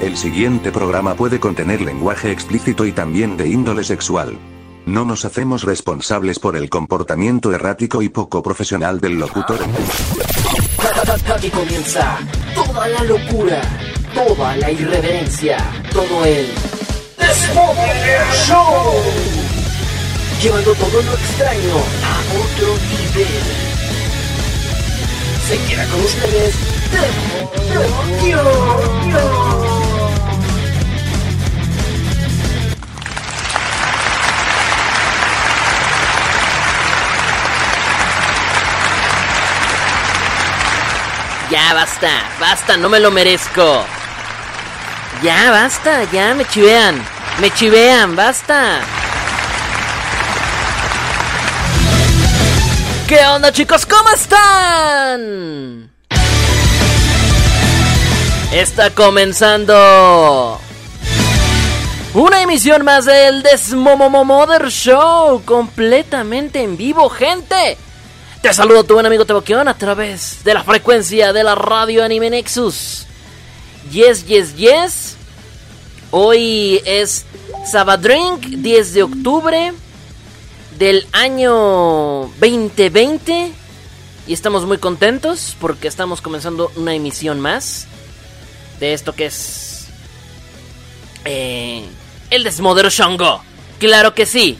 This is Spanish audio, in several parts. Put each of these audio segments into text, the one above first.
El siguiente programa puede contener lenguaje explícito y también de índole sexual. No nos hacemos responsables por el comportamiento errático y poco profesional del locutor. Aquí comienza toda la locura, toda la irreverencia, todo el Show. Llevando todo lo extraño a otro nivel. Se queda con ustedes Demogorgon. Ya basta, basta, no me lo merezco. Ya basta, ya me chivean, me chivean, basta. ¿Qué onda chicos? ¿Cómo están? Está comenzando una emisión más del Desmomomother Show completamente en vivo, gente. Te saludo tu buen amigo Teboquión a través de la frecuencia de la radio Anime Nexus. Yes, yes, yes. Hoy es Sabadrink, 10 de octubre del año 2020. Y estamos muy contentos porque estamos comenzando una emisión más de esto que es eh, el Desmodero Shongo. Claro que sí.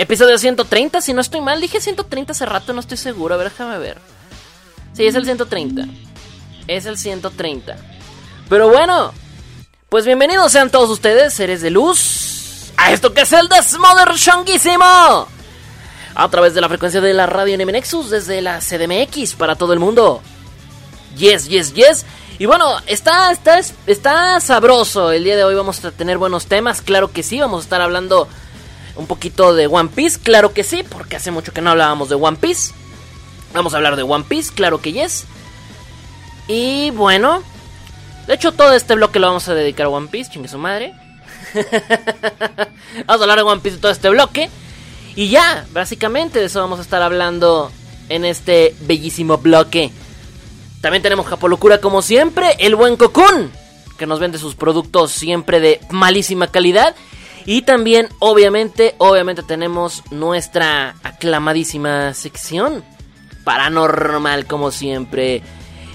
Episodio 130, si no estoy mal, dije 130 hace rato, no estoy seguro, a ver, déjame ver. Sí, es el 130. Es el 130. Pero bueno, pues bienvenidos sean todos ustedes, seres de luz, a esto que es el Desmother Shonguísimo. A través de la frecuencia de la radio NM Nexus desde la CDMX para todo el mundo. Yes, yes, yes. Y bueno, está, está, está sabroso. El día de hoy vamos a tener buenos temas, claro que sí. Vamos a estar hablando un poquito de One Piece, claro que sí, porque hace mucho que no hablábamos de One Piece. Vamos a hablar de One Piece, claro que yes. Y bueno, de hecho todo este bloque lo vamos a dedicar a One Piece, chingue su madre. vamos a hablar de One Piece todo este bloque. Y ya, básicamente de eso vamos a estar hablando en este bellísimo bloque. También tenemos Japolocura como siempre, el buen Cocoon, que nos vende sus productos siempre de malísima calidad. Y también, obviamente, obviamente tenemos nuestra aclamadísima sección paranormal, como siempre.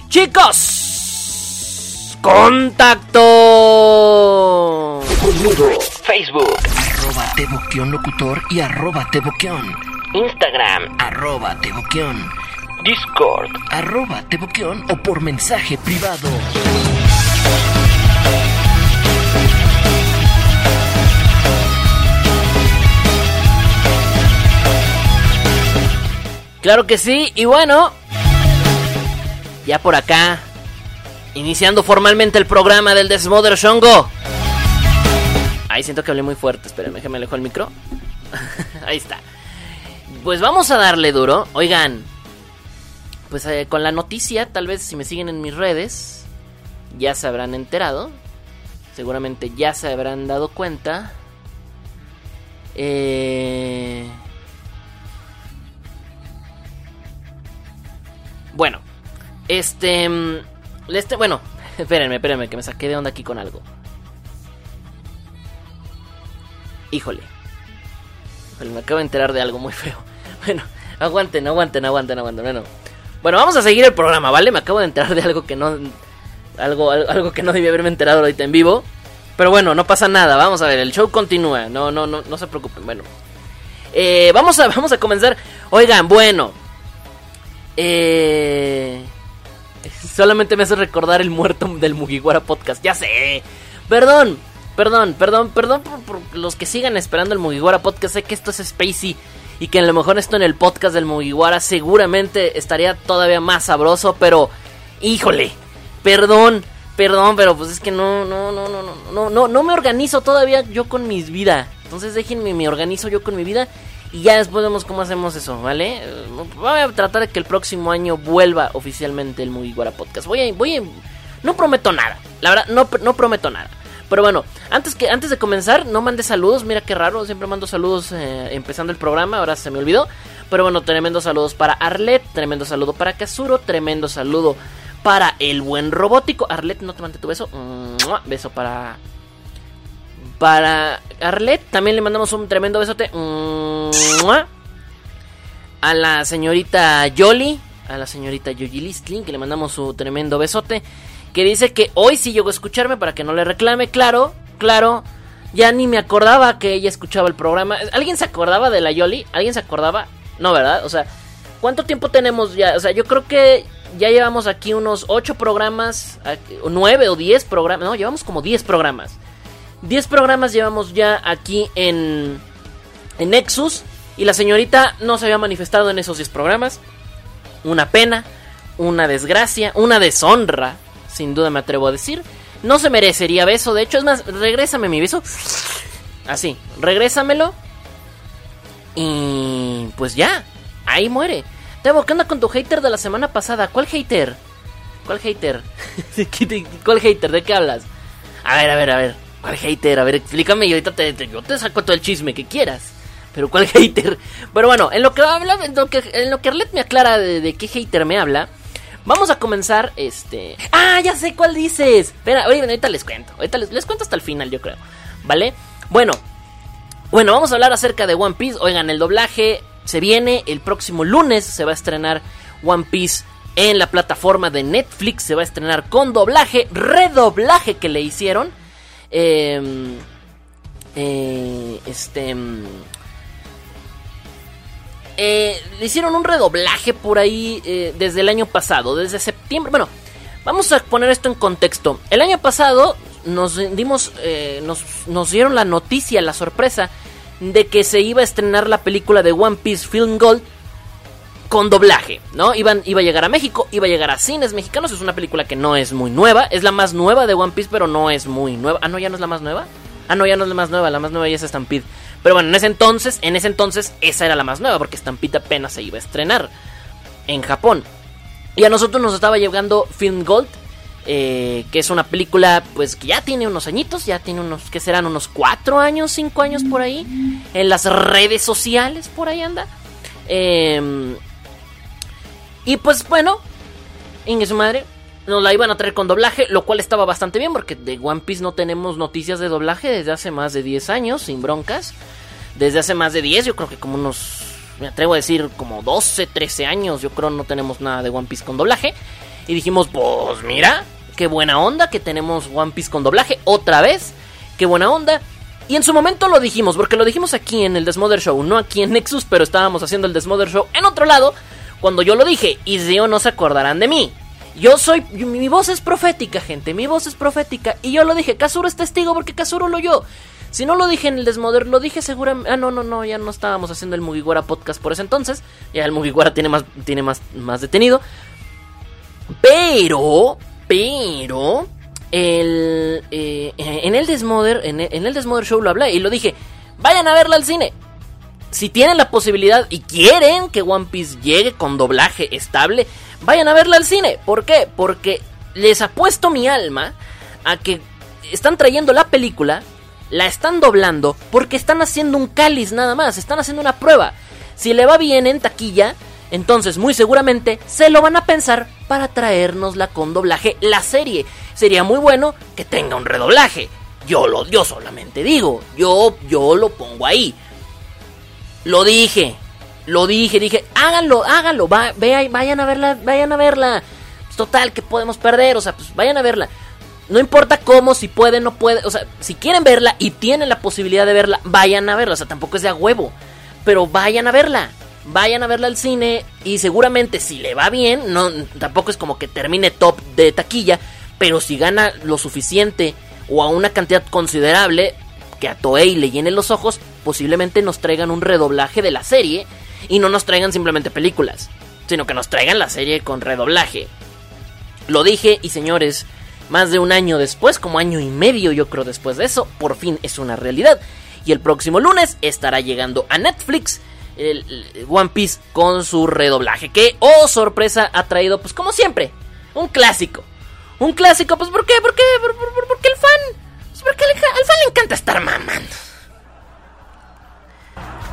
Chicos, contacto. Conmigo, Facebook, arroba locutor y arroba Instagram, arroba Discord, arroba o por mensaje privado. Claro que sí, y bueno, ya por acá, iniciando formalmente el programa del Desmother Shongo. Ahí siento que hablé muy fuerte, espérenme que alejo el micro. Ahí está. Pues vamos a darle duro. Oigan, pues eh, con la noticia, tal vez si me siguen en mis redes, ya se habrán enterado. Seguramente ya se habrán dado cuenta. Eh Bueno, este, mm, este. Bueno, espérenme, espérenme, que me saqué de onda aquí con algo. Híjole. Me acabo de enterar de algo muy feo. Bueno, aguanten, aguanten, aguanten, aguanten. Bueno, bueno vamos a seguir el programa, ¿vale? Me acabo de enterar de algo que no. Algo, algo que no debía haberme enterado ahorita en vivo. Pero bueno, no pasa nada. Vamos a ver, el show continúa. No, no, no, no se preocupen. Bueno. Eh, vamos, a, vamos a comenzar. Oigan, bueno. Eh, solamente me hace recordar el muerto del Mugiwara Podcast. Ya sé. Perdón, perdón, perdón, perdón por, los que sigan esperando el Mugiwara Podcast. Sé que esto es Spacey y que a lo mejor esto en el podcast del Mugiwara seguramente estaría todavía más sabroso, pero híjole, perdón, perdón, pero pues es que no, no, no, no, no, no, no, no me organizo todavía yo con mi vida. Entonces déjenme, me organizo yo con mi vida y ya después vemos cómo hacemos eso, ¿vale? Voy a tratar de que el próximo año vuelva oficialmente el Mugiwara Podcast. Voy a, voy a, no prometo nada, la verdad, no, no prometo nada. Pero bueno, antes, que, antes de comenzar, no mande saludos. Mira qué raro, siempre mando saludos eh, empezando el programa, ahora se me olvidó. Pero bueno, tremendo saludos para Arlet, tremendo saludo para Kazuro, tremendo saludo para el buen robótico. Arlet, no te mandé tu beso. Beso para. Para Arlet. También le mandamos un tremendo besote. A la señorita Yoli. A la señorita Yoyi Listling. Que le mandamos su tremendo besote. Que dice que hoy sí llegó a escucharme para que no le reclame. Claro, claro. Ya ni me acordaba que ella escuchaba el programa. ¿Alguien se acordaba de la Yoli? ¿Alguien se acordaba? No, ¿verdad? O sea, ¿cuánto tiempo tenemos ya? O sea, yo creo que ya llevamos aquí unos 8 programas, 9 o 10 programas. No, llevamos como 10 programas. 10 programas llevamos ya aquí en, en Nexus. Y la señorita no se había manifestado en esos 10 programas. Una pena, una desgracia, una deshonra, sin duda me atrevo a decir. No se merecería beso, de hecho, es más, regrésame mi beso. Así, regrésamelo. Y pues ya, ahí muere. Tebo, ¿qué onda con tu hater de la semana pasada? ¿Cuál hater? ¿Cuál hater? ¿Cuál hater? ¿De qué hablas? A ver, a ver, a ver. ¿Cuál hater? A ver, explícame y ahorita te, yo te saco todo el chisme que quieras. Pero ¿cuál hater? Pero bueno, en lo que habla, en lo que, en lo que Arlet me aclara de, qué hater me habla, vamos a comenzar, este... Ah, ya sé cuál dices. Espera, ahorita les cuento. Ahorita les cuento hasta el final, yo creo. ¿Vale? Bueno, bueno, vamos a hablar acerca de One Piece. Oigan, el doblaje se viene el próximo lunes. Se va a estrenar One Piece en la plataforma de Netflix. Se va a estrenar con doblaje, redoblaje que le hicieron. Eh, eh, este. mm, eh, le hicieron un redoblaje por ahí eh, desde el año pasado, desde septiembre. Bueno, vamos a poner esto en contexto. El año pasado nos dimos, eh, nos, nos dieron la noticia, la sorpresa de que se iba a estrenar la película de One Piece Film Gold con doblaje, ¿no? Iban, iba a llegar a México, iba a llegar a cines mexicanos. Es una película que no es muy nueva, es la más nueva de One Piece, pero no es muy nueva. Ah, no, ya no es la más nueva. Ah, no, ya no es la más nueva, la más nueva ya es Stampede. Pero bueno, en ese entonces, en ese entonces, esa era la más nueva, porque Stampede apenas se iba a estrenar en Japón. Y a nosotros nos estaba llegando Film Gold, eh, que es una película, pues que ya tiene unos añitos, ya tiene unos, que serán unos 4 años, 5 años por ahí, en las redes sociales, por ahí anda. Eh, y pues bueno, Inge su madre, nos la iban a traer con doblaje, lo cual estaba bastante bien porque de One Piece no tenemos noticias de doblaje desde hace más de 10 años, sin broncas. Desde hace más de 10, yo creo que como unos, me atrevo a decir, como 12, 13 años, yo creo no tenemos nada de One Piece con doblaje. Y dijimos, pues mira, qué buena onda que tenemos One Piece con doblaje otra vez, qué buena onda. Y en su momento lo dijimos, porque lo dijimos aquí en el Desmother Show, no aquí en Nexus, pero estábamos haciendo el Desmother Show en otro lado, cuando yo lo dije, y si o no se acordarán de mí. Yo soy, mi voz es profética, gente, mi voz es profética, y yo lo dije, Kazuro es testigo porque Kazuro lo oyó. Si no lo dije en el Desmoder, lo dije seguramente. Ah, no, no, no, ya no estábamos haciendo el Mugiwara podcast por ese entonces. Ya el Mugiwara tiene más, tiene más, más detenido. Pero, pero, el, eh, en el Desmoder, en el Desmoder Show lo hablé y lo dije. Vayan a verla al cine. Si tienen la posibilidad y quieren que One Piece llegue con doblaje estable, vayan a verla al cine. ¿Por qué? Porque les apuesto mi alma a que están trayendo la película, la están doblando, porque están haciendo un cáliz nada más, están haciendo una prueba. Si le va bien en taquilla, entonces muy seguramente se lo van a pensar para traernosla con doblaje la serie. Sería muy bueno que tenga un redoblaje. Yo lo, yo solamente digo, yo, yo lo pongo ahí. Lo dije, lo dije, dije, háganlo, háganlo, va, vea- vayan a verla, vayan a verla. Pues, Total, que podemos perder, o sea, pues vayan a verla. No importa cómo, si pueden, no pueden, o sea, si quieren verla y tienen la posibilidad de verla, vayan a verla, o sea, tampoco es de a huevo, pero vayan a verla. Vayan a verla al cine y seguramente si le va bien, no tampoco es como que termine top de taquilla, pero si gana lo suficiente o a una cantidad considerable, que a Toei le llene los ojos, posiblemente nos traigan un redoblaje de la serie y no nos traigan simplemente películas, sino que nos traigan la serie con redoblaje. Lo dije y señores, más de un año después, como año y medio yo creo después de eso, por fin es una realidad. Y el próximo lunes estará llegando a Netflix el, One Piece con su redoblaje, que, oh sorpresa, ha traído, pues como siempre, un clásico. Un clásico, pues ¿por qué? ¿Por qué? ¿Por, por, por- porque el fan? Porque al, fan le encanta estar mamando.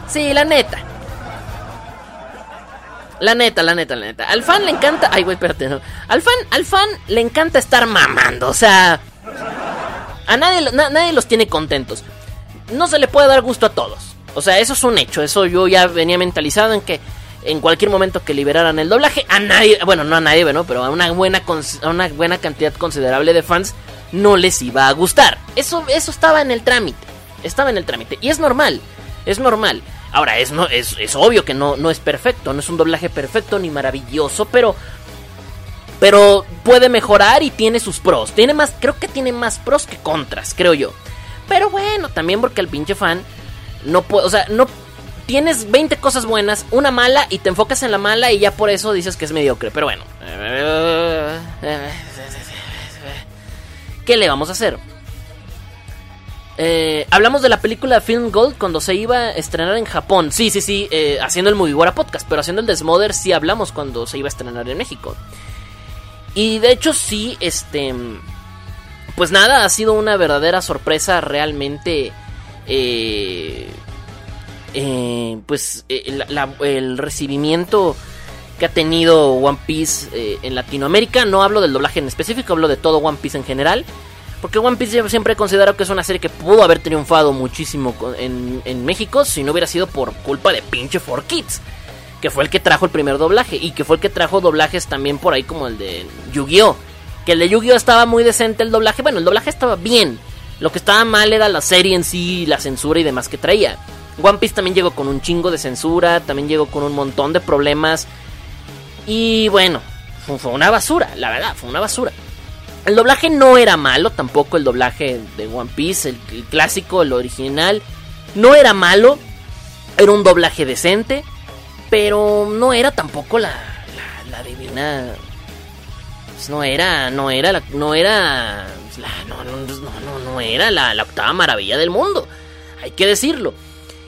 Sí, la neta. La neta, la neta, la neta. Al fan le encanta. Ay, güey, espérate, no. Al fan, al fan le encanta estar mamando. O sea. A nadie, nadie los tiene contentos. No se le puede dar gusto a todos. O sea, eso es un hecho. Eso yo ya venía mentalizado en que en cualquier momento que liberaran el doblaje, a nadie, bueno, no a nadie, bueno, pero a una buena, a una buena cantidad considerable de fans no les iba a gustar. Eso, eso estaba en el trámite. Estaba en el trámite. Y es normal. Es normal. Ahora, es, no, es, es obvio que no, no es perfecto. No es un doblaje perfecto ni maravilloso. Pero. Pero puede mejorar y tiene sus pros. Tiene más. Creo que tiene más pros que contras, creo yo. Pero bueno, también porque el pinche fan. No puede. O sea, no. Tienes 20 cosas buenas, una mala y te enfocas en la mala y ya por eso dices que es mediocre. Pero bueno. ¿Qué le vamos a hacer? Eh, hablamos de la película Film Gold cuando se iba a estrenar en Japón. Sí, sí, sí, eh, haciendo el Mugiwara Podcast, pero haciendo el Desmother sí hablamos cuando se iba a estrenar en México. Y de hecho sí, este... Pues nada, ha sido una verdadera sorpresa realmente... Eh, pues el recibimiento que ha tenido One Piece en Latinoamérica. No hablo del doblaje en específico, hablo de todo One Piece en general. Porque One Piece siempre he considerado que es una serie que pudo haber triunfado muchísimo en, México si no hubiera sido por culpa de pinche 4Kids. Que fue el que trajo el primer doblaje. Y que fue el que trajo doblajes también por ahí como el de Yu-Gi-Oh! Que el de Yu-Gi-Oh! estaba muy decente el doblaje. Bueno, el doblaje estaba bien. Lo que estaba mal era la serie en sí, la censura y demás que traía. One Piece también llegó con un chingo de censura, también llegó con un montón de problemas. Y bueno, fue una basura, la verdad, fue una basura. El doblaje no era malo, tampoco el doblaje de One Piece, el, clásico, el original, no era malo, era un doblaje decente, pero no era tampoco la, la, divina... Pues no era, no era, no era, no, no, no, era la, la octava maravilla del mundo, hay que decirlo.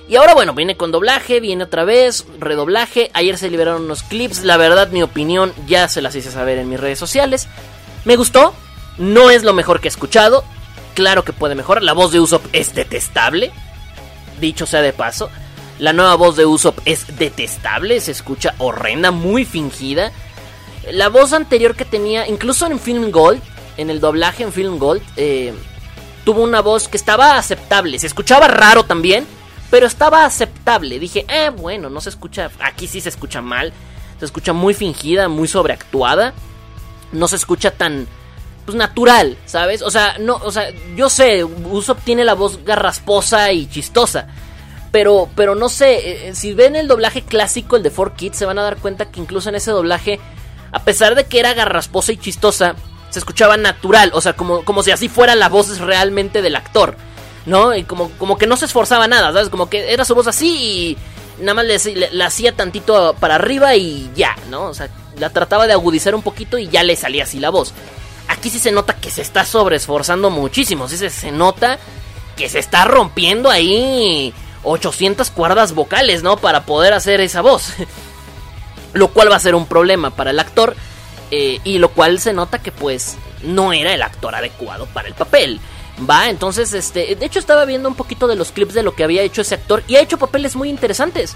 Y ahora bueno, viene con doblaje, viene otra vez, redoblaje. Ayer se liberaron unos clips. La verdad, mi opinión ya se las hice saber en mis redes sociales. Me gustó, no es lo mejor que he escuchado. Claro que puede mejorar. La voz de Usopp es detestable. Dicho sea de paso. La nueva voz de Usopp es detestable. Se escucha horrenda, muy fingida. La voz anterior que tenía, incluso en Film Gold, en el doblaje en Film Gold, eh, tuvo una voz que estaba aceptable. Se escuchaba raro también, pero estaba aceptable. Dije, eh, bueno, no se escucha. Aquí sí se escucha mal. Se escucha muy fingida, muy sobreactuada. No se escucha tan pues natural, ¿sabes? O sea, no, o sea, yo sé, Usopp tiene la voz garrasposa y chistosa. Pero, pero no sé, eh, eh, si ven el doblaje clásico, el de 4Kids, se van a dar cuenta que incluso en ese doblaje, a pesar de que era garrasposa y chistosa, se escuchaba natural, o sea, como, como si así fuera la voz realmente del actor, ¿no? Y como, como que no se esforzaba nada, ¿sabes? Como que era su voz así y nada más le, le hacía tantito para arriba y ya, ¿no? O sea, la trataba de agudizar un poquito y ya le salía así la voz. Aquí sí se nota que se está sobreesforzando muchísimo. Sí se, nota que se está rompiendo ahí 800 cuerdas vocales, ¿no? Para poder hacer esa voz. lo cual va a ser un problema para el actor. Eh, y lo cual se nota que pues no era el actor adecuado para el papel. Va, entonces, este, de hecho estaba viendo un poquito de los clips de lo que había hecho ese actor y ha hecho papeles muy interesantes.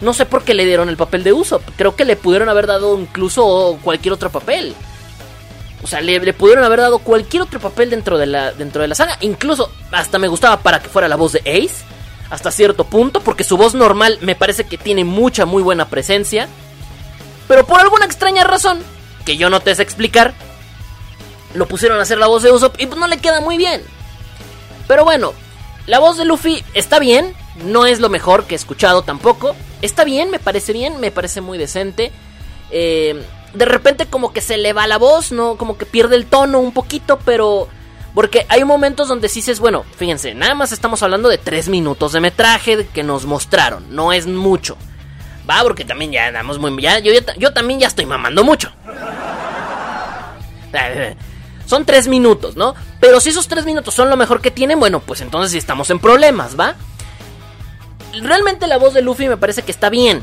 No sé por qué le dieron el papel de uso, creo que le pudieron haber dado incluso cualquier otro papel. O sea, le, pudieron haber dado cualquier otro papel dentro de, la, dentro de la saga. Incluso hasta me gustaba para que fuera la voz de Ace. Hasta cierto punto. Porque su voz normal me parece que tiene mucha, muy buena presencia. Pero por alguna extraña razón, que yo no te sé explicar, lo pusieron a hacer la voz de Usopp y no le queda muy bien. Pero bueno, la voz de Luffy está bien. No es lo mejor que he escuchado tampoco. Está bien, me parece bien, me parece muy decente. Eh, de repente como que se le va la voz, ¿no? Como que pierde el tono un poquito, pero... Porque hay momentos donde sí dices, bueno, fíjense, nada más estamos hablando de 3 minutos de metraje que nos mostraron, no es mucho. Va, porque también ya andamos muy... Ya, yo, yo también ya estoy mamando mucho. Son 3 minutos, ¿no? Pero si esos 3 minutos son lo mejor que tienen, bueno, pues entonces sí estamos en problemas, ¿va? Realmente la voz de Luffy me parece que está bien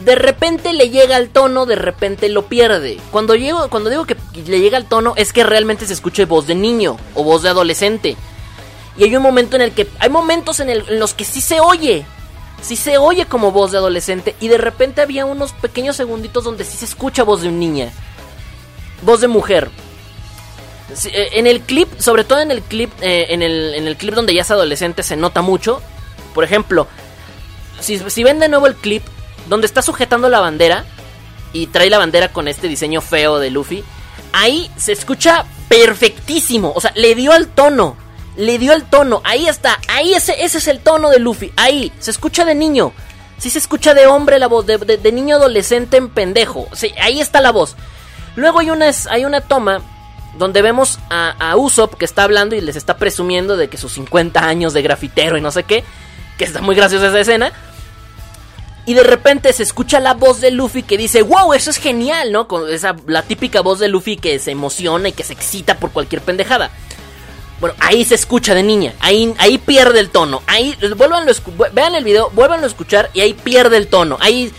de repente le llega al tono, de repente lo pierde. Cuando, llego, cuando digo que le llega al tono es que realmente se escuche voz de niño o voz de adolescente. Y hay un momento en el que... Hay momentos en, los que sí se oye. sí se oye como voz de adolescente y de repente había unos pequeños segunditos donde sí se escucha voz de un niña, voz de mujer. Eh, en el clip, sobre todo en el clip, eh, en, el, en el clip donde ya es adolescente se nota mucho. Por ejemplo, si, si ven de nuevo el clip donde está sujetando la bandera y trae la bandera con este diseño feo de Luffy, ahí se escucha perfectísimo. O sea, le dio al tono. Le dio el tono. Ahí está. Ahí ese, ese es el tono de Luffy. Ahí. Se escucha de niño. Sí se escucha de hombre la voz. De, niño adolescente en pendejo. Ahí está la voz. Luego hay una, hay una toma donde vemos a, Usopp que está hablando y les está presumiendo de que sus 50 años de grafitero y no sé qué. Que está muy graciosa esa escena. Y de repente se escucha la voz de Luffy que dice, wow, eso es genial, ¿no? Con esa, la típica voz de Luffy que se emociona y que se excita por cualquier pendejada. Bueno, ahí se escucha de niña, ahí, ahí pierde el tono, ahí, vuélvanlo, a escu- vu- vean el video, vuélvanlo a escuchar y ahí pierde el tono, ahí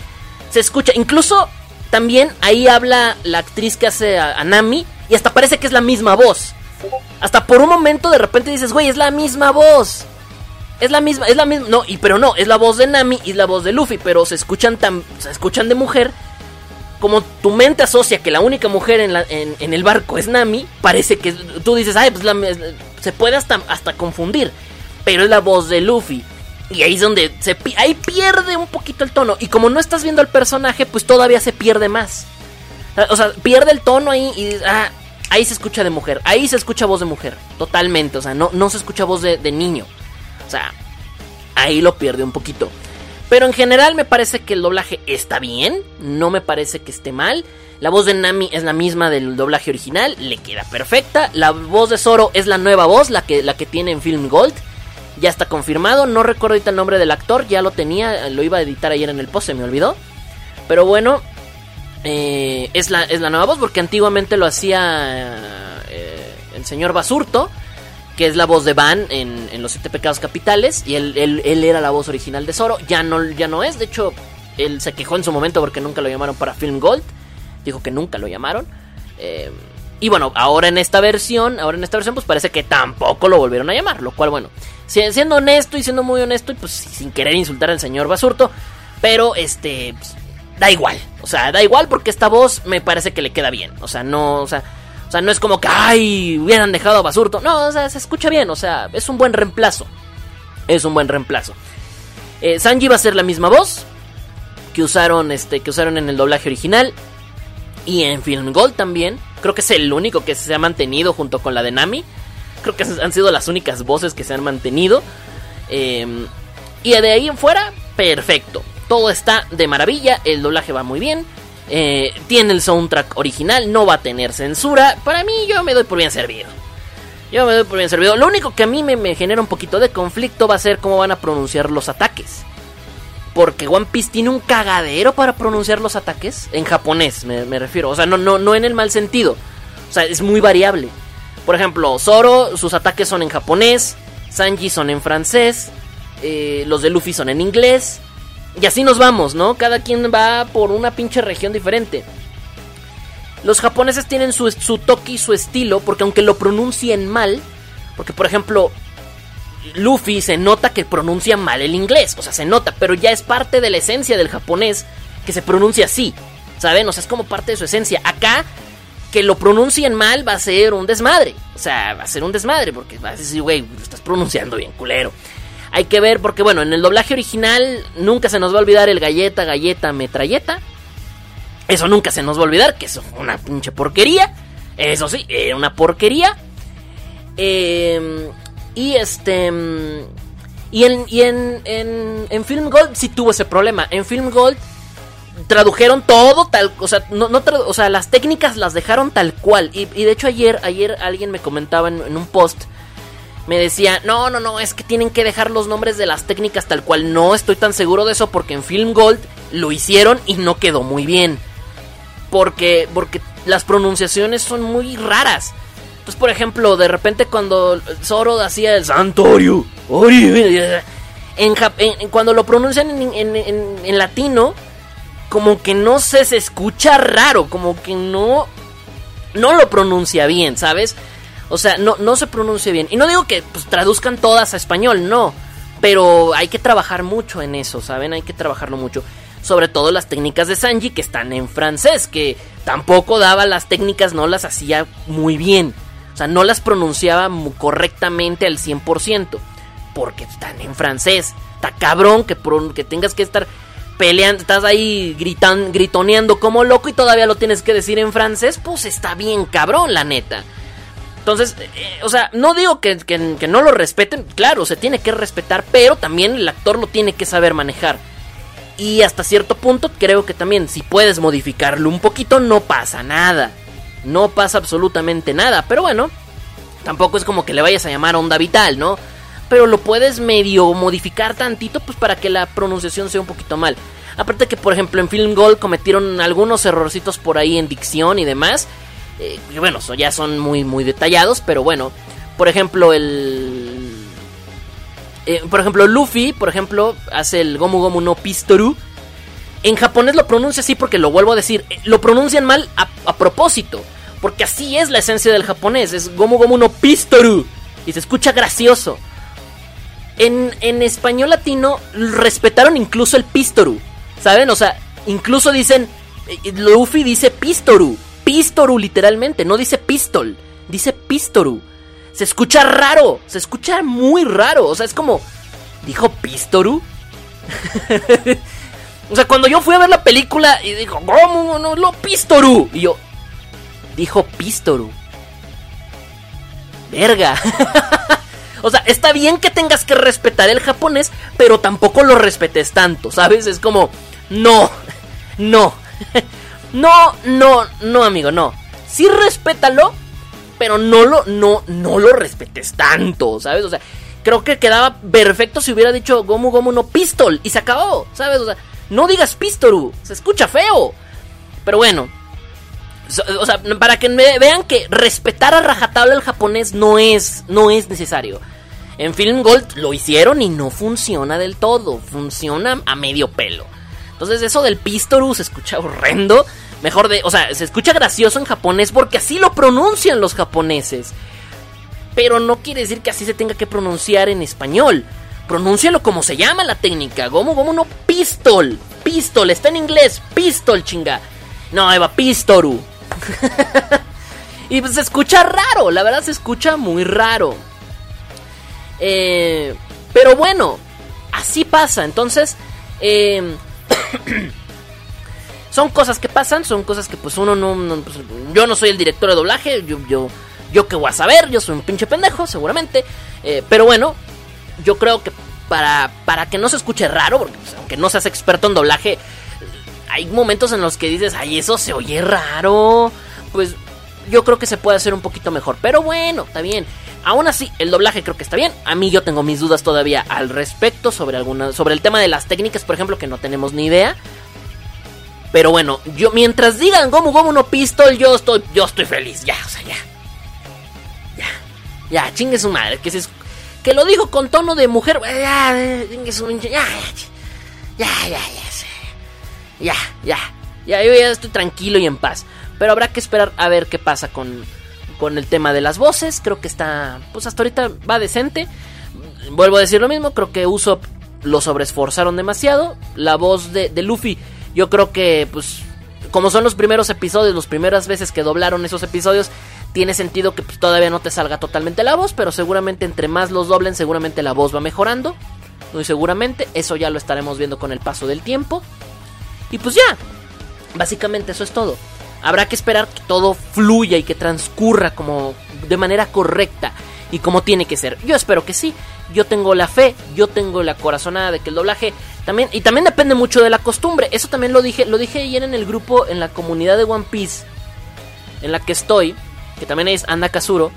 se escucha, incluso también ahí habla la actriz que hace a Nami y hasta parece que es la misma voz. Hasta por un momento de repente dices, güey, es la misma voz. Es la misma, es la misma, no, y pero no, es la voz de Nami y es la voz de Luffy, pero se escuchan tan, se escuchan de mujer. Como tu mente asocia que la única mujer en, la- en, el barco es Nami, parece que tú dices, ay, pues la- se puede hasta, hasta confundir, pero es la voz de Luffy. Y ahí es donde se, ahí pierde un poquito el tono. Y como no estás viendo al personaje, pues todavía se pierde más. O sea, pierde el tono ahí y ah, ahí se escucha de mujer, ahí se escucha voz de mujer, totalmente. O sea, no, no se escucha voz de, de niño. O sea, ahí lo pierde un poquito. Pero en general me parece que el doblaje está bien, no me parece que esté mal. La voz de Nami es la misma del doblaje original, le queda perfecta. La voz de Zoro es la nueva voz, la que, la que tiene en Film Gold. Ya está confirmado, no recuerdo ahorita el nombre del actor, ya lo tenía, lo iba a editar ayer en el post, se me olvidó. Pero bueno, eh, es, la, es la nueva voz porque antiguamente lo hacía eh, el señor Basurto, que es la voz de Van en, en Los Siete Pecados Capitales, y él, él- él era la voz original de Zoro, ya no, ya no es, de hecho, él se quejó en su momento porque nunca lo llamaron para Film Gold, dijo que nunca lo llamaron. eh, y bueno, ahora en esta versión, ahora en esta versión, pues parece que tampoco lo volvieron a llamar, lo cual, bueno, si- siendo honesto y siendo muy honesto, y pues sin querer insultar al señor Basurto, pero este, pues, da igual, o sea, da igual porque esta voz me parece que le queda bien, o sea, no, o sea, o sea, no es como que, ay, hubieran dejado a Basurto, no, o sea, se escucha bien, o sea, es un buen reemplazo, es un buen reemplazo. Eh, Sanji va a ser la misma voz que usaron, este, que usaron en el doblaje original y en Film Gold también. Creo que es el único que se ha mantenido junto con la de Nami. Creo que han sido las únicas voces que se han mantenido. Eh, y de ahí en fuera, perfecto. Todo está de maravilla. El doblaje va muy bien. eh, tiene el soundtrack original. No va a tener censura. Para mí, yo me doy por bien servido. Yo me doy por bien servido. Lo único que a mí me, genera un poquito de conflicto va a ser cómo van a pronunciar los ataques. Porque One Piece tiene un cagadero para pronunciar los ataques. En japonés, me, refiero. O sea, no, no, no en el mal sentido. O sea, es muy variable. Por ejemplo, Zoro, sus ataques son en japonés. Sanji son en francés. eh, los de Luffy son en inglés. Y así nos vamos, ¿no? Cada quien va por una pinche región diferente. Los japoneses tienen su, su toque y su estilo. Porque aunque lo pronuncien mal. Porque, por ejemplo, Luffy se nota que pronuncia mal el inglés, o sea, se nota, pero ya es parte de la esencia del japonés que se pronuncia así, ¿saben? O sea, es como parte de su esencia. Acá, que lo pronuncien mal va a ser un desmadre, o sea, va a ser un desmadre, porque vas a decir, güey, lo estás pronunciando bien, culero. Hay que ver, porque bueno, en el doblaje original nunca se nos va a olvidar el galleta, galleta, metralleta. Eso nunca se nos va a olvidar, que eso fue una pinche porquería. Eso sí, era una porquería. Eh, y este. mm, Y, en, y en, en, Film Gold sí tuvo ese problema. En Film Gold tradujeron todo tal. O sea, no, no o sea las técnicas las dejaron tal cual. Y, y de hecho, ayer, ayer alguien me comentaba en, en un post. Me decía, no, no, no, es que tienen que dejar los nombres de las técnicas tal cual. No estoy tan seguro de eso porque en Film Gold lo hicieron y no quedó muy bien. Porque, porque las pronunciaciones son muy raras. Entonces, por ejemplo, de repente cuando Zoro hacía el Santorio, Ori, en, en- cuando lo pronuncian en, en- latino, como que no se escucha raro, como que no, no lo pronuncia bien, ¿sabes? O sea, no, no se pronuncia bien. Y no digo que pues, traduzcan todas a español, no. Pero hay que trabajar mucho en eso, ¿saben? Hay que trabajarlo mucho. Sobre todo las técnicas de Sanji que están en francés, que tampoco daba las técnicas, no las hacía muy bien. O sea, no las pronunciaba correctamente al 100%. Porque están en francés. Está cabrón que, que tengas que estar peleando, estás ahí gritan, gritoneando como loco y todavía lo tienes que decir en francés. Pues está bien cabrón, la neta. Entonces, eh, o sea, no digo que no lo respeten, claro, se tiene que respetar, pero también el actor lo tiene que saber manejar. Y hasta cierto punto creo que también si puedes modificarlo un poquito no pasa nada. No pasa absolutamente nada, pero bueno, tampoco es como que le vayas a llamar onda vital, ¿no? Pero lo puedes medio modificar tantito pues para que la pronunciación sea un poquito mal. Aparte que por ejemplo en Film Gold cometieron algunos errorcitos por ahí en dicción y demás. Eh, bueno, so- ya son muy muy detallados, pero bueno, por ejemplo el eh, por ejemplo, Luffy, por ejemplo, hace el Gomu Gomu no Pistoru. En japonés lo pronuncia así porque lo vuelvo a decir. eh, Lo pronuncian mal a, a propósito. Porque así es la esencia del japonés. Es Gomu Gomu no Pistoru. Y se escucha gracioso. En, en español latino respetaron incluso el Pistoru. ¿Saben? O sea, incluso dicen. Luffy dice Pistoru. Pistoru literalmente. No dice pistol. Dice Pistoru. Se escucha raro. Se escucha muy raro. O sea, es como. ¿Dijo Pistoru? o sea, cuando yo fui a ver la película y dijo, ¿cómo no lo Pistoru? Y yo, dijo Pistoru. Verga. o sea, está bien que tengas que respetar el japonés, pero tampoco lo respetes tanto, ¿sabes? Es como, no, no, no, no, no, amigo, no. Sí respétalo, pero no lo, no, no lo respetes tanto, ¿sabes? O sea, creo que quedaba perfecto si hubiera dicho Gomu Gomu no Pistol y se acabó, ¿sabes? O sea, no digas Pistoru, se escucha feo. Pero bueno, o sea, para que me vean que respetar a rajatabla el japonés no es, no es necesario. En Film Gold lo hicieron y no funciona del todo, funciona a medio pelo. Entonces eso del Pistoru se escucha horrendo. Mejor de, o sea, se escucha gracioso en japonés porque así lo pronuncian los japoneses. Pero no quiere decir que así se tenga que pronunciar en español. Pronúncialo como se llama la técnica. Gomu Gomu no pistol. Pistol, está en inglés. Pistol, chinga. No, Eva, pistoru. y pues se escucha raro, la verdad se escucha muy raro. Eh, pero bueno, así pasa. Entonces, eh, son cosas que pasan, son cosas que pues uno no... no, pues, yo no soy el director de doblaje, yo, yo, yo que voy a saber, yo soy un pinche pendejo, seguramente. Eh, pero bueno, yo creo que para, para que no se escuche raro, porque pues, aunque no seas experto en doblaje, hay momentos en los que dices, ay, eso se oye raro. Pues yo creo que se puede hacer un poquito mejor. Pero bueno, está bien. Aún así, el doblaje creo que está bien. A mí yo tengo mis dudas todavía al respecto sobre alguna, sobre el tema de las técnicas, por ejemplo, que no tenemos ni idea. Pero bueno, yo mientras digan Gomu Gomu no Pistol, yo estoy, yo estoy feliz. Ya, o sea, ya. Ya. Ya, chingue su madre. Que, se, que lo dijo con tono de mujer. Ya, chingue su Ya, ya, ya, ya, ya, ya, ya. Ya, yo ya estoy tranquilo y en paz. Pero habrá que esperar a ver qué pasa con, con el tema de las voces. Creo que está, pues hasta ahorita va decente. Vuelvo a decir lo mismo, creo que Usopp lo sobreesforzaron demasiado. La voz de, Luffy, yo creo que, pues, como son los primeros episodios, las primeras veces que doblaron esos episodios, tiene sentido que pues, todavía no te salga totalmente la voz, pero seguramente entre más los doblen, seguramente la voz va mejorando. Muy seguramente, eso ya lo estaremos viendo con el paso del tiempo. Y pues ya, básicamente eso es todo. Habrá que esperar que todo fluya y que transcurra como de manera correcta y como tiene que ser. Yo espero que sí. Yo tengo la fe, yo tengo la corazonada de que el doblaje también y también depende mucho de la costumbre. Eso también lo dije, lo dije ayer en el grupo en la comunidad de One Piece en la que estoy, que también es Anda Kazuro,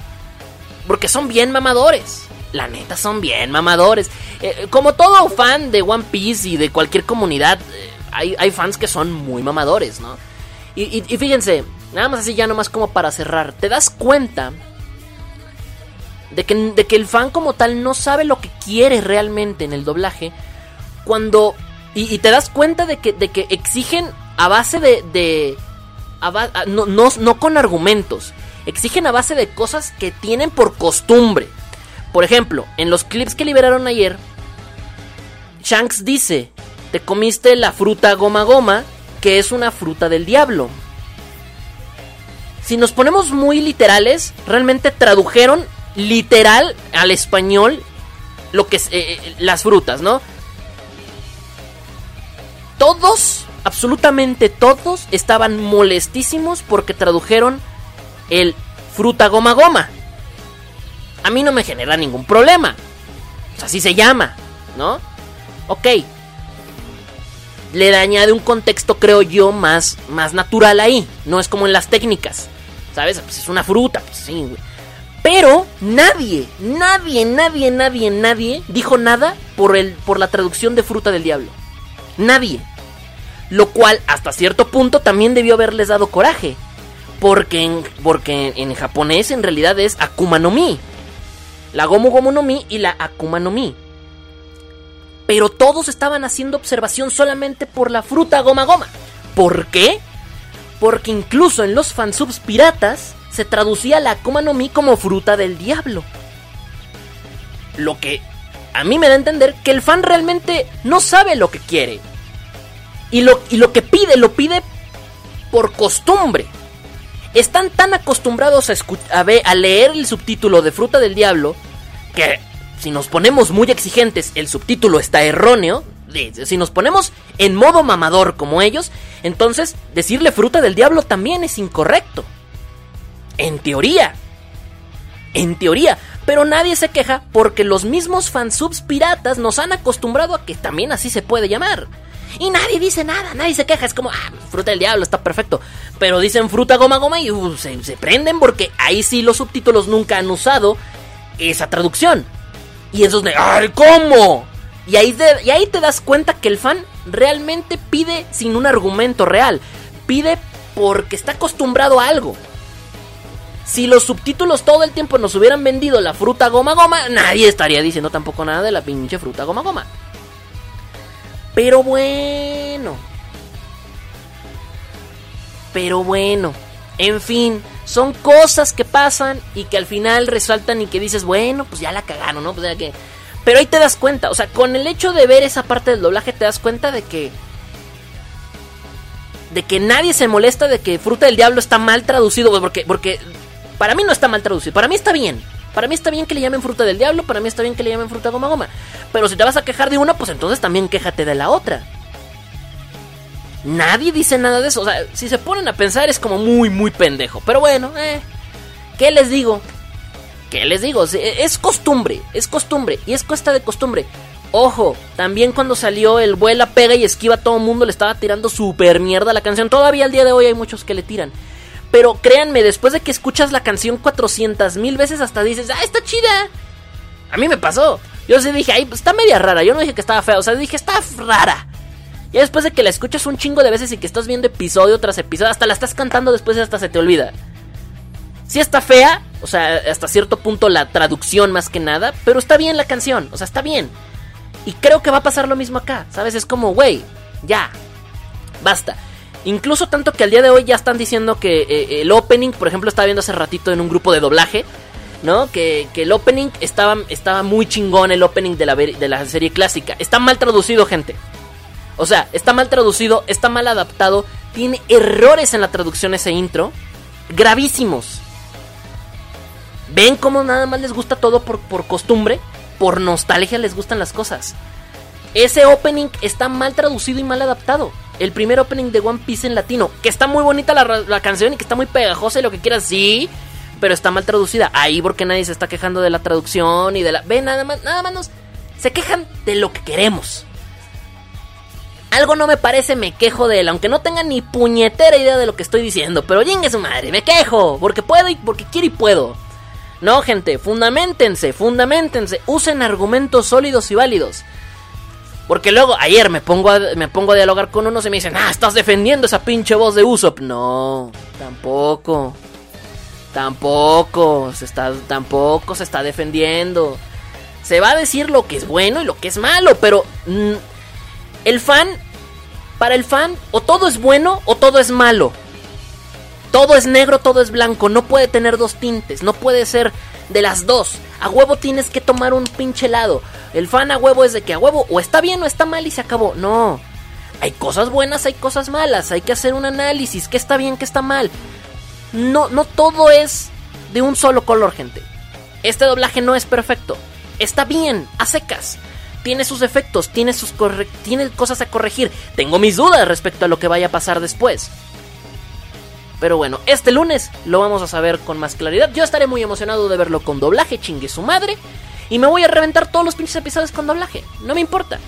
porque son bien mamadores. La neta son bien mamadores. Eh, como todo fan de One Piece y de cualquier comunidad, eh, hay fans que son muy mamadores, ¿no? Y, y- y fíjense, nada más así ya nomás como para cerrar, te das cuenta de que, de que el fan como tal no sabe lo que quiere realmente en el doblaje cuando... Y, te das cuenta de que, de que exigen a base de... a- no, no, no con argumentos, exigen a base de cosas que tienen por costumbre. Por ejemplo, en los clips que liberaron ayer, Shanks dice, te comiste la fruta goma goma, que es una fruta del diablo. Si nos ponemos muy literales, realmente tradujeron literal al español lo que es, eh, eh, las frutas, ¿no? Todos, absolutamente todos, estaban molestísimos porque tradujeron el fruta goma goma. A mí no me genera ningún problema. O sea, así se llama, ¿no? Ok. Le añade un contexto, creo yo, más, más natural ahí. No es como en las técnicas. ¿Sabes? Pues es una fruta, pues sí, güey. Pero nadie, nadie, nadie, nadie, nadie dijo nada por, el, por la traducción de fruta del diablo. Nadie. Lo cual hasta cierto punto también debió haberles dado coraje. Porque en, porque en, japonés en realidad es Akuma no Mi. La Gomu Gomu no Mi y la Akuma no Mi. Pero todos estaban haciendo observación solamente por la fruta Goma Goma. ¿Por qué? Porque incluso en los fansubs piratas se traducía la Akuma no Mi como fruta del diablo. Lo que a mí me da a entender que el fan realmente no sabe lo que quiere. Y lo, y lo que pide, lo pide por costumbre. Están tan acostumbrados a, a, a leer el subtítulo de Fruta del Diablo que si nos ponemos muy exigentes, el subtítulo está erróneo. Si nos ponemos en modo mamador como ellos, entonces decirle fruta del diablo también es incorrecto. En teoría. En teoría. Pero nadie se queja porque los mismos fansubs piratas nos han acostumbrado a que también así se puede llamar. Y nadie dice nada, nadie se queja. Es como, ah, fruta del diablo, está perfecto. Pero dicen fruta goma goma y uh, se, prenden porque ahí sí los subtítulos nunca han usado esa traducción. Y esos de, ¡ay, cómo! Y ahí, y ahí te das cuenta que el fan realmente pide sin un argumento real. Pide porque está acostumbrado a algo. Si los subtítulos todo el tiempo nos hubieran vendido la fruta goma goma, nadie estaría diciendo tampoco nada de la pinche fruta goma goma. Pero bueno. Pero bueno. En fin, son cosas que pasan y que al final resaltan y que dices, bueno, pues ya la cagaron, ¿no? Pues que... Pero ahí te das cuenta, o sea, con el hecho de ver esa parte del doblaje te das cuenta de que... De que nadie se molesta de que Fruta del Diablo está mal traducido, porque, porque para mí no está mal traducido, para mí está bien. Para mí está bien que le llamen fruta del diablo, para mí está bien que le llamen fruta goma goma. Pero si te vas a quejar de una, pues entonces también quéjate de la otra. Nadie dice nada de eso. O sea, si se ponen a pensar es como muy, muy pendejo. Pero bueno, eh. ¿Qué les digo? ¿Qué les digo? Es costumbre, es costumbre. Y es cuesta de costumbre. Ojo, también cuando salió el vuela, pega y esquiva, todo el mundo le estaba tirando super mierda a la canción. Todavía al día de hoy hay muchos que le tiran. Pero créanme, después de que escuchas la canción 400 mil veces, hasta dices, ah, está chida. A mí me pasó. Yo sí dije, ay, pues está media rara. Yo no dije que estaba fea, o sea, dije, está rara. Y después de que la escuchas un chingo de veces y que estás viendo episodio tras episodio, hasta la estás cantando después y hasta se te olvida. Sí está fea, o sea, hasta cierto punto la traducción más que nada, pero está bien la canción, o sea, está bien. Y creo que va a pasar lo mismo acá, ¿sabes? Es como, güey, ya, basta. Incluso tanto que al día de hoy ya están diciendo que eh, el opening, por ejemplo, estaba viendo hace ratito en un grupo de doblaje, ¿no? Que, el opening estaba, estaba muy chingón, el opening de la, de la serie clásica. Está mal traducido, gente. O sea, está mal traducido, está mal adaptado, tiene errores en la traducción ese intro, gravísimos. ¿Ven cómo nada más les gusta todo por, por costumbre? Por nostalgia les gustan las cosas. Ese opening está mal traducido y mal adaptado el primer opening de One Piece en latino. Que está muy bonita la, canción y que está muy pegajosa y lo que quieras, sí. Pero está mal traducida. Ahí porque nadie se está quejando de la traducción y de la... Ve, nada más, nada más nos... Se quejan de lo que queremos. Algo no me parece, me quejo de él, aunque no tenga ni puñetera idea de lo que estoy diciendo. Pero yengue su madre, me quejo, porque puedo y porque quiero y puedo. No, gente, fundamentense, fundamentense, usen argumentos sólidos y válidos. Porque luego, ayer me pongo a, me pongo a dialogar con unos y me dicen, ah, estás defendiendo esa pinche voz de Usopp. No, tampoco. Tampoco está, tampoco se está defendiendo. Se va a decir lo que es bueno y lo que es malo, pero mm, el fan, para el fan, o todo es bueno o todo es malo. Todo es negro, todo es blanco, no puede tener dos tintes, no puede ser de las dos. A huevo tienes que tomar un pinche lado. El fan a huevo es de que a huevo o está bien o está mal y se acabó. No. Hay cosas buenas, hay cosas malas. Hay que hacer un análisis. ¿Qué está bien, qué está mal? No, no todo es de un solo color, gente. Este doblaje no es perfecto. Está bien, a secas. Tiene sus efectos, tiene, sus tiene cosas a corregir. Tengo mis dudas respecto a lo que vaya a pasar después. Pero bueno, este lunes lo vamos a saber con más claridad. Yo estaré muy emocionado de verlo con doblaje, chingue su madre. Y me voy a reventar todos los pinches episodios con doblaje. No me importa.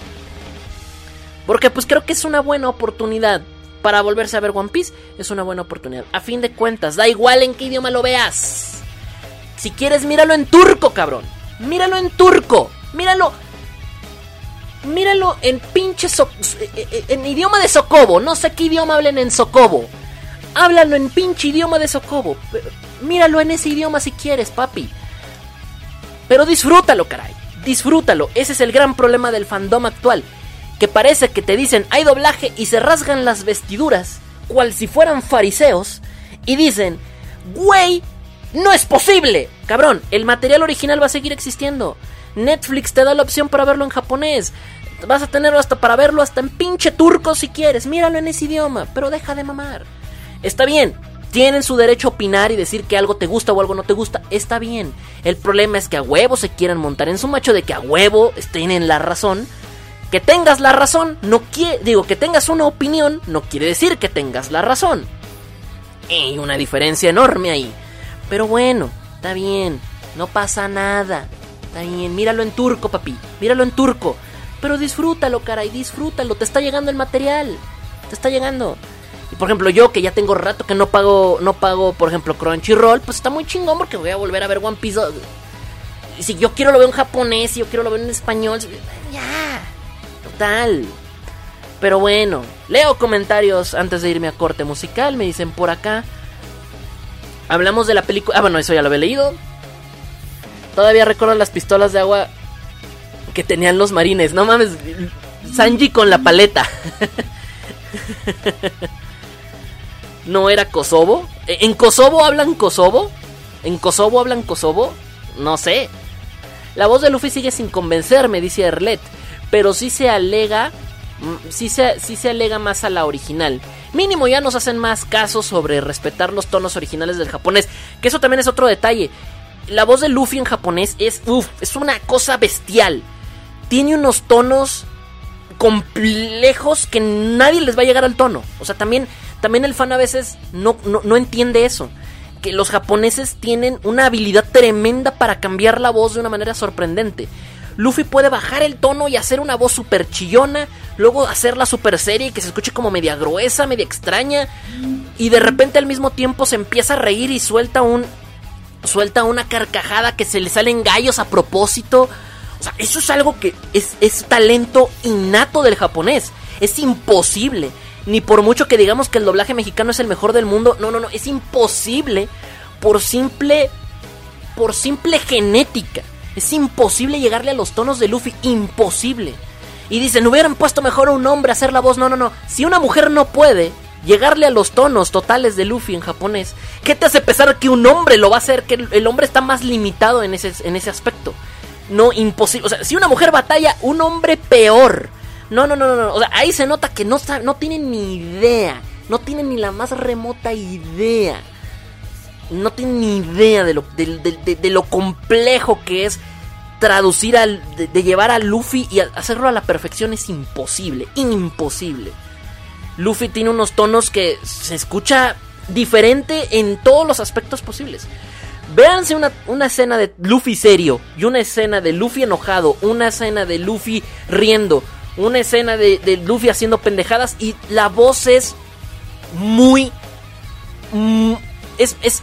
Porque pues creo que es una buena oportunidad para volverse a ver One Piece. Es una buena oportunidad. A fin de cuentas, da igual en qué idioma lo veas. Si quieres, míralo en turco, cabrón. Míralo en turco. Míralo. Míralo en pinche en idioma de Sokobo. No sé qué idioma hablen en Sokobo. Háblalo en pinche idioma de Sokobo. Míralo en ese idioma si quieres, papi. Pero disfrútalo, caray. Disfrútalo. Ese es el gran problema del fandom actual. Que parece que te dicen hay doblaje y se rasgan las vestiduras, cual si fueran fariseos, y dicen, güey, no es posible. Cabrón, el material original va a seguir existiendo. Netflix te da la opción para verlo en japonés. Vas a tenerlo hasta para verlo hasta en pinche turco si quieres. Míralo en ese idioma, pero deja de mamar. Está bien, tienen su derecho a opinar y decir que algo te gusta o algo no te gusta. Está bien. El problema es que a huevo se quieran montar en su macho de que a huevo estén en la razón. Que tengas la razón, no quiere, digo, que tengas una opinión, no quiere decir que tengas la razón. Hay una diferencia enorme ahí. Pero bueno, está bien, no pasa nada. Míralo en turco, papi, míralo en turco. Pero disfrútalo, caray, disfrútalo, te está llegando el material. Te está llegando. Y por ejemplo, yo que ya tengo rato que no pago, no pago, por ejemplo, Crunchyroll, pues está muy chingón porque voy a volver a ver One Piece. Y si yo quiero lo veo en japonés, si yo quiero lo veo en español, ya. Total. Pero bueno, leo comentarios antes de irme a corte musical. Me dicen por acá. Hablamos de la película. Ah, bueno, eso ya lo había leído. Todavía recuerdo las pistolas de agua que tenían los marines. No mames, Sanji con la paleta. ¿No era Kosovo? ¿En Kosovo hablan Kosovo? ¿En Kosovo hablan Kosovo? No sé. La voz de Luffy sigue sin convencerme, dice Erlet. Pero sí se alega. Sí se, sí se alega más a la original. Mínimo ya nos hacen más caso sobre respetar los tonos originales del japonés. Que eso también es otro detalle. La voz de Luffy en japonés es. Uf, es una cosa bestial. Tiene unos tonos complejos que nadie les va a llegar al tono. O sea, también también el fan a veces no, no, entiende eso. Que los japoneses tienen una habilidad tremenda para cambiar la voz de una manera sorprendente. Luffy puede bajar el tono y hacer una voz super chillona, luego hacerla super seria y que se escuche como media gruesa, media extraña, y de repente al mismo tiempo se empieza a reír y suelta un suelta una carcajada que se le salen gallos a propósito. O sea, eso es algo que es, es talento innato del japonés. Es imposible ni por mucho que digamos que el doblaje mexicano es el mejor del mundo, no, no, no, es imposible por simple por simple genética. Es imposible llegarle a los tonos de Luffy, imposible. Y dicen, hubieran puesto mejor a un hombre a hacer la voz. No, no, no. Si una mujer no puede llegarle a los tonos totales de Luffy en japonés, ¿qué te hace pensar que un hombre lo va a hacer? Que el hombre está más limitado en ese, en ese aspecto. No, imposible. O sea, si una mujer batalla, un hombre peor. No, no, no, no. O sea, ahí se nota que no, no tienen ni idea. No tienen ni la más remota idea. No tienen ni idea de lo, de, lo complejo que es traducir al. De, llevar a Luffy y hacerlo a la perfección es imposible. Imposible. Luffy tiene unos tonos que se escucha diferente en todos los aspectos posibles. Véanse una, una, escena de Luffy serio y una escena de Luffy enojado, una escena de Luffy riendo, una escena de, Luffy haciendo pendejadas y la voz es muy... Mm, es, es,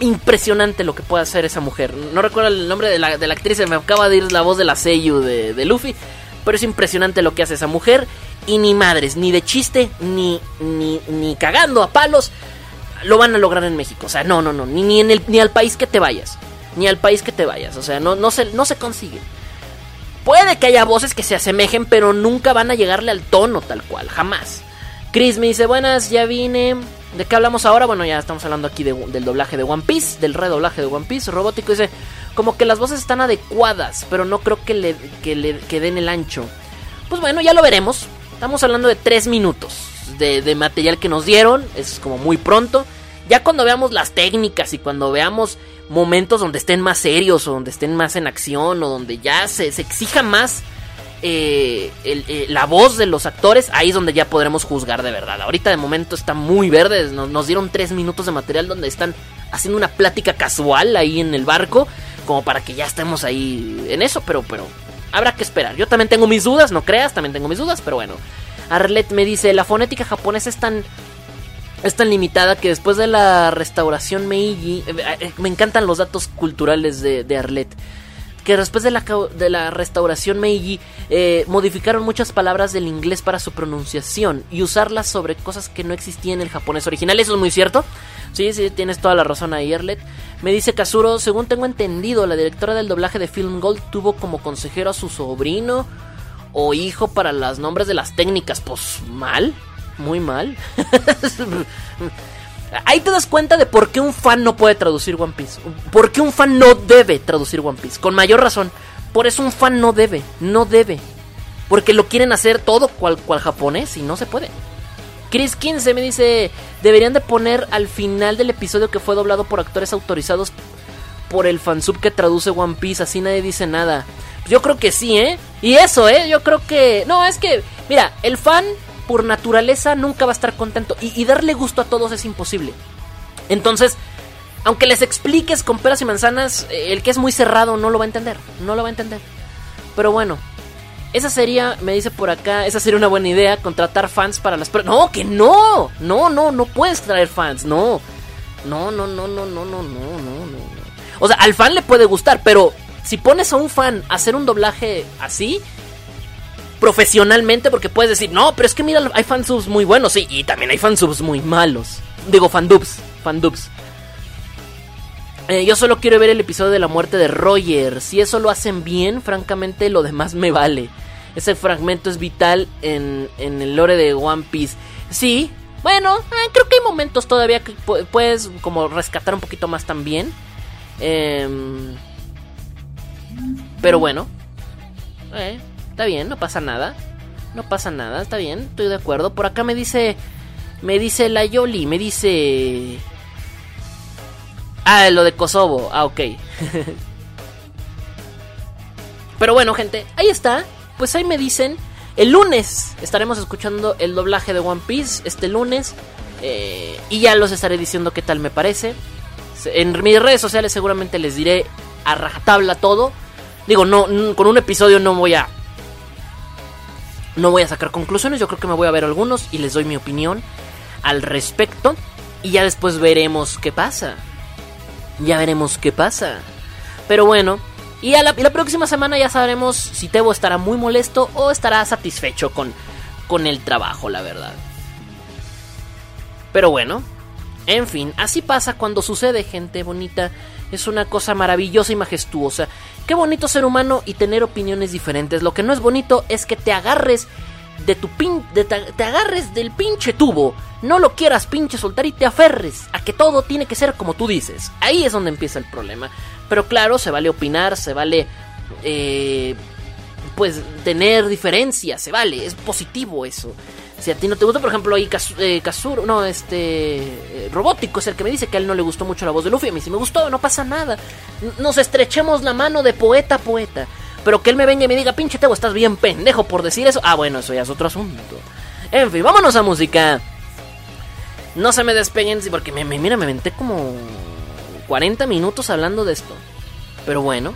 impresionante lo que puede hacer esa mujer. No recuerdo el nombre de la, de la actriz, me acaba de ir la voz de la Seiyu de, Luffy, pero es impresionante lo que hace esa mujer y ni madres, ni de chiste, ni, ni, ni cagando a palos, lo van a lograr en México. O sea, no, no, no, ni, ni, en el, ni al país que te vayas, ni al país que te vayas, o sea, no, no, se, no se consigue. Puede que haya voces que se asemejen, pero nunca van a llegarle al tono tal cual, jamás. Chris me dice, buenas, ya vine. ¿De qué hablamos ahora? Bueno, ya estamos hablando aquí del doblaje de One Piece, del redoblaje de One Piece. Robótico dice, como que las voces están adecuadas, pero no creo que le, que le que den el ancho. Pues bueno, ya lo veremos. Estamos hablando de 3 minutos de, material que nos dieron, es como muy pronto. Ya cuando veamos las técnicas y cuando veamos momentos donde estén más serios o donde estén más en acción o donde ya se, se exija más eh, el- eh, la voz de los actores, ahí es donde ya podremos juzgar de verdad. Ahorita de momento está muy verde, nos, nos dieron tres minutos de material donde están haciendo una plática casual ahí en el barco, como para que ya estemos ahí en eso, pero, pero habrá que esperar. Yo también tengo mis dudas, no creas, también tengo mis dudas, pero bueno. Arlet me dice, la fonética japonesa es tan es tan limitada que después de la restauración Meiji, eh, eh, me encantan los datos culturales de, de Arlet, que después de la, de la restauración Meiji eh, modificaron muchas palabras del inglés para su pronunciación y usarlas sobre cosas que no existían en el japonés original. Eso es muy cierto. Sí, sí, tienes toda la razón ahí, Arlet. Me dice Kazuro, según tengo entendido, la directora del doblaje de Film Gold tuvo como consejero a su sobrino o hijo para los nombres de las técnicas. Pues mal, muy mal. Ahí te das cuenta de por qué un fan no puede traducir One Piece. Por qué un fan no debe traducir One Piece. Con mayor razón. Por eso un fan no debe. No debe. Porque lo quieren hacer todo cual, cual japonés y no se puede. Chris 15 me dice, deberían de poner al final del episodio que fue doblado por actores autorizados por el fansub que traduce One Piece, así nadie dice nada. Yo creo que sí, ¿eh? Y eso, ¿eh? Yo creo que... No, es que, mira, el fan por naturaleza nunca va a estar contento. Y, darle gusto a todos es imposible. Entonces, aunque les expliques con peras y manzanas, eh, el que es muy cerrado no lo va a entender. No lo va a entender. Pero bueno, esa sería, me dice por acá, esa sería una buena idea, contratar fans para las... No, que no. No, no, no puedes traer fans. No. No, no, no, no, no, no, no, no. O sea, al fan le puede gustar, pero si pones a un fan a hacer un doblaje así, profesionalmente, porque puedes decir, no, pero es que mira, hay fansubs muy buenos, sí, y también hay fansubs muy malos. Digo, fandubs, fandubs. Eh, yo solo quiero ver el episodio de la muerte de Roger. Si eso lo hacen bien, francamente lo demás me vale. Ese fragmento es vital en, en el lore de One Piece. Sí, bueno, eh, creo que hay momentos todavía que pu- puedes como rescatar un poquito más también. Em, pero bueno, eh, está bien, no pasa nada. No pasa nada, está bien, estoy de acuerdo. Por acá me dice, me dice la Yoli, me dice... Ah, lo de Kosovo. Ah, ok. Pero bueno, gente, ahí está. Pues ahí me dicen. El lunes estaremos escuchando el doblaje de One Piece. Este lunes. eh, y ya los estaré diciendo qué tal me parece. En mis redes sociales seguramente les diré a rajatabla todo. Digo, no, con un episodio no voy a. No voy a sacar conclusiones. Yo creo que me voy a ver algunos y les doy mi opinión al respecto. Y ya después veremos qué pasa. Ya veremos qué pasa. Pero bueno, y, a la, próxima semana ya sabremos si Tebo estará muy molesto o estará satisfecho con, con el trabajo, la verdad. Pero bueno, en fin, así pasa cuando sucede, gente bonita. Es una cosa maravillosa y majestuosa. Qué bonito ser humano y tener opiniones diferentes. Lo que no es bonito es que te agarres de tu pin, de te agarres del pinche tubo, no lo quieras pinche soltar y te aferres a que todo tiene que ser como tú dices. Ahí es donde empieza el problema. Pero claro, se vale opinar, se vale eh, pues tener diferencias, se vale, es positivo eso. Si a ti no te gusta, por ejemplo, ahí Kazu- eh, Kazuro, no, este. eh, Robótico es el que me dice que a él no le gustó mucho la voz de Luffy. A mí sí me gustó, no pasa nada. Nos estrechemos la mano de poeta a poeta. Pero que él me venga y me diga, pinche Tebo, estás bien pendejo por decir eso. Ah, bueno, eso ya es otro asunto. En fin, vámonos a música. No se me despeguen, porque me- mira, me menté como 40 minutos hablando de esto. Pero bueno,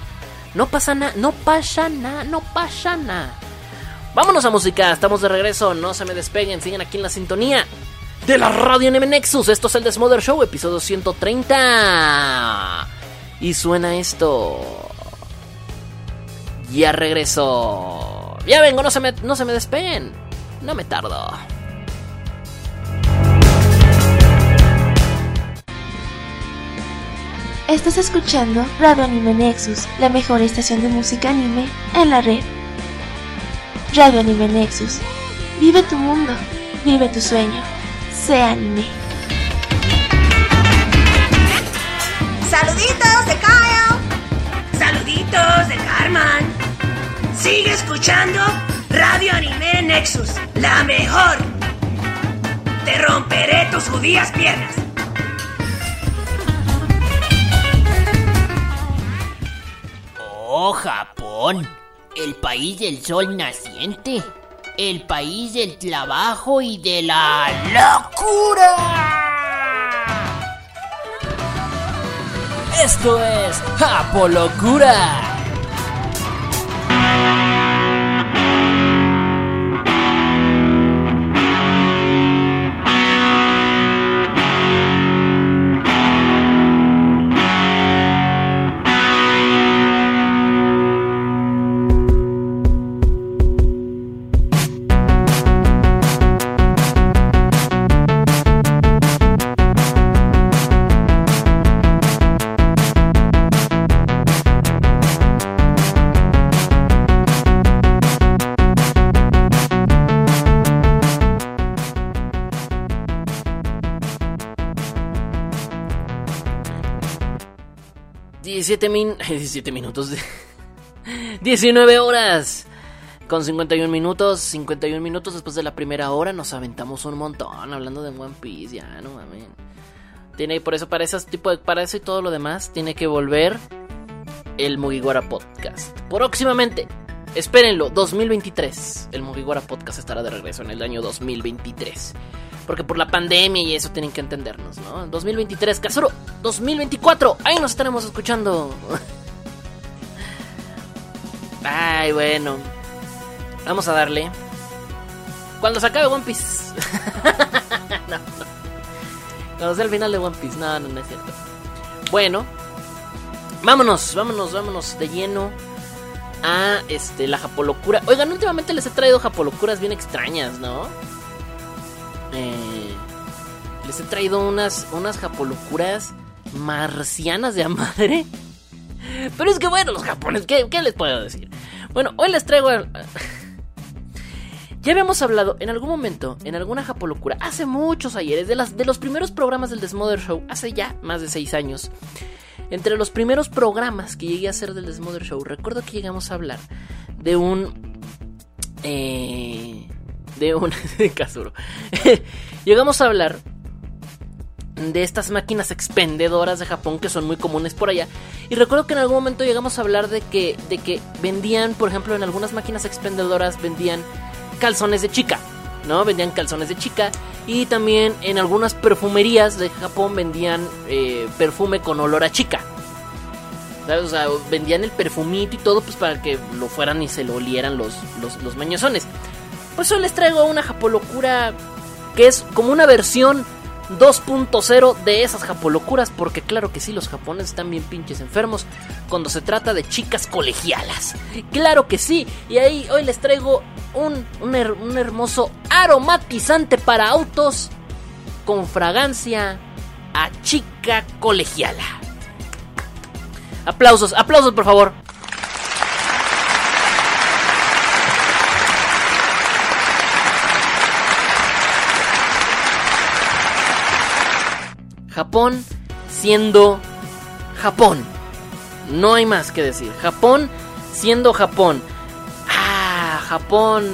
no pasa nada, no pasa nada, no pasa nada. Vámonos a música, estamos de regreso, no se me despeguen, sigan aquí en la sintonía de la radio NM Nexus. Esto es el Desmother Show, episodio 130. Y suena esto. Ya regreso. Ya vengo, no se me, no se me despeguen. No me tardo. Estás escuchando Radio Anime Nexus, la mejor estación de música anime en la red. Radio Anime Nexus. Vive tu mundo, vive tu sueño. Sé anime. Saluditos de Kyle. amiguitos de Carman. Sigue escuchando Radio Anime Nexus, la mejor. Te romperé tus judías piernas. Oh, Japón, el país del sol naciente, el país del trabajo y de la locura. Esto es Apolocura. 17, min 17 minutos. 19 horas. Con 51 minutos, 51 minutos después de la primera hora nos aventamos un montón hablando de One Piece, ya no mames. Tiene por eso para esas tipo de, para eso y todo lo demás tiene que volver el Mugiwara Podcast. Próximamente, espérenlo, 2023. El Mugiwara Podcast estará de regreso en el año 2023. Porque por la pandemia y eso tienen que entendernos, ¿no? 2023, Kazuro, 2024, ahí nos estaremos escuchando. Ay, bueno. Vamos a darle. Cuando se acabe One Piece. no, no. Cuando sea el final de One Piece. No, no, no es cierto. Bueno. Vámonos, vámonos, vámonos de lleno a este, la Japolocura. Oigan, últimamente les he traído Japolocuras bien extrañas, ¿no? Eh, les he traído unas, unas Japolocuras marcianas de a madre. Pero es que bueno, los japoneses, ¿qué, les puedo decir? Bueno, hoy les traigo... Ya habíamos hablado en algún momento, en alguna Japolocura, hace muchos ayeres, de, las, de los primeros programas del Desmother Show, hace ya más de seis años. Entre los primeros programas que llegué a hacer del Desmother Show, recuerdo que llegamos a hablar de un. Eh, de un. de Kazuro. llegamos a hablar de estas máquinas expendedoras de Japón que son muy comunes por allá. Y recuerdo que en algún momento llegamos a hablar de que, de que vendían, por ejemplo, en algunas máquinas expendedoras vendían calzones de chica. ¿no? Vendían calzones de chica. Y también en algunas perfumerías de Japón vendían eh, perfume con olor a chica. ¿Sabes? O sea, vendían el perfumito y todo pues para que lo fueran y se lo olieran los, los, los. Por eso les traigo una japolocura que es como una versión 2.0 de esas japolocuras. Porque claro que sí, los japoneses están bien pinches enfermos cuando se trata de chicas colegialas. Claro que sí. Y ahí hoy les traigo un, un, un hermoso aromatizante para autos con fragancia a chica colegiala. Aplausos, aplausos por favor. Japón siendo Japón. No hay más que decir. Japón siendo Japón. Ah, Japón.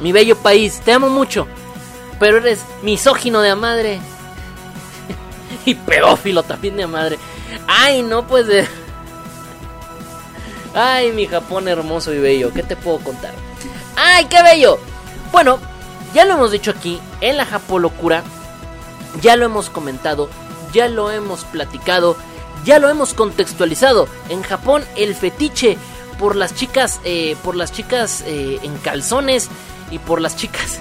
Mi bello país, te amo mucho. Pero eres misógino de a madre. y pedófilo también de a madre. Ay, no pues de... Ay, mi Japón hermoso y bello. ¿Qué te puedo contar? ¡Ay, qué bello! Bueno, ya lo hemos dicho aquí en la Japolocura. Ya lo hemos comentado, ya lo hemos platicado, ya lo hemos contextualizado. En Japón el fetiche por las chicas, eh, por las chicas eh, en calzones y por las chicas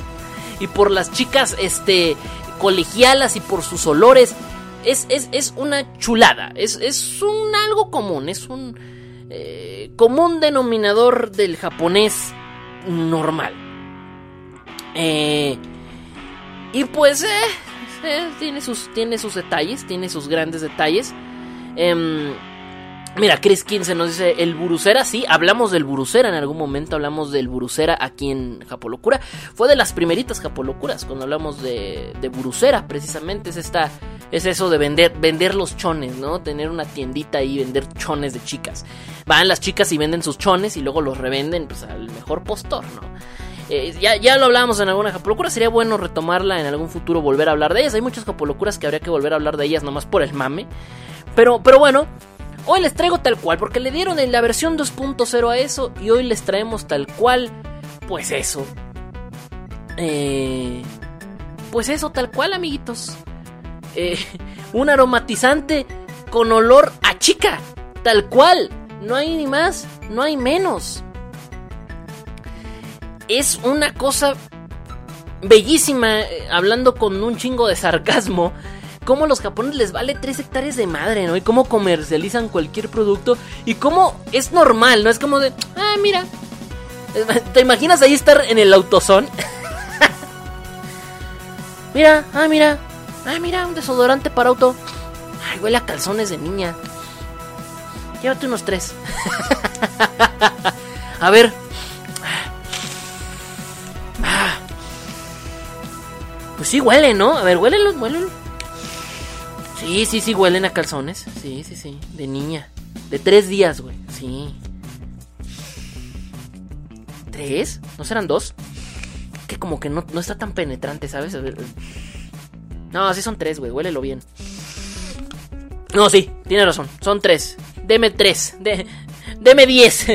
y por las chicas, este, colegialas y por sus olores es, es, es una chulada. Es, es un algo común, es un eh, común denominador del japonés normal. Eh, y pues, eh, eh, tiene, sus, tiene sus detalles, tiene sus grandes detalles. Em, mira, Chris 15 nos dice, el Burucera, sí, hablamos del Burucera en algún momento, hablamos del Burucera aquí en Japolocura. Fue de las primeritas Japolocuras, cuando hablamos de, de precisamente, es esta es eso de vender, vender los chones, ¿no? Tener una tiendita ahí, vender chones de chicas. Van las chicas y venden sus chones y luego los revenden pues, al mejor postor, ¿no? Eh, ya, ya lo hablábamos en alguna japolocura, sería bueno retomarla en algún futuro, volver a hablar de ellas. Hay muchas japolocuras que habría que volver a hablar de ellas nomás por el mame. Pero, pero bueno, hoy les traigo tal cual, porque le dieron en la versión 2.0 a eso y hoy les traemos tal cual, pues eso. Eh, pues eso, tal cual, amiguitos. Eh, un aromatizante con olor a chica, tal cual. No hay ni más, no hay menos. Es una cosa bellísima, eh, hablando con un chingo de sarcasmo. Cómo los japoneses les vale 3 hectáreas de madre, ¿no? Y cómo comercializan cualquier producto. Y cómo es normal, ¿no? Es como de, ah, mira. ¿Te imaginas ahí estar en el autosón? mira, ah, mira. Ah, mira, un desodorante para auto. Ay, huele a calzones de niña. Llévate unos tres. a ver. Ah. Pues sí huele, ¿no? A ver, huélelos, huélelos. Sí, sí, sí, huelen a calzones. Sí, sí, sí. De niña. De tres días, güey. Sí. ¿Tres? ¿No serán dos? Que como que no, no está tan penetrante, ¿sabes? Ver. No, sí son tres, güey. Huélelo bien. No, sí, tiene razón. Son tres. Deme tres. De, deme diez.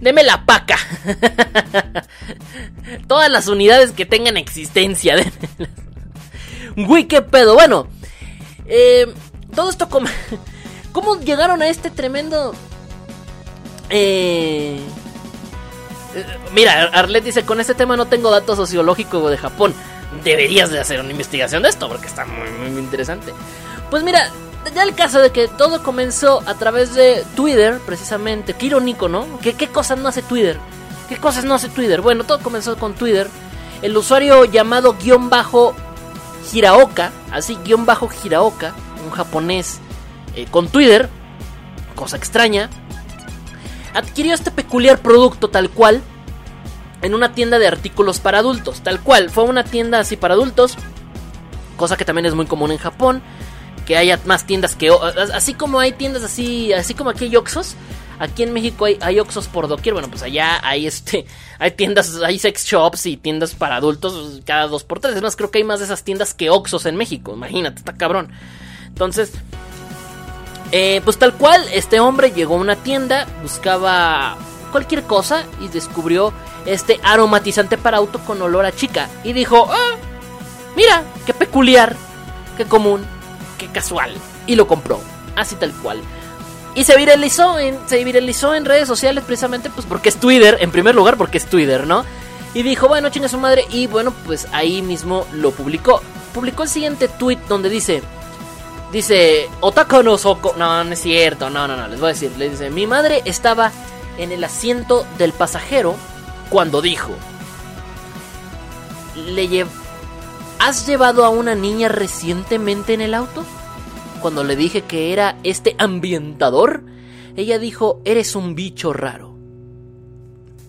Deme la paca. Todas las unidades que tengan existencia. Güey, qué pedo. Bueno, eh, todo esto como... ¿Cómo llegaron a este tremendo... Eh... eh, Mira, Arlet dice, con este tema no tengo datos sociológicos de Japón. Deberías de hacer una investigación de esto porque está muy, muy interesante. Pues mira, ya el caso de que todo comenzó a través de Twitter, precisamente. Qué irónico, ¿no? ¿Qué, qué cosas no hace Twitter? ¿Qué cosas no hace Twitter? Bueno, todo comenzó con Twitter. El usuario llamado guion bajo Hiraoka, así guion bajo Hiraoka, un japonés eh, con Twitter, cosa extraña, adquirió este peculiar producto tal cual en una tienda de artículos para adultos, tal cual, fue una tienda así para adultos, cosa que también es muy común en Japón, que haya más tiendas que así como hay tiendas así, así como aquí hay Oxxos, aquí en México hay, hay por doquier, bueno, pues allá hay este hay tiendas, hay sex shops y tiendas para adultos cada dos por tres, es más creo que hay más de esas tiendas que Oxxos en México, imagínate, está cabrón. Entonces, eh, pues tal cual, este hombre llegó a una tienda, buscaba cualquier cosa y descubrió este aromatizante para auto con olor a chica. Y dijo, ah, mira, qué peculiar, qué común, qué casual. Y lo compró, así tal cual. Y se viralizó en, se viralizó en redes sociales precisamente pues porque es Twitter, en primer lugar porque es Twitter, ¿no? Y dijo, bueno, chinga su madre. Y bueno, pues ahí mismo lo publicó. Publicó el siguiente tweet donde dice... Dice, Otaka no. No, no es cierto, no, no, no, les voy a decir. Le dice, mi madre estaba en el asiento del pasajero cuando dijo, ¿Le lle ¿Has llevado a una niña recientemente en el auto? Cuando le dije que era este ambientador, ella dijo, eres un bicho raro.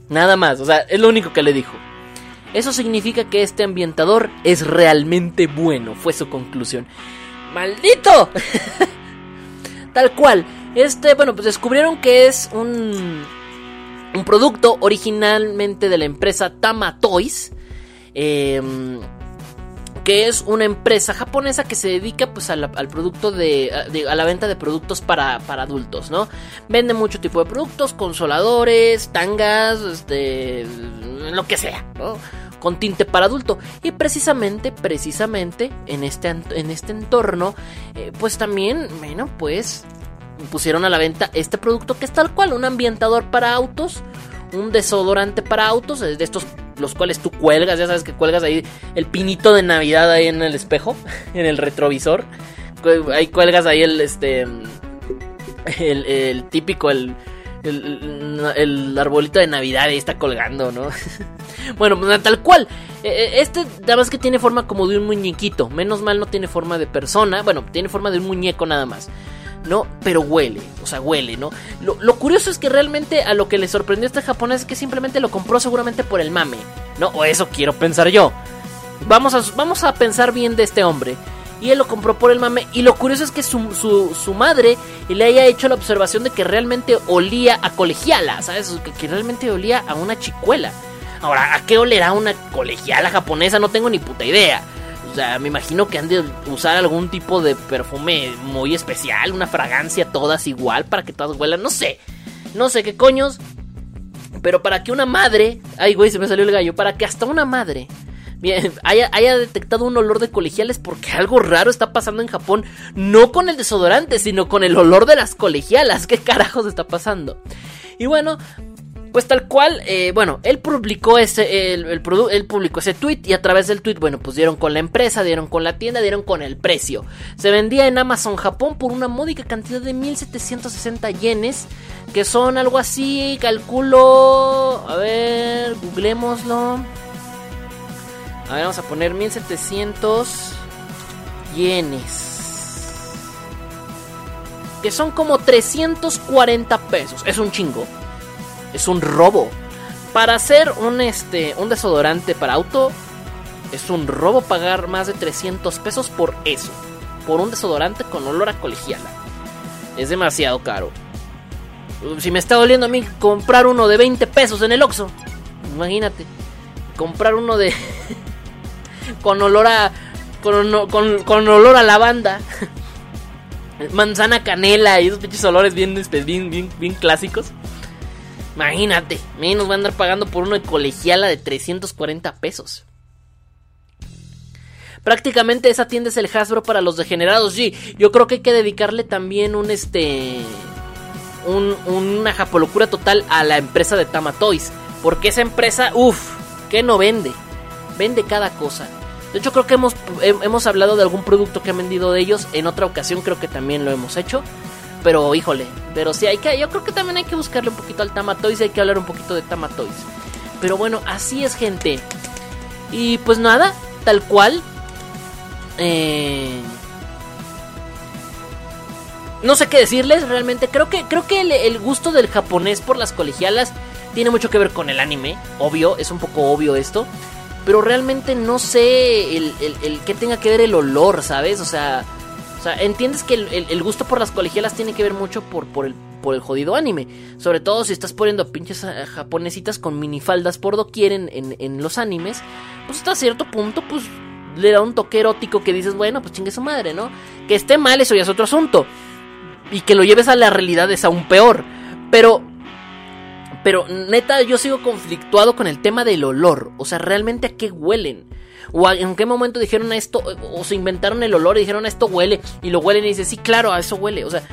Nada más, o sea, es lo único que le dijo. Eso significa que este ambientador es realmente bueno, fue su conclusión. ¡Maldito! Tal cual. Este, bueno, pues descubrieron que es un, un producto originalmente de la empresa Tama Toys. Eh, que es una empresa japonesa que se dedica pues al producto de, de, a la venta de productos para, para, adultos, ¿no? Vende mucho tipo de productos, consoladores, tangas, este, lo que sea, ¿no? Con tinte para adulto. Y precisamente, precisamente en este, en este entorno, eh, pues también, bueno, pues pusieron a la venta este producto que es tal cual, un ambientador para autos, un desodorante para autos, de estos los cuales tú cuelgas, ya sabes que cuelgas ahí el pinito de Navidad ahí en el espejo, en el retrovisor. Ahí cuelgas ahí el este el, el típico el, el, arbolito de Navidad ahí está colgando, ¿no? bueno, pues tal cual. Este, nada más que tiene forma como de un muñequito. Menos mal no tiene forma de persona. Bueno, tiene forma de un muñeco nada más. ¿No? Pero huele, o sea, huele, ¿no? Lo, lo, curioso es que realmente a lo que le sorprendió a este japonés es que simplemente lo compró seguramente por el mame, ¿no? O eso quiero pensar yo. Vamos a, vamos a pensar bien de este hombre. Y él lo compró por el mame. Y lo curioso es que su, su, su madre le haya hecho la observación de que realmente olía a colegiala, ¿sabes? Que, que realmente olía a una chicuela. Ahora, ¿a qué olerá una colegiala japonesa? No tengo ni puta idea. O sea, me imagino que han de usar algún tipo de perfume muy especial, una fragancia todas igual para que todas huelan. No sé, no sé qué coños. Pero para que una madre. Ay, güey, se me salió el gallo. Para que hasta una madre. Bien, haya, haya detectado un olor de colegiales porque algo raro está pasando en Japón. No con el desodorante, sino con el olor de las colegialas. ¿Qué carajos está pasando? Y bueno, pues tal cual, eh, bueno, él publicó ese, el, el él publicó ese tweet y a través del tweet, bueno, pues dieron con la empresa, dieron con la tienda, dieron con el precio. Se vendía en Amazon Japón por una módica cantidad de 1760 yenes, que son algo así, calculo, a ver, googlemoslo. A ver, vamos a poner 1700 yenes. Que son como 340 pesos. Es un chingo es un robo. Para hacer un este un desodorante para auto es un robo pagar más de 300 pesos por eso, por un desodorante con olor a colegiala. Es demasiado caro. Si me está doliendo a mí comprar uno de 20 pesos en el Oxxo, imagínate, comprar uno de con olor a con, olor a lavanda. Manzana canela y esos pinches olores bien, bien, bien, bien clásicos. Imagínate, me nos van a andar pagando por uno de colegiala de 340 pesos. Prácticamente esa tienda es el Hasbro para los degenerados. Sí, yo creo que hay que dedicarle también un este. Un, una japolocura total a la empresa de Tama Toys. Porque esa empresa, uff, que no vende. Vende cada cosa. De hecho, creo que hemos, hemos hablado de algún producto que han vendido de ellos. En otra ocasión, creo que también lo hemos hecho. Pero híjole, pero sí hay que, yo creo que también hay que buscarle un poquito al Tama Toys y hay que hablar un poquito de Tama Toys. Pero bueno, así es gente. Y pues nada, tal cual. Eh... No sé qué decirles, realmente creo que creo que el, gusto del japonés por las colegialas tiene mucho que ver con el anime, obvio, es un poco obvio esto, pero realmente no sé el, el, el que tenga que ver el olor, ¿sabes? O sea, o sea, entiendes que el, el, gusto por las colegialas tiene que ver mucho por, por, el, por el jodido anime. Sobre todo si estás poniendo pinches eh, japonesitas con minifaldas por doquier en, en, en, los animes. Pues hasta cierto punto, pues le da un toque erótico que dices, bueno, pues chingue su madre, ¿no? Que esté mal, eso ya es otro asunto. Y que lo lleves a la realidad es aún peor. Pero... Pero neta, yo sigo conflictuado con el tema del olor. O sea, realmente a qué huelen. O en qué momento dijeron esto, o se inventaron el olor y dijeron esto huele, y lo huelen y dicen, sí, claro, a eso huele. O sea,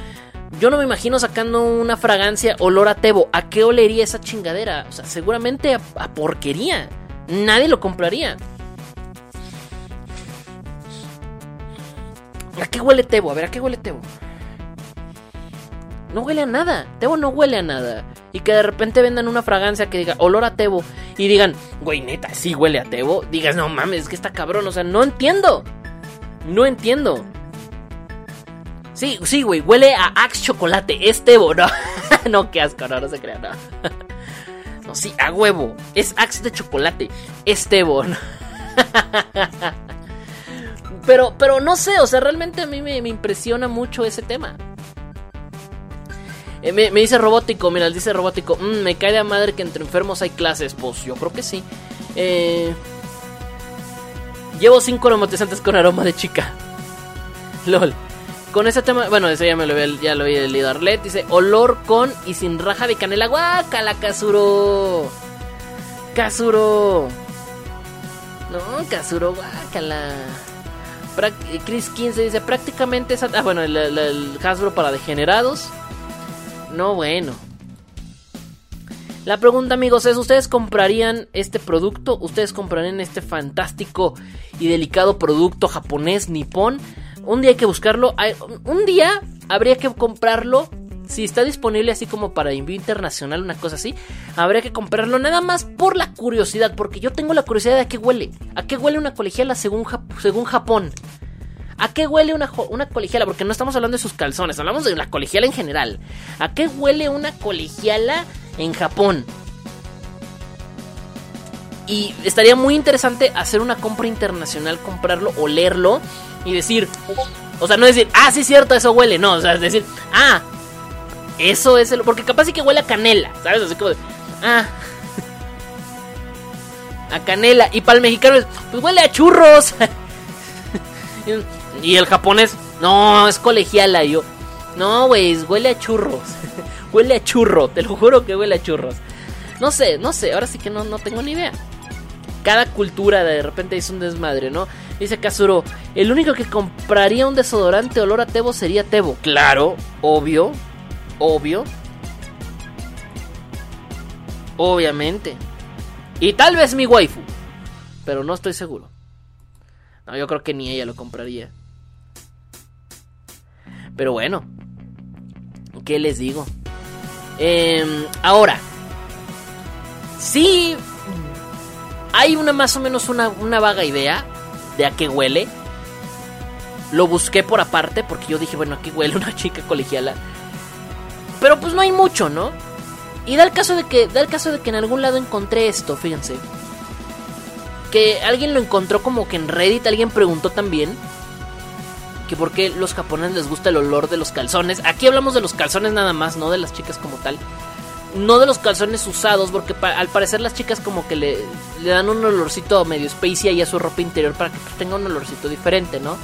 yo no me imagino sacando una fragancia olor a tebo. ¿A qué olería esa chingadera? O sea, seguramente a, a porquería. Nadie lo compraría. ¿A qué huele tebo? A ver, ¿a qué huele tebo? No huele a nada. Tebo no huele a nada. Y que de repente vendan una fragancia que diga olor a Tebo. Y digan, güey, neta, sí huele a Tebo. Digas, no mames, es que está cabrón. O sea, no entiendo. No entiendo. Sí, sí, güey, huele a Axe Chocolate. Es Tebo, no. no, qué asco, no, no se crea, no. no, sí, a huevo. Es Axe de chocolate. Es Tebo, pero, pero no sé, o sea, realmente a mí me impresiona mucho ese tema. Eh, me, dice robótico, mira, dice robótico. Mmm, me cae de madre que entre enfermos hay clases. Pues yo creo que sí. Eh, llevo cinco aromatizantes con aroma de chica. LOL. Con ese tema, bueno, ese ya me lo había, ya lo había leído Arlet. Dice olor con y sin raja de canela. Guácala, Kazuro. Kazuro. No, Kazuro, guácala. Pra Chris 15 dice prácticamente esa. Ah, bueno, el, el Hasbro para degenerados. No, bueno. La pregunta, amigos, es: ¿Ustedes comprarían este producto? ¿Ustedes comprarían este fantástico y delicado producto japonés nipón? Un día hay que buscarlo. Un día habría que comprarlo. Si está disponible así como para envío internacional, una cosa así, habría que comprarlo nada más por la curiosidad. Porque yo tengo la curiosidad de a qué huele. ¿A qué huele una colegiala según, según Japón? ¿A qué huele una, una colegiala? Porque no estamos hablando de sus calzones, hablamos de la colegiala en general. ¿A qué huele una colegiala en Japón? y estaría muy interesante hacer una compra internacional, comprarlo, olerlo y decir, o sea, no decir, ah, sí es cierto, eso huele, no, o sea, es decir, ah, eso es el, porque capaz sí que huele a canela, ¿sabes? Así como de, ah, a canela, y para el mexicano es, pues huele a churros. y el japonés, no, es colegiala, yo, no, güey, huele a churros, huele a churro, te lo juro que huele a churros. No sé, no sé, ahora sí que no, no tengo ni idea. Cada cultura de repente es un desmadre, ¿no? Dice Kazuro, el único que compraría un desodorante olor a Tebo sería Tebo. Claro, obvio, obvio. Obviamente. Y tal vez mi waifu. Pero no estoy seguro. No, yo creo que ni ella lo compraría. Pero bueno. ¿Qué les digo? Em, ahora. Sí. Hay una más o menos una, una vaga idea de a qué huele. Lo busqué por aparte porque yo dije, bueno, aquí huele una chica colegiala. Pero pues no hay mucho, ¿no? Y da el caso de que da el caso de que en algún lado encontré esto, fíjense. Que alguien lo encontró como que en Reddit alguien preguntó también que por qué los japoneses les gusta el olor de los calzones. Aquí hablamos de los calzones nada más, no de las chicas como tal. No de los calzones usados, porque al parecer las chicas como que le, dan un olorcito medio spacey ahí a su ropa interior para que tenga un olorcito diferente, ¿no?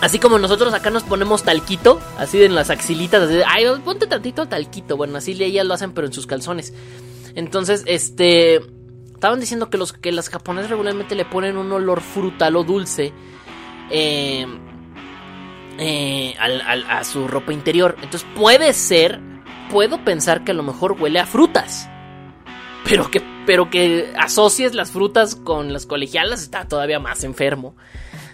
Así como nosotros acá nos ponemos talquito, así en las axilitas, así ay, ponte tantito talquito. Bueno, así ellas lo hacen, pero en sus calzones. Entonces, este. Estaban diciendo que los que las japonesas regularmente le ponen un olor frutal o dulce eh, eh, a su ropa interior. Entonces puede ser, puedo pensar que a lo mejor huele a frutas. Pero que, pero que asocies las frutas con las colegialas está todavía más enfermo.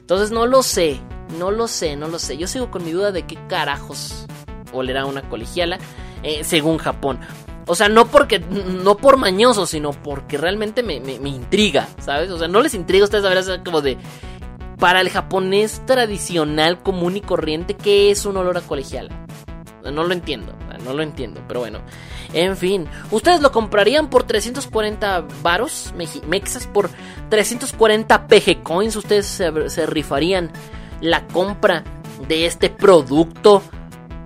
Entonces no lo sé, no lo sé, no lo sé. Yo sigo con mi duda de qué carajos olerá una colegiala eh, según Japón. O sea, no porque, no por mañoso, sino porque realmente me, intriga, ¿sabes? O sea, no les intriga a ustedes a ver, como de, para el japonés tradicional, común y corriente, ¿qué es un olor a colegiala? No lo entiendo, no lo entiendo, pero bueno. En fin, ¿ustedes lo comprarían por 340 varos mexas por 340 PG coins? ¿Ustedes se, rifarían la compra de este producto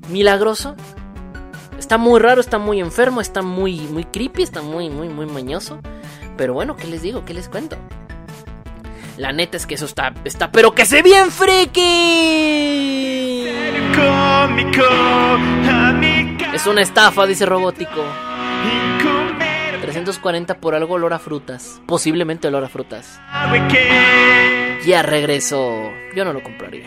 milagroso? Está muy raro, está muy enfermo, está muy, muy creepy, está muy, muy, muy mañoso. Pero bueno, ¿qué les digo? ¿Qué les cuento? La neta es que eso está, está, pero que se bien friki. Es una estafa, dice Robótico. 340 por algo olor a frutas. Posiblemente olor a frutas. Ya regreso. Yo no lo compraría.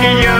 friki, friki, yo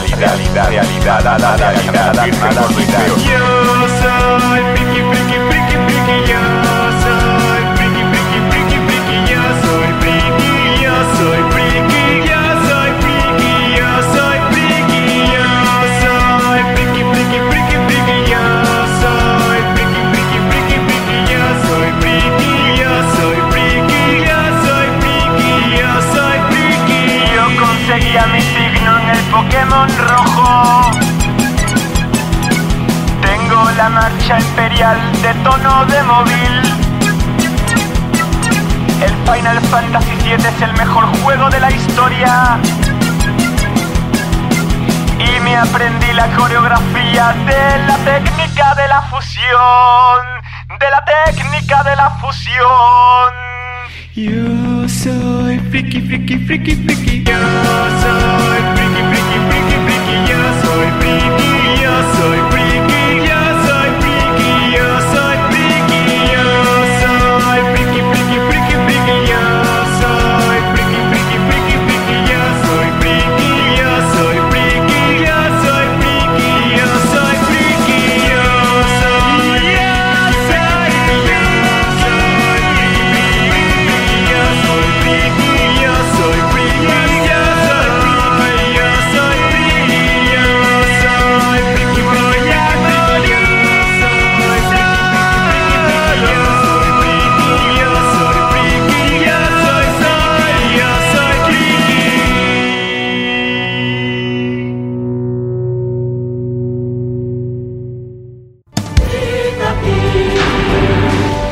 realidad, realidad, realidad, realidad, feo. Yo soy friki, friki, friki, friki.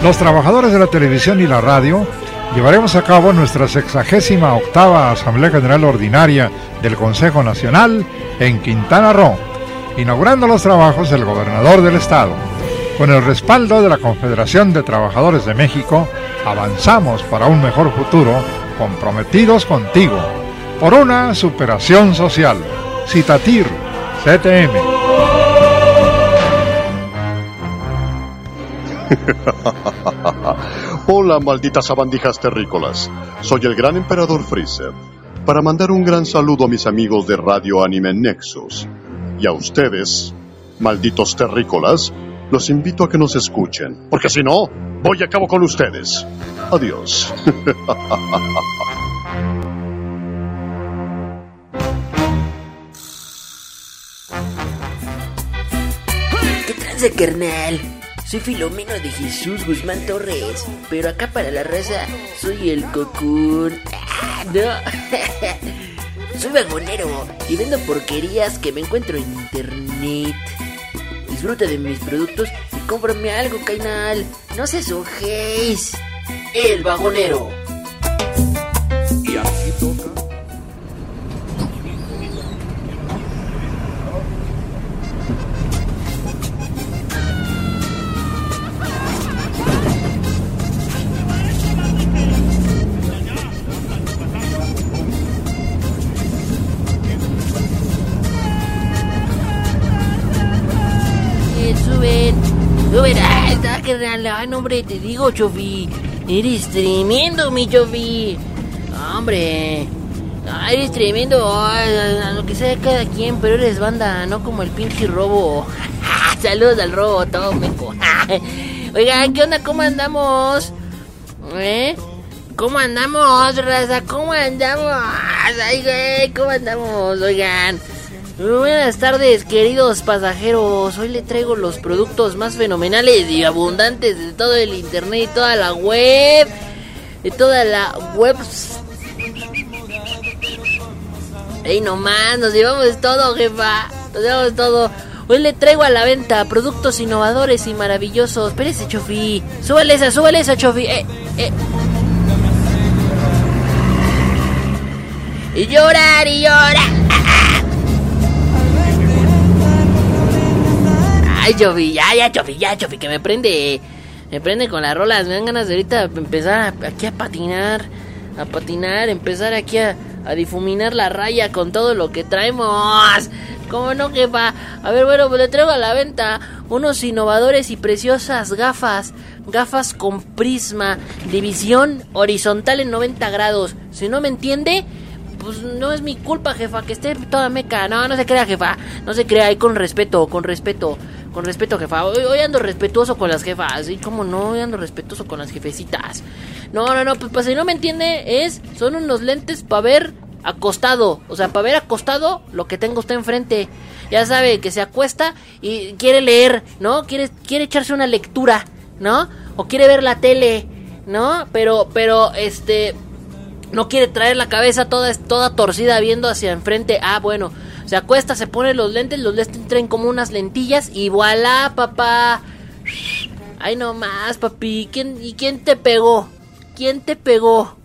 Los trabajadores de la televisión y la radio llevaremos a cabo nuestra sexagésima octava Asamblea General Ordinaria del Consejo Nacional en Quintana Roo, inaugurando los trabajos el gobernador del estado. Con el respaldo de la Confederación de Trabajadores de México, avanzamos para un mejor futuro, comprometidos contigo, por una superación social. Citatir, CTM. Hola, malditas sabandijas terrícolas. Soy el gran emperador Freezer. Para mandar un gran saludo a mis amigos de Radio Anime Nexus. Y a ustedes, malditos terrícolas, los invito a que nos escuchen. Porque si no, voy a cabo con ustedes. Adiós. ¿Qué tranza, carnal? Soy Filomeno de Jesús Guzmán Torres, pero acá para la raza soy el cocún. Ah, no. soy vagonero y vendo porquerías que me encuentro en internet. Disfruta de mis productos y cómprame algo, canal. No se sujéis. El vagonero. Y aquí toca. Ay, no, hombre, te digo, Chofi. Eres tremendo, mi Chofi. Hombre. Ah, eres tremendo. Ay, lo que sea cada quien, pero eres banda, no como el pinche robo. Saludos al robo, todo meco. Oigan, ¿qué onda? ¿Cómo andamos? ¿Eh? ¿Cómo andamos, raza? ¿Cómo andamos? Ay, güey, ¿cómo andamos? Oigan. Buenas tardes, queridos pasajeros. Hoy le traigo los productos más fenomenales y abundantes de todo el internet y toda la web. De toda la web. Ey, nomás, nos llevamos todo, jefa. Nos llevamos todo. Hoy le traigo a la venta productos innovadores y maravillosos. Espérese, Chofi. Súbale esa, súbale esa, Chofi. Eh, eh. Y llorar y llorar. Ay, Chofi, ya, ya, Chofi, ya, Chofi, que me prende. Me prende con las rolas. Me dan ganas de ahorita empezar aquí a patinar. A patinar, empezar aquí a, difuminar la raya con todo lo que traemos. ¿Cómo no, jefa? A ver, bueno, pues le traigo a la venta unos innovadores y preciosas gafas. Gafas con prisma, división horizontal en 90 grados. Si no me entiende, pues no es mi culpa, jefa, que esté toda meca. No, no se crea, jefa. No se crea, ahí con respeto, con respeto. Con respeto, jefa. Hoy, ando respetuoso con las jefas. ¿Y cómo no? Hoy ando respetuoso con las jefecitas. No, no, no, pues, pues si no me entiende, es. Son unos lentes para ver acostado. O sea, para ver acostado lo que tengo usted enfrente. Ya sabe que se acuesta y quiere leer, ¿no? Quiere, quiere echarse una lectura, ¿no? O quiere ver la tele, ¿no? Pero, pero, este no quiere traer la cabeza toda, toda torcida viendo hacia enfrente. Ah, bueno, se acuesta, se pone los lentes, los lentes traen como unas lentillas y voilà, papá. Ay, no más, papi. ¿Quién, ¿Y quién te pegó? ¿Quién te pegó?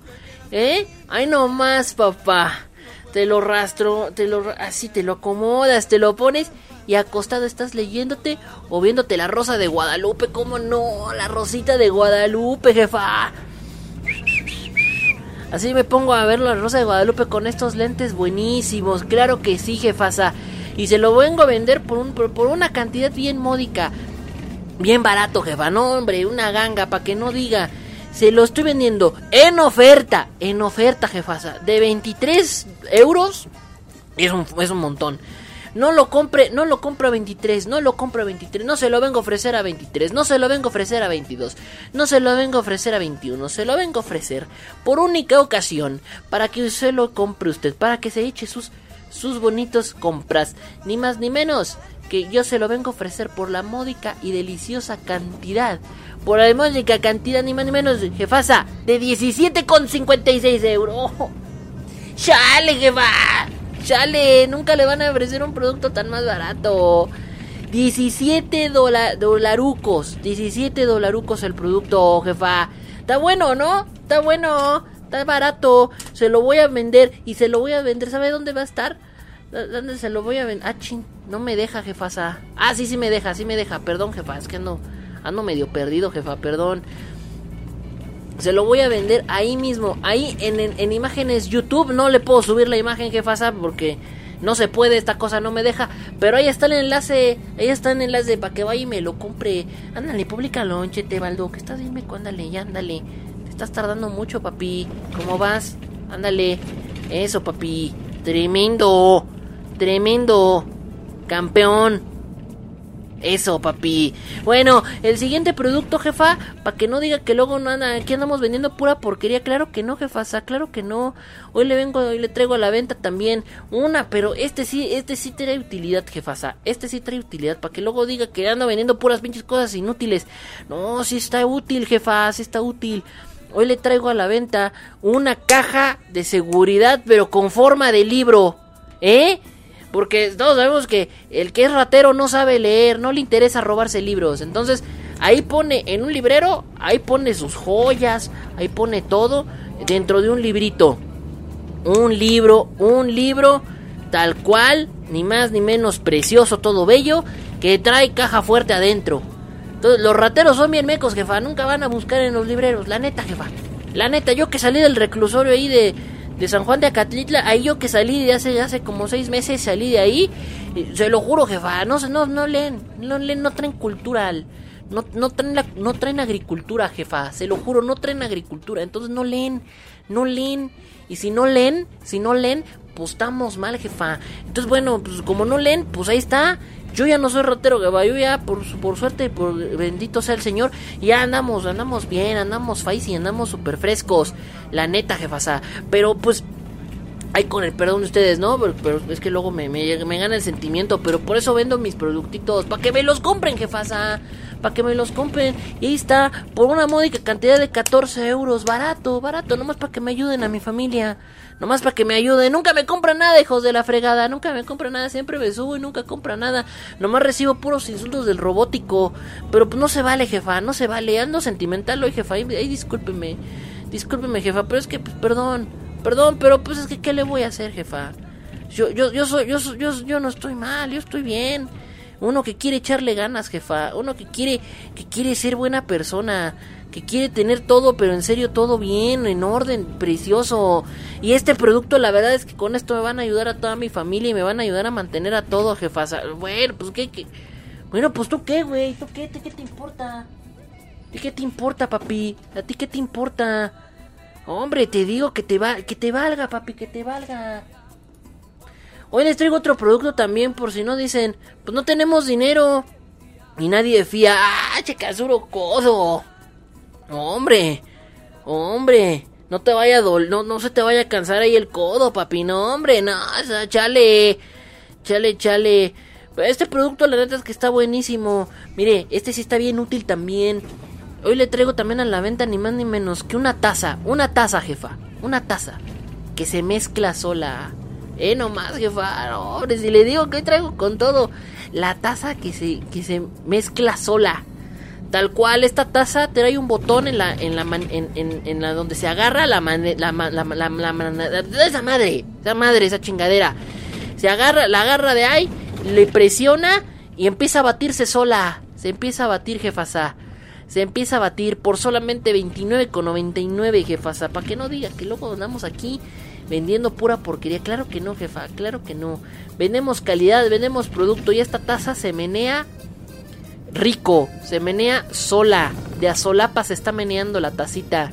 ¿Eh? Ay, no más, papá. Te lo rastro, te lo así te lo acomodas, te lo pones y acostado estás leyéndote o viéndote la rosa de Guadalupe, ¿cómo no? La rosita de Guadalupe, jefa. Así me pongo a ver la Rosa de Guadalupe con estos lentes buenísimos. Claro que sí, jefasa. Y se lo vengo a vender por, un, por, por una cantidad bien módica. Bien barato, jefa. No, hombre, una ganga, para que no diga. Se lo estoy vendiendo en oferta. En oferta, jefasa. De 23 euros. Es un, es un montón. No lo compre, no lo compro a 23, no lo compro a 23, no se lo vengo a ofrecer a 23, no se lo vengo a ofrecer a 22, no se lo vengo a ofrecer a 21, se lo vengo a ofrecer por única ocasión para que usted lo compre usted, para que se eche sus sus bonitos compras, ni más ni menos que yo se lo vengo a ofrecer por la módica y deliciosa cantidad, por la módica cantidad ni más ni menos, jefasa, de 17,56 euros. ¡Chale, jefa! Chale, nunca le van a ofrecer un producto tan más barato. 17 dola- dolarucos. 17 dolarucos el producto, jefa. Está bueno, ¿no? Está bueno. Está barato. Se lo voy a vender. Y se lo voy a vender. ¿Sabe dónde va a estar? ¿Dó- ¿Dónde se lo voy a vender? Ah, chin. No me deja, jefasa. Ah, sí, sí me deja. Sí me deja. Perdón, jefa. Es que ando, ando medio perdido, jefa. Perdón. Se lo voy a vender ahí mismo, ahí en, en- en imágenes YouTube. No le puedo subir la imagen jefasa porque no se puede, esta cosa no me deja. Pero ahí está el enlace, ahí está el enlace para que vaya y me lo compre. Ándale, públicalo, chete, Baldo, que estás dime ándale, ya ándale. Te estás tardando mucho, papi. ¿Cómo vas? Ándale. Eso, papi. Tremendo. Tremendo. Campeón. Eso, papi. Bueno, el siguiente producto, jefa, para que no diga que luego no anda, aquí andamos vendiendo pura porquería. Claro que no, jefasa, claro que no. Hoy le vengo, hoy le traigo a la venta también una, pero este sí, este sí trae utilidad, jefasa. Este sí trae utilidad, para que luego diga que anda vendiendo puras pinches cosas inútiles. No, sí está útil, jefa, sí está útil. Hoy le traigo a la venta una caja de seguridad, pero con forma de libro. ¿Eh? Porque todos sabemos que el que es ratero no sabe leer, no le interesa robarse libros. Entonces, ahí pone en un librero, ahí pone sus joyas, ahí pone todo dentro de un librito. Un libro, un libro tal cual, ni más ni menos precioso, todo bello, que trae caja fuerte adentro. Entonces, los rateros son bien mecos, jefa, nunca van a buscar en los libreros, la neta, jefa. La neta, yo que salí del reclusorio ahí de, de San Juan de Acatlitla, ahí yo que salí de hace, hace como seis meses, salí de ahí, se lo juro, jefa, no, no, no leen, no leen, no traen cultura, no, no, traen la- no traen agricultura, jefa, se lo juro, no traen agricultura, entonces no leen, no leen, y si no leen, si no leen, pues estamos mal, jefa. Entonces, bueno, pues como no leen, pues ahí está. Yo ya no soy ratero, jefa. Yo ya, por, por suerte, por bendito sea el Señor, ya andamos, andamos bien, andamos y andamos súper frescos. La neta, jefasa. Pero pues Ay, con el perdón de ustedes, ¿no? Pero, pero es que luego me, me, me gana el sentimiento. Pero por eso vendo mis productitos. Para que me los compren, jefasa. Para que me los compren. Y ahí está, por una módica cantidad de 14 euros. Barato, barato. Nomás para que me ayuden a mi familia. Nomás para que me ayuden. Nunca me compran nada, hijos de la fregada. Nunca me compran nada. Siempre me subo y nunca compran nada. Nomás recibo puros insultos del robótico. Pero pues no se vale, jefa. No se vale. Ando sentimental hoy, jefa. Ay, discúlpeme. Discúlpeme, jefa. Pero es que, pues, perdón. Perdón, pero pues es que ¿qué le voy a hacer, jefa? Yo, yo, yo soy, yo, yo, yo no estoy mal, yo estoy bien. Uno que quiere echarle ganas, jefa. Uno que quiere, que quiere ser buena persona. Que quiere tener todo, pero en serio todo bien, en orden, precioso. Y este producto, la verdad es que con esto me van a ayudar a toda mi familia y me van a ayudar a mantener a todo, jefa. Bueno, pues qué, qué? Bueno, pues tú qué, güey. ¿Tú qué? ¿Qué te importa? ¿Y qué te importa, papi? ¿A ti qué te importa? Hombre, te digo que te va, que te valga, papi, que te valga. Hoy les traigo otro producto también, por si no dicen, pues no tenemos dinero. Y nadie fía, ¡ah, checasuro codo! Hombre, hombre, no te vaya a dol no, no se te vaya a cansar ahí el codo, papi, no, hombre, no, chale, chale, chale. Este producto, la neta es que está buenísimo. Mire, este sí está bien útil también. Hoy le traigo también a la venta ni más ni menos que una taza, una taza, jefa, una taza que se mezcla sola. Eh, nomás, jefa, no, hombre, si le digo que hoy traigo con todo, la taza que se, que se mezcla sola. Tal cual, esta taza trae un botón en la, en la, en, la donde se agarra la, la, la- la- esa madre, esa madre, esa chingadera. Se agarra, la agarra de ahí, le presiona y empieza a batirse sola. Se empieza a batir, jefasa. Se empieza a batir por solamente 29,99, jefasa. Para que no diga que luego andamos aquí vendiendo pura porquería. Claro que no, jefa, claro que no. Vendemos calidad, vendemos producto y esta taza se menea rico, se menea sola. De a solapa se está meneando la tacita.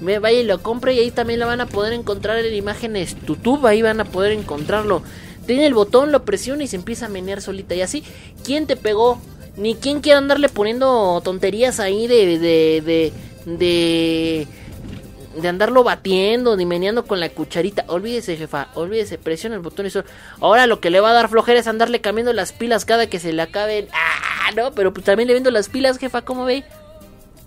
Me vaya y lo compre y ahí también la van a poder encontrar en imágenes YouTube, ahí van a poder encontrarlo. Tiene el botón, lo presiona y se empieza a menear solita. Y así, ¿quién te pegó? Ni quién quiera andarle poniendo tonterías ahí de. de. de. de. De andarlo batiendo, ni meneando con la cucharita. Olvídese, jefa, olvídese, presiona el botón y solo. Ahora lo que le va a dar flojera es andarle cambiando las pilas cada que se le acaben. Ah, no, pero pues también le vendo las pilas, jefa, ¿cómo ve?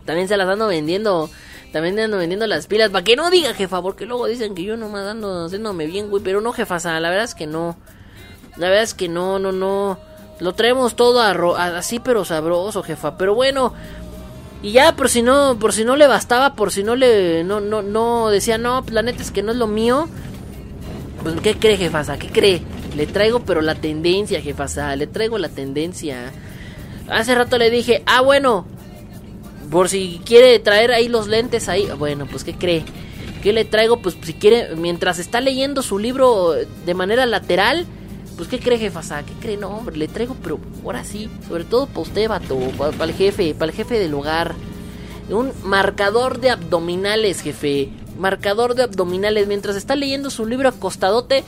También se las ando vendiendo. También ando vendiendo las pilas. Para que no diga, jefa, porque luego dicen que yo nomás ando haciéndome bien, güey. Pero no, jefa, la verdad es que no. La verdad es que no, no, no. Lo traemos todo a- así, pero sabroso, jefa. Pero bueno. Y ya, por si no, por si no le bastaba, por si no le, no, no, no, decía, no, pues la neta es que no es lo mío. Pues, ¿qué cree, jefasa? ¿Qué cree? Le traigo, pero la tendencia, jefasa. Le traigo la tendencia. Hace rato le dije, ah, bueno, por si quiere traer ahí los lentes ahí. Bueno, pues ¿qué cree? ¿Qué le traigo? Pues si quiere, mientras está leyendo su libro de manera lateral, pues ¿qué cree, jefasa? ¿Qué cree? No, hombre, le traigo, pero ahora sí, sobre todo para usted, vato, para el jefe, para el jefe del hogar. Un marcador de abdominales, jefe. Marcador de abdominales. Mientras está leyendo su libro acostadote,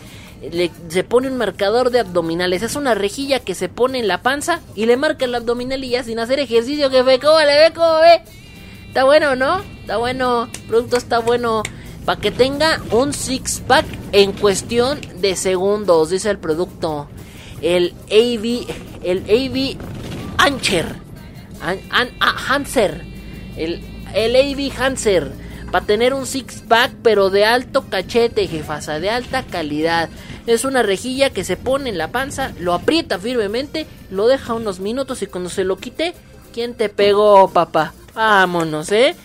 le, se pone un marcador de abdominales. Es una rejilla que se pone en la panza y le marca el abdominal y ya sin hacer ejercicio, jefe. ¿Cómo le ve? ¿Cómo ve? Está bueno, ¿no? Está bueno. El producto está bueno. Para que tenga un six pack en cuestión de segundos, dice el producto. El AV, el AV Ancher. An, an- ah. El, el AV Hanser. Para tener un six pack, pero de alto cachete, jefasa, de alta calidad. Es una rejilla que se pone en la panza, lo aprieta firmemente, lo deja unos minutos y cuando se lo quite, ¿quién te pegó, papá? Vámonos, ¿eh?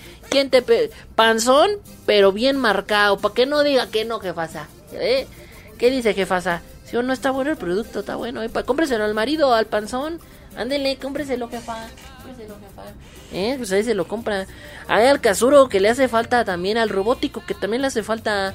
Panzón, pero bien marcado, para que no diga que no, jefasa. ¿Eh? ¿Qué dice, jefasa? Si o no está bueno el producto, está bueno. ¿eh? Cómpreselo al marido, al panzón. Ándele, cómpreselo, jefa. Cómpreselo, jefa. ¿Eh? Pues ahí se lo compra. Hay al casuro que le hace falta también, al robótico que también le hace falta.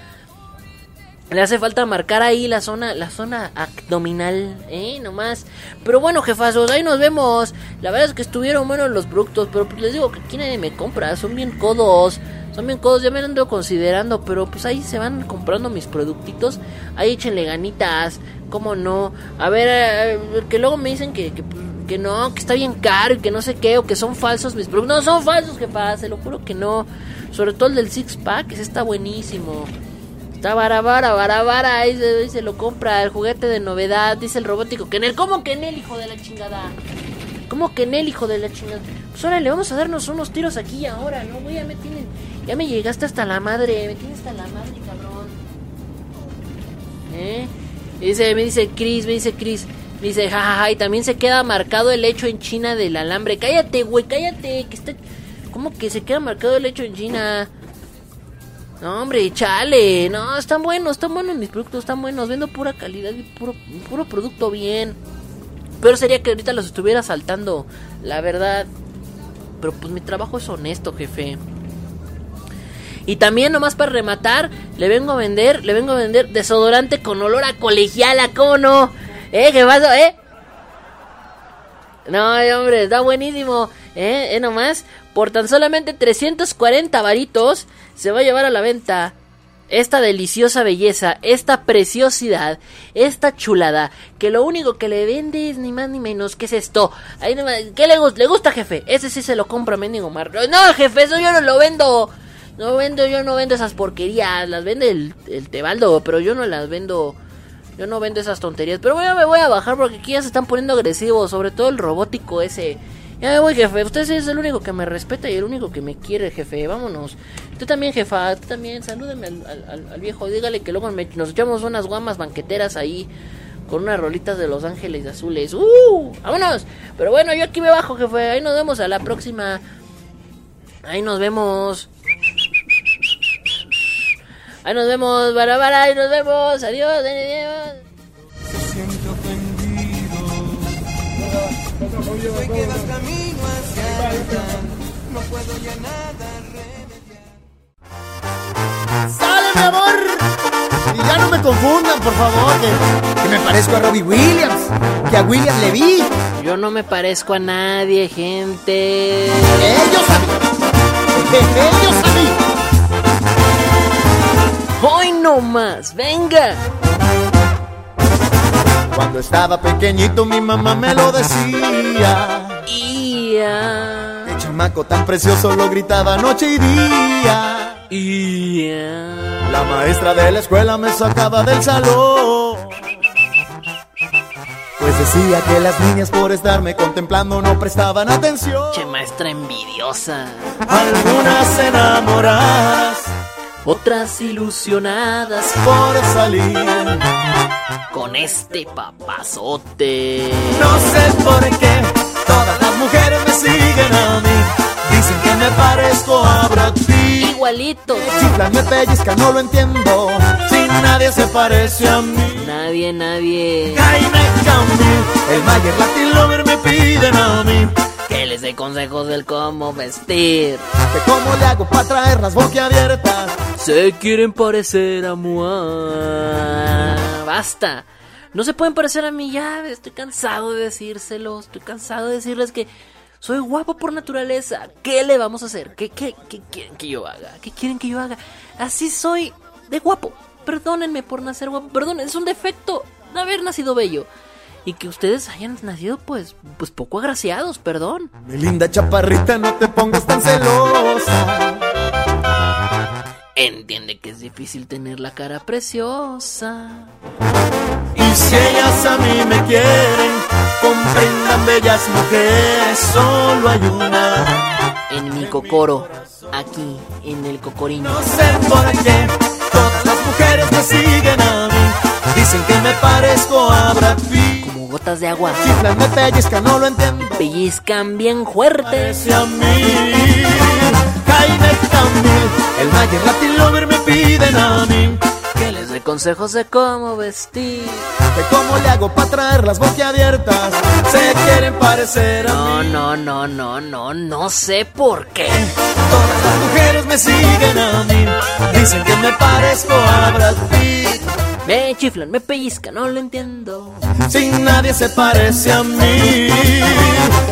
Le hace falta marcar ahí la zona, la zona abdominal, eh, nomás. Pero bueno, jefazos, ahí nos vemos. La verdad es que estuvieron buenos los productos, pero pues les digo que aquí me compra, son bien codos. Son bien codos, ya me ando considerando, pero pues ahí se van comprando mis productitos. Ahí échenle ganitas, cómo no. A ver, eh, que luego me dicen que, que, no, que está bien caro y que no sé qué, o que son falsos mis productos. No, son falsos, jefa, se lo juro que no. Sobre todo el del six pack, ese está buenísimo. Está vara, vara, vara, vara, ahí se, lo compra, el juguete de novedad, dice el robótico. Él, ¿cómo él, hijo de la chingada? ¿Cómo él, hijo de la chingada? Pues órale, vamos a darnos unos tiros aquí y ahora, ¿no? Güey, ya me tienen, ya me llegaste hasta la madre, me tienes hasta la madre, cabrón. ¿Eh? Dice, me dice Chris, me dice Chris, me dice, jajaja, y también se queda marcado el hecho en China del alambre. Cállate, güey, cállate, que está... ¿Cómo que se queda marcado el hecho en China? No, hombre, chale. No, están buenos, están buenos mis productos, están buenos. Vendo pura calidad y puro, producto bien. peor sería que ahorita los estuviera saltando, la verdad. Pero pues mi trabajo es honesto, jefe. Y también nomás para rematar, le vengo a vender, le vengo a vender desodorante con olor a colegiala, ¿cómo no? ¿Eh? ¿Qué pasa, eh? No, hombre, está buenísimo. ¿Eh? ¿Eh nomás? Por tan solamente 340 varitos se va a llevar a la venta esta deliciosa belleza, esta preciosidad, esta chulada, que lo único que le vende es ni más ni menos que es esto. Ahí ¿Qué le gusta? ¿Le gusta, jefe? Ese sí se lo compra, mendigo Mar. No, jefe, eso yo no lo vendo. No vendo, yo no vendo esas porquerías. Las vende el, el Tebaldo, pero yo no las vendo. Yo no vendo esas tonterías. Pero bueno, me voy a bajar porque aquí ya se están poniendo agresivos. Sobre todo el robótico ese. Ya me voy, jefe. Usted es el único que me respeta y el único que me quiere, jefe. Vámonos. Usted también, jefa. Usted también. Salúdeme al, viejo. Dígale que luego nos echamos unas guamas banqueteras ahí. Con unas rolitas de Los Ángeles Azules. ¡Uh! ¡Vámonos! Pero bueno, yo aquí me bajo, jefe. Ahí nos vemos a la próxima. Ahí nos vemos. Ahí nos vemos, barabara, ahí nos vemos. Adiós, adiós. Hoy quedas camino hacia alta, no puedo ya nada ¡Sale, mi amor! Y ya no me confundan, por favor, que, que me parezco a Robbie Williams, que a William Levy. Yo no me parezco a nadie, gente. Ellos a mí. Ellos a mí. Hoy no más, venga. Cuando estaba pequeñito mi mamá me lo decía. Ia. El chamaco tan precioso lo gritaba noche y día. Ia. La maestra de la escuela me sacaba del salón. Pues decía que las niñas por estarme contemplando no prestaban atención. Che, maestra envidiosa. Algunas enamoradas Otras ilusionadas por salir. con este papazote. No sé por qué todas las mujeres me siguen a mí. Dicen que me parezco a Brad Pitt. Igualito. Chiflan, me pellizcan, no lo entiendo. Si nadie se parece a mí. Nadie, nadie. Jaime Camil, el Mayer Latin Lover me piden a mí. Que les dé consejos del cómo vestir. Que cómo le hago para traerlas boquiabiertas. Se quieren parecer a Mua. Basta. No se pueden parecer a mí ya. Estoy cansado de decírselo. Estoy cansado de decirles que soy guapo por naturaleza. ¿Qué le vamos a hacer? ¿Qué, qué, qué quieren que yo haga? ¿Qué quieren que yo haga? Así soy de guapo. Perdónenme por nacer guapo. Perdón, es un defecto de haber nacido bello. Y que ustedes hayan nacido pues, pues poco agraciados, perdón. Mi linda chaparrita, no te pongas tan celosa. Entiende que es difícil tener la cara preciosa. Y si ellas a mí me quieren, comprendan bellas mujeres, solo hay una. En mi cocoro, aquí, en el cocorino. No sé por qué todas las mujeres me siguen a mí. Dicen que me parezco a Brad Pitt. Gotas de agua. Me pellizcan, no lo entiendo. Pellizcan bien fuerte. A mí. Camil, el Mayer Latin Lover me piden a mí. Que les dé consejos de cómo vestir. De cómo le hago para traer las boquiabiertas. Se quieren parecer a No, mí. no, no, no, no, no sé por qué. Todas las mujeres me siguen a mí. Dicen que me parezco a Brad Pitt. Me chiflan, me pellizcan, no lo entiendo. Sin nadie se parece a mí.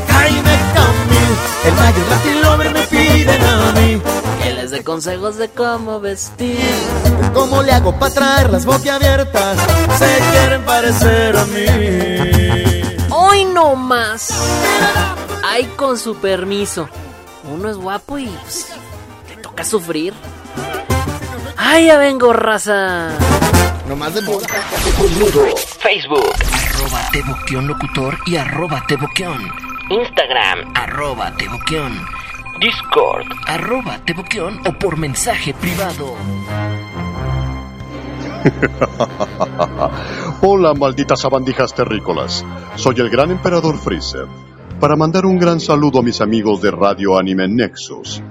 Jaime Camil, el Mayer Latin Lover me piden a mí. Que les dé consejos de cómo vestir. Cómo le hago para traer las boquiabiertas. Se quieren parecer a mí. Hoy no más. Ay, con su permiso. Uno es guapo y pues, le toca sufrir. Ay, ya vengo, raza. No más de moda. Facebook, Arroba Teboquión Locutor y arroba Teboquión. Instagram, Arroba Teboquión. Discord. Arroba Teboquión o por mensaje privado. Hola, malditas sabandijas terrícolas. Soy el gran emperador Freezer. Para mandar un gran saludo a mis amigos de Radio Anime Nexus.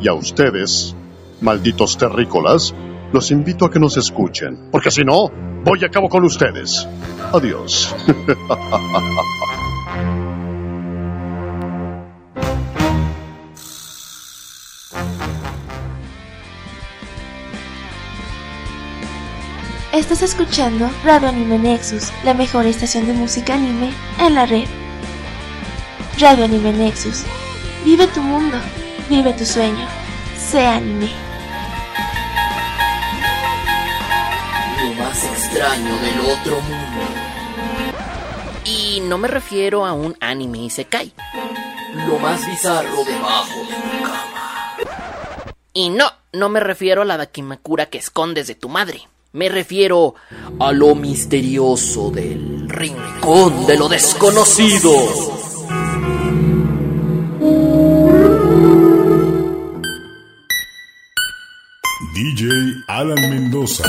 Y a ustedes, malditos terrícolas, los invito a que nos escuchen, porque si no, voy a cabo con ustedes. Adiós. Estás escuchando Radio Anime Nexus, la mejor estación de música anime en la red. Radio Anime Nexus. Vive tu mundo, vive tu sueño, sea anime. Más extraño del otro mundo. Y no me refiero a un anime Isekai. Lo más bizarro debajo de tu cama. Y no, no me refiero a la Dakimakura que escondes de tu madre. Me refiero a lo misterioso del rincón de lo desconocido. DJ Alan Mendoza.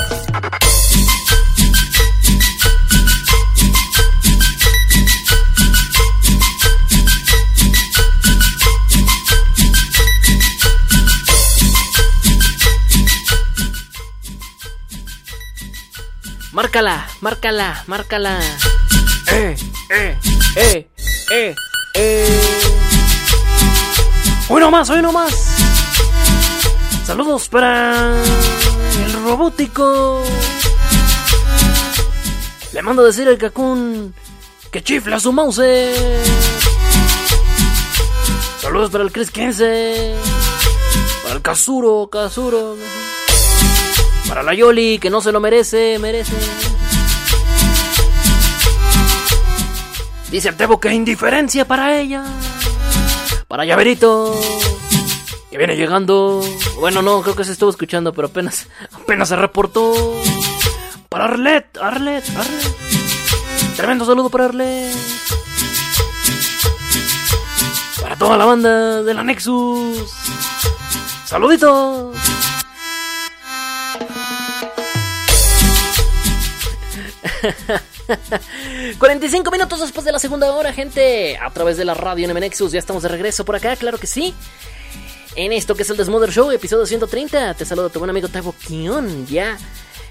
Márcala, márcala, márcala. Eh, eh, eh, eh, eh. Hoy no más, hoy no más. Saludos para el robótico. Le mando a decir al cacún que chifla su mouse. Saludos para el Chris 15. Para el Kazuro, Kazuro. Para la Yoli, que no se lo merece, merece. Dice el Tebo que indiferencia para ella. Para Llaverito, que viene llegando. Bueno, no, creo que se estuvo escuchando, pero apenas, apenas se reportó. Para Arlet, Arlet, Arlet. Tremendo saludo para Arlet. Para toda la banda de la Nexus. Saluditos. 45 minutos después de la segunda hora, gente. A través de la radio NM Nexus, ya estamos de regreso por acá, claro que sí. En esto que es el Desmother Show, episodio 130. Te saludo tu buen amigo Tavo Kion. Ya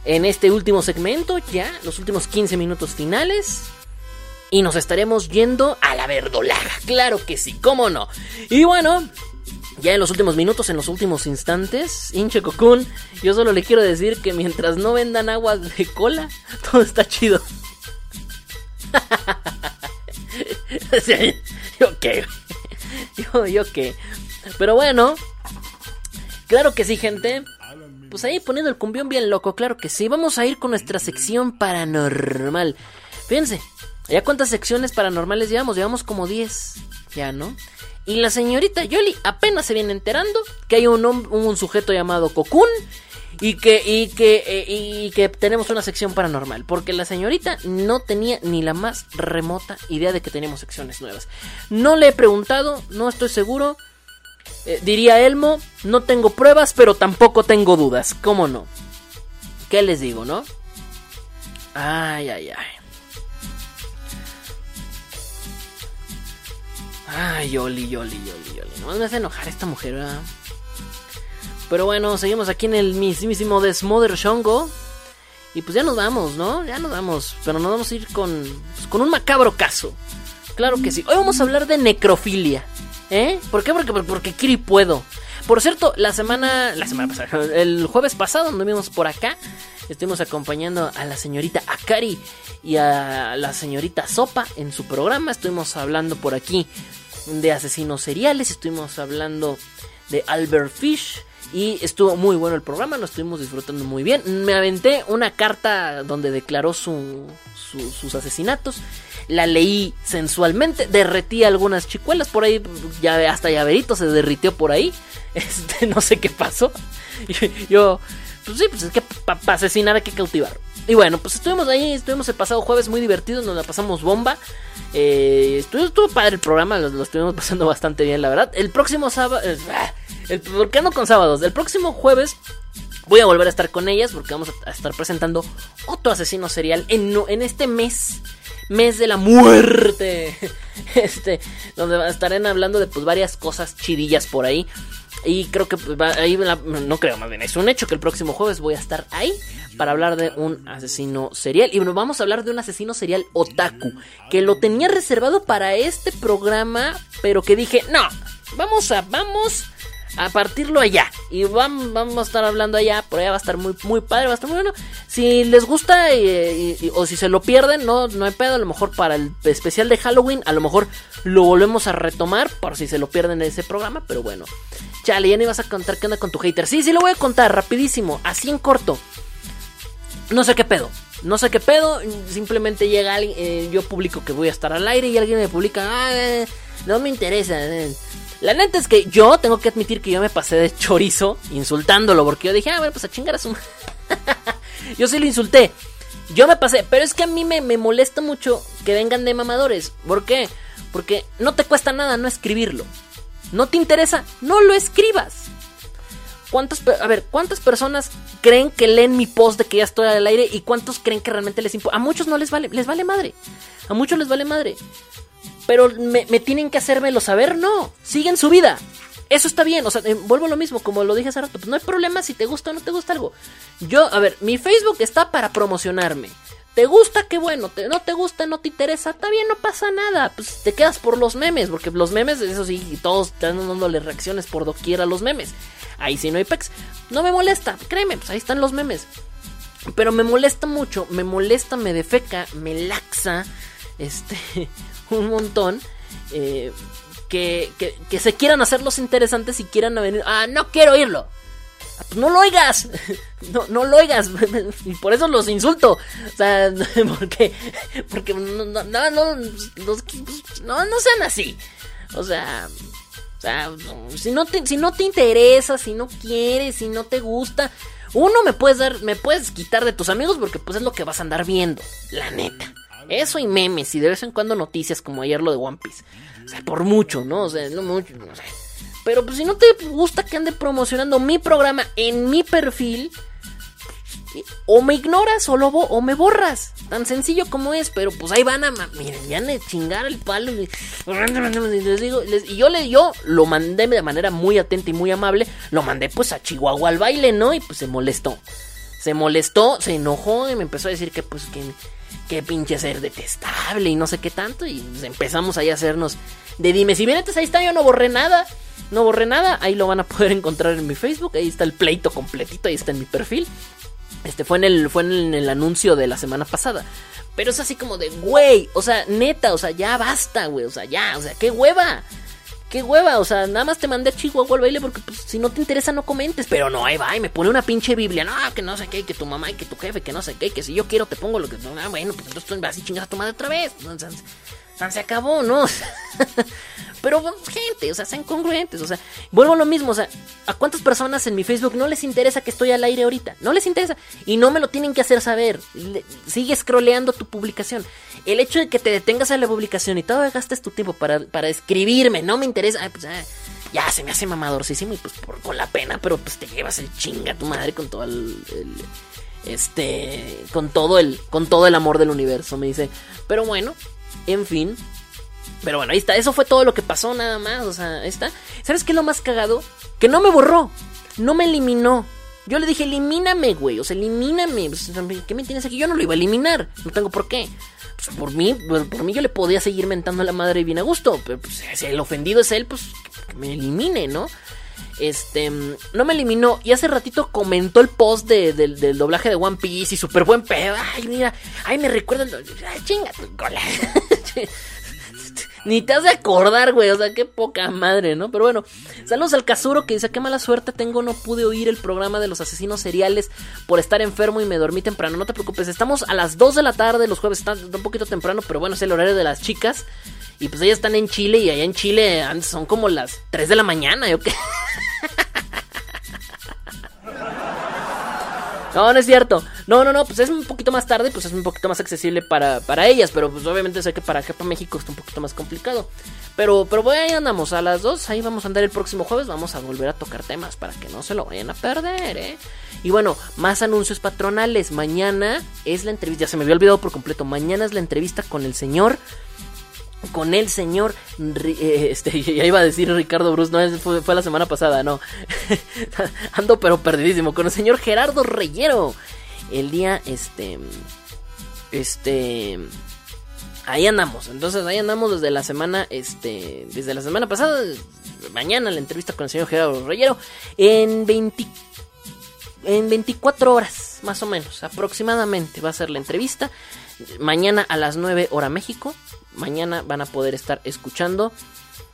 en este último segmento, ya los últimos 15 minutos finales. Y nos estaremos yendo a la verdolaga. Claro que sí, cómo no. Y bueno, ya en los últimos minutos, en los últimos instantes, hinche cocún, yo solo le quiero decir que mientras no vendan aguas de cola, todo está chido. yo qué, yo, yo qué. Pero bueno, claro que sí, gente. Pues ahí poniendo el cumbión bien loco, claro que sí. Vamos a ir con nuestra sección paranormal. Fíjense, ¿ya cuántas secciones paranormales llevamos? Llevamos como 10, ya, ¿no? Y la señorita Yoli apenas se viene enterando que hay un, un sujeto llamado Cocoon eh, y que tenemos una sección paranormal. Porque la señorita no tenía ni la más remota idea de que teníamos secciones nuevas. No le he preguntado, no estoy seguro. Eh, diría Elmo, no tengo pruebas, pero tampoco tengo dudas. ¿Cómo no? ¿Qué les digo, no? Ay, ay, ay. Ay, Yoli, Yoli, Yoli, Yoli. No me hace enojar esta mujer. Pero bueno, seguimos aquí en el mismísimo Desmother Shongo. Y pues ya nos vamos, ¿no? Ya nos vamos. Pero nos vamos a ir con, pues, con un macabro caso. Claro que sí. Hoy vamos a hablar de necrofilia. ¿Eh? ¿Por qué? Porque, porque Kiri puedo. Por cierto, la semana. La semana pasada. El jueves pasado vimos por acá. Estuvimos acompañando a la señorita Akari y a la señorita Sopa en su programa. Estuvimos hablando por aquí de asesinos seriales. Estuvimos hablando de Albert Fish. Y estuvo muy bueno el programa, lo estuvimos disfrutando muy bien. Me aventé una carta donde declaró su, su, sus asesinatos. La leí sensualmente, derretí algunas chicuelas por ahí, ya, hasta llaverito se derritió por ahí. Este, no sé qué pasó. Yo, pues sí, pues es que para asesinar hay que cautivar. Y bueno, pues estuvimos ahí, estuvimos el pasado jueves muy divertidos, nos la pasamos bomba. Eh, estuvo, padre el programa, lo, estuvimos pasando bastante bien, la verdad. El próximo sábado... Eh, el, ¿Por qué ando con sábados? El próximo jueves voy a volver a estar con ellas porque vamos a estar presentando otro asesino serial en, en este mes. Mes de la muerte. Este, donde estarán hablando de pues varias cosas chidillas por ahí. Y creo que va, ahí no creo más bien, es un hecho que el próximo jueves voy a estar ahí para hablar de un asesino serial. Y bueno, vamos a hablar de un asesino serial otaku, que lo tenía reservado para este programa, pero que dije, no, vamos a, vamos a partirlo allá. Y vamos, vamos a estar hablando allá. Por allá va a estar muy, muy padre, va a estar muy bueno. Si les gusta o si se lo pierden, no, no hay pedo. A lo mejor para el especial de Halloween, a lo mejor lo volvemos a retomar. Por si se lo pierden en ese programa. Pero bueno, chale, ya ni vas a contar qué onda con tu hater. Sí, sí, lo voy a contar rapidísimo, así en corto. No sé qué pedo. No sé qué pedo. Simplemente llega alguien. eh, yo publico que voy a estar al aire y alguien me publica. "Ah, eh, no me interesa. eh". La neta es que yo tengo que admitir que yo me pasé de chorizo insultándolo. Porque yo dije, ah, bueno, pues a chingar a su. yo sí lo insulté. Yo me pasé. Pero es que a mí me, me molesta mucho que vengan de mamadores. ¿Por qué? Porque no te cuesta nada no escribirlo. ¿No te interesa? No lo escribas. ¿Cuántas, a ver, ¿cuántas personas creen que leen mi post de que ya estoy al aire y cuántos creen que realmente les importa? A muchos no les vale, les vale madre. A muchos les vale madre. Pero me, tienen que hacérmelo saber, no. Siguen su vida. Eso está bien, o sea, eh, vuelvo a lo mismo, como lo dije hace rato, pues no hay problema si te gusta o no te gusta algo. Yo, a ver, mi Facebook está para promocionarme. ¿Te gusta? Qué bueno. No te gusta, no te interesa. Está bien, no pasa nada. Pues te quedas por los memes. Porque los memes, eso sí, todos están dándole reacciones por doquier a los memes. Ahí sí no hay pex. No me molesta, créeme, pues ahí están los memes. Pero me molesta mucho, me molesta, me defeca, me laxa, este, un montón. eh, que, que, que se quieran hacer los interesantes y quieran venir. Ah, no quiero oírlo. Ah, pues no lo oigas. No, no lo oigas. Y por eso los insulto. O sea, porque. Porque no, no, no, no, no sean así. O sea. O sea, si no, te, si no te interesa, si no quieres, si no te gusta, uno me puedes dar, me puedes quitar de tus amigos porque pues es lo que vas a andar viendo, la neta. Eso y memes y de vez en cuando noticias como ayer lo de One Piece. O sea, por mucho, ¿no? O sea, no mucho, no sé. Pero pues si no te gusta que ande promocionando mi programa en mi perfil, o me ignoras o, lo o me borras. Tan sencillo como es, pero pues ahí van a... Miren, ya de chingar el palo. Y, les digo, y yo, le, yo lo mandé de manera muy atenta y muy amable. Lo mandé pues a Chihuahua al baile, ¿no? Y pues se molestó. Se molestó, se enojó y me empezó a decir que pues que, que pinche ser detestable y no sé qué tanto. Y pues, empezamos ahí a hacernos de dime. Si vienes ahí está, yo no borré nada. No borré nada. Ahí lo van a poder encontrar en mi Facebook. Ahí está el pleito completito. Ahí está en mi perfil. Este fue en el, fue en el anuncio de la semana pasada. Pero es así como de, güey, o sea, neta, o sea, ya basta, güey, o sea, ya, o sea, qué hueva. Qué hueva, o sea, nada más te mandé a Chihuahua al baile porque pues, si no te interesa no comentes. Pero no, ahí va y me pone una pinche Biblia. No, que no sé qué, que tu mamá y que tu jefe, que no sé qué, que si yo quiero te pongo lo que... Ah, bueno, pues entonces vas y chingas a tu madre otra vez. O se acabó, ¿no? Pero pues, gente, o sea, sean congruentes, o sea, vuelvo a lo mismo, o sea, ¿a cuántas personas en mi Facebook no les interesa que estoy al aire ahorita? No les interesa y no me lo tienen que hacer saber. Le- sigue scrolleando tu publicación. El hecho de que te detengas en la publicación y todavía gastes tu tiempo para, para escribirme, no me interesa, pues ya se me hace mamadorcísimo y pues por, con la pena, pero pues te llevas el chinga a tu madre con todo el- este, con todo el, con todo el amor del universo, me dice. Pero bueno, en fin. Pero bueno, ahí está. Eso fue todo lo que pasó, nada más. O sea, ahí está. ¿Sabes qué es lo más cagado? Que no me borró. No me eliminó. Yo le dije, elimíname, güey. O sea, elimíname. ¿Qué me tienes aquí? Yo no lo iba a eliminar. No tengo por qué. Pues, por mí, por mí yo le podía seguir mentando a la madre bien a gusto. Pero pues, si el ofendido es él, pues que me elimine, ¿no? Este, no me eliminó. Y hace ratito comentó el post de- del- del doblaje de One Piece y súper buen pedo. Ay, mira, ay, me recuerda. el- Ay, chinga tu cola. Ni te has de acordar, güey. O sea, qué poca madre, ¿no? Pero bueno, saludos al Kazuro que dice: Qué mala suerte tengo. No pude oír el programa de los asesinos seriales por estar enfermo y me dormí temprano. No te preocupes, estamos a las 2 de la tarde los jueves. Está un poquito temprano, pero bueno, es el horario de las chicas. Y pues ellas están en Chile y allá en Chile son como las 3 de la mañana, ¿yo qué? No, no es cierto. No, no, no, pues es un poquito más tarde, pues es un poquito más accesible para, para ellas, pero pues obviamente sé que para acá, para México, está un poquito más complicado. Pero, pero bueno, ahí andamos a las 2, ahí vamos a andar el próximo jueves, vamos a volver a tocar temas para que no se lo vayan a perder, ¿eh? Y bueno, más anuncios patronales. Mañana es la entrevista, ya se me había olvidado por completo, mañana es la entrevista con el señor con el señor eh, este ya iba a decir Ricardo Bruce no fue, fue la semana pasada no. Ando pero perdidísimo con el señor Gerardo Reyero. El día este este Ahí andamos, entonces ahí andamos desde la semana, este, desde la semana pasada, mañana la entrevista con el señor Gerardo Reyero, en 20, en 24 horas, más o menos, aproximadamente va a ser la entrevista, mañana a las 9 hora México, mañana van a poder estar escuchando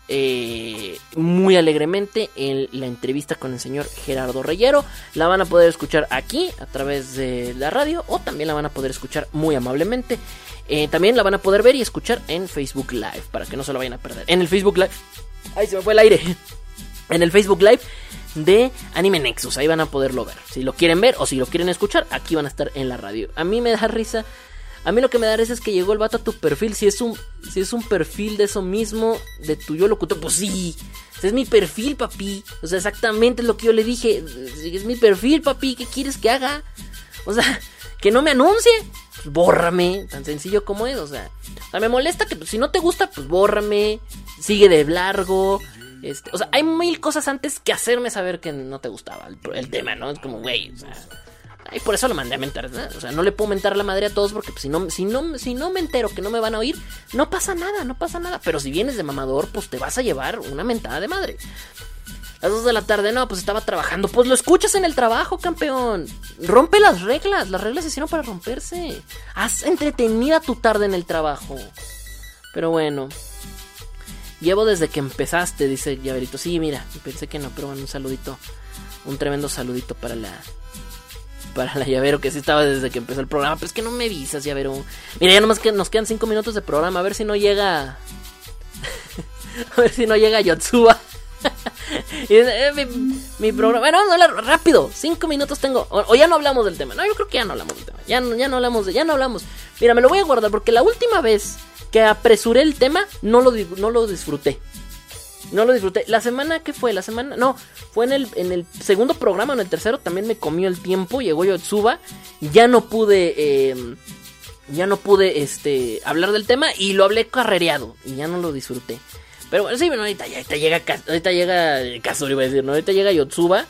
eh, muy alegremente en la entrevista con el señor Gerardo Reyero. La van a poder escuchar aquí a través de la radio o también la van a poder escuchar muy amablemente. Eh, también la van a poder ver y escuchar en Facebook Live para que no se lo vayan a perder. En el Facebook Live. Ay, se me fue el aire. En el Facebook Live de Anime Nexus. Ahí van a poderlo ver. Si lo quieren ver o si lo quieren escuchar, aquí van a estar en la radio. A mí me da risa a mí lo que me da es que llegó el vato a tu perfil. Si es un, si es un perfil de eso mismo, de tu yo locutor, pues sí. Es mi perfil, papi. O sea, exactamente lo que yo le dije. Es mi perfil, papi. ¿Qué quieres que haga? O sea, que no me anuncie. Pues bórrame. Tan sencillo como es. O sea, o sea me molesta que pues, si no te gusta, pues bórrame. Sigue de largo. Este, o sea, hay mil cosas antes que hacerme saber que no te gustaba el, el tema, ¿no? Es como, güey, o sea, y por eso lo mandé a mentar. ¿no? O sea, no le puedo mentar la madre a todos porque pues, si, no, si, no, si no me entero que no me van a oír, no pasa nada, no pasa nada. Pero si vienes de mamador, pues te vas a llevar una mentada de madre. A las 2 de la tarde, no, pues estaba trabajando. Pues lo escuchas en el trabajo, campeón. Rompe las reglas. Las reglas se hicieron para romperse. Haz entretenida tu tarde en el trabajo. Pero bueno. Llevo desde que empezaste, dice Llaverito. Sí, mira, pensé que no, pero bueno, un saludito. Un tremendo saludito para la para la llavero que sí estaba desde que empezó el programa. Pero es que no me avisas, llavero. Mira, ya nomás que nos quedan 5 minutos de programa. A ver si no llega. a ver si no llega Yotsuba. eh, mi, mi, programa. Bueno, vamos a hablar rápido. 5 minutos tengo. O, ya no hablamos del tema. No, yo creo que ya no hablamos del tema. Ya, ya no hablamos de. Ya no hablamos. Mira, me lo voy a guardar porque la última vez que apresuré el tema no lo, no lo disfruté. No lo disfruté. La semana que fue, la semana, no, fue en el, en el segundo programa, en el tercero también me comió el tiempo, llegó Yotsuba, ya no pude, eh, ya no pude, este, hablar del tema y lo hablé carrereado y ya no lo disfruté. Pero bueno, sí, bueno, ahorita, ahorita llega, ahorita llega, Kazuri iba a decir, ¿no? Ahorita llega Yotsuba,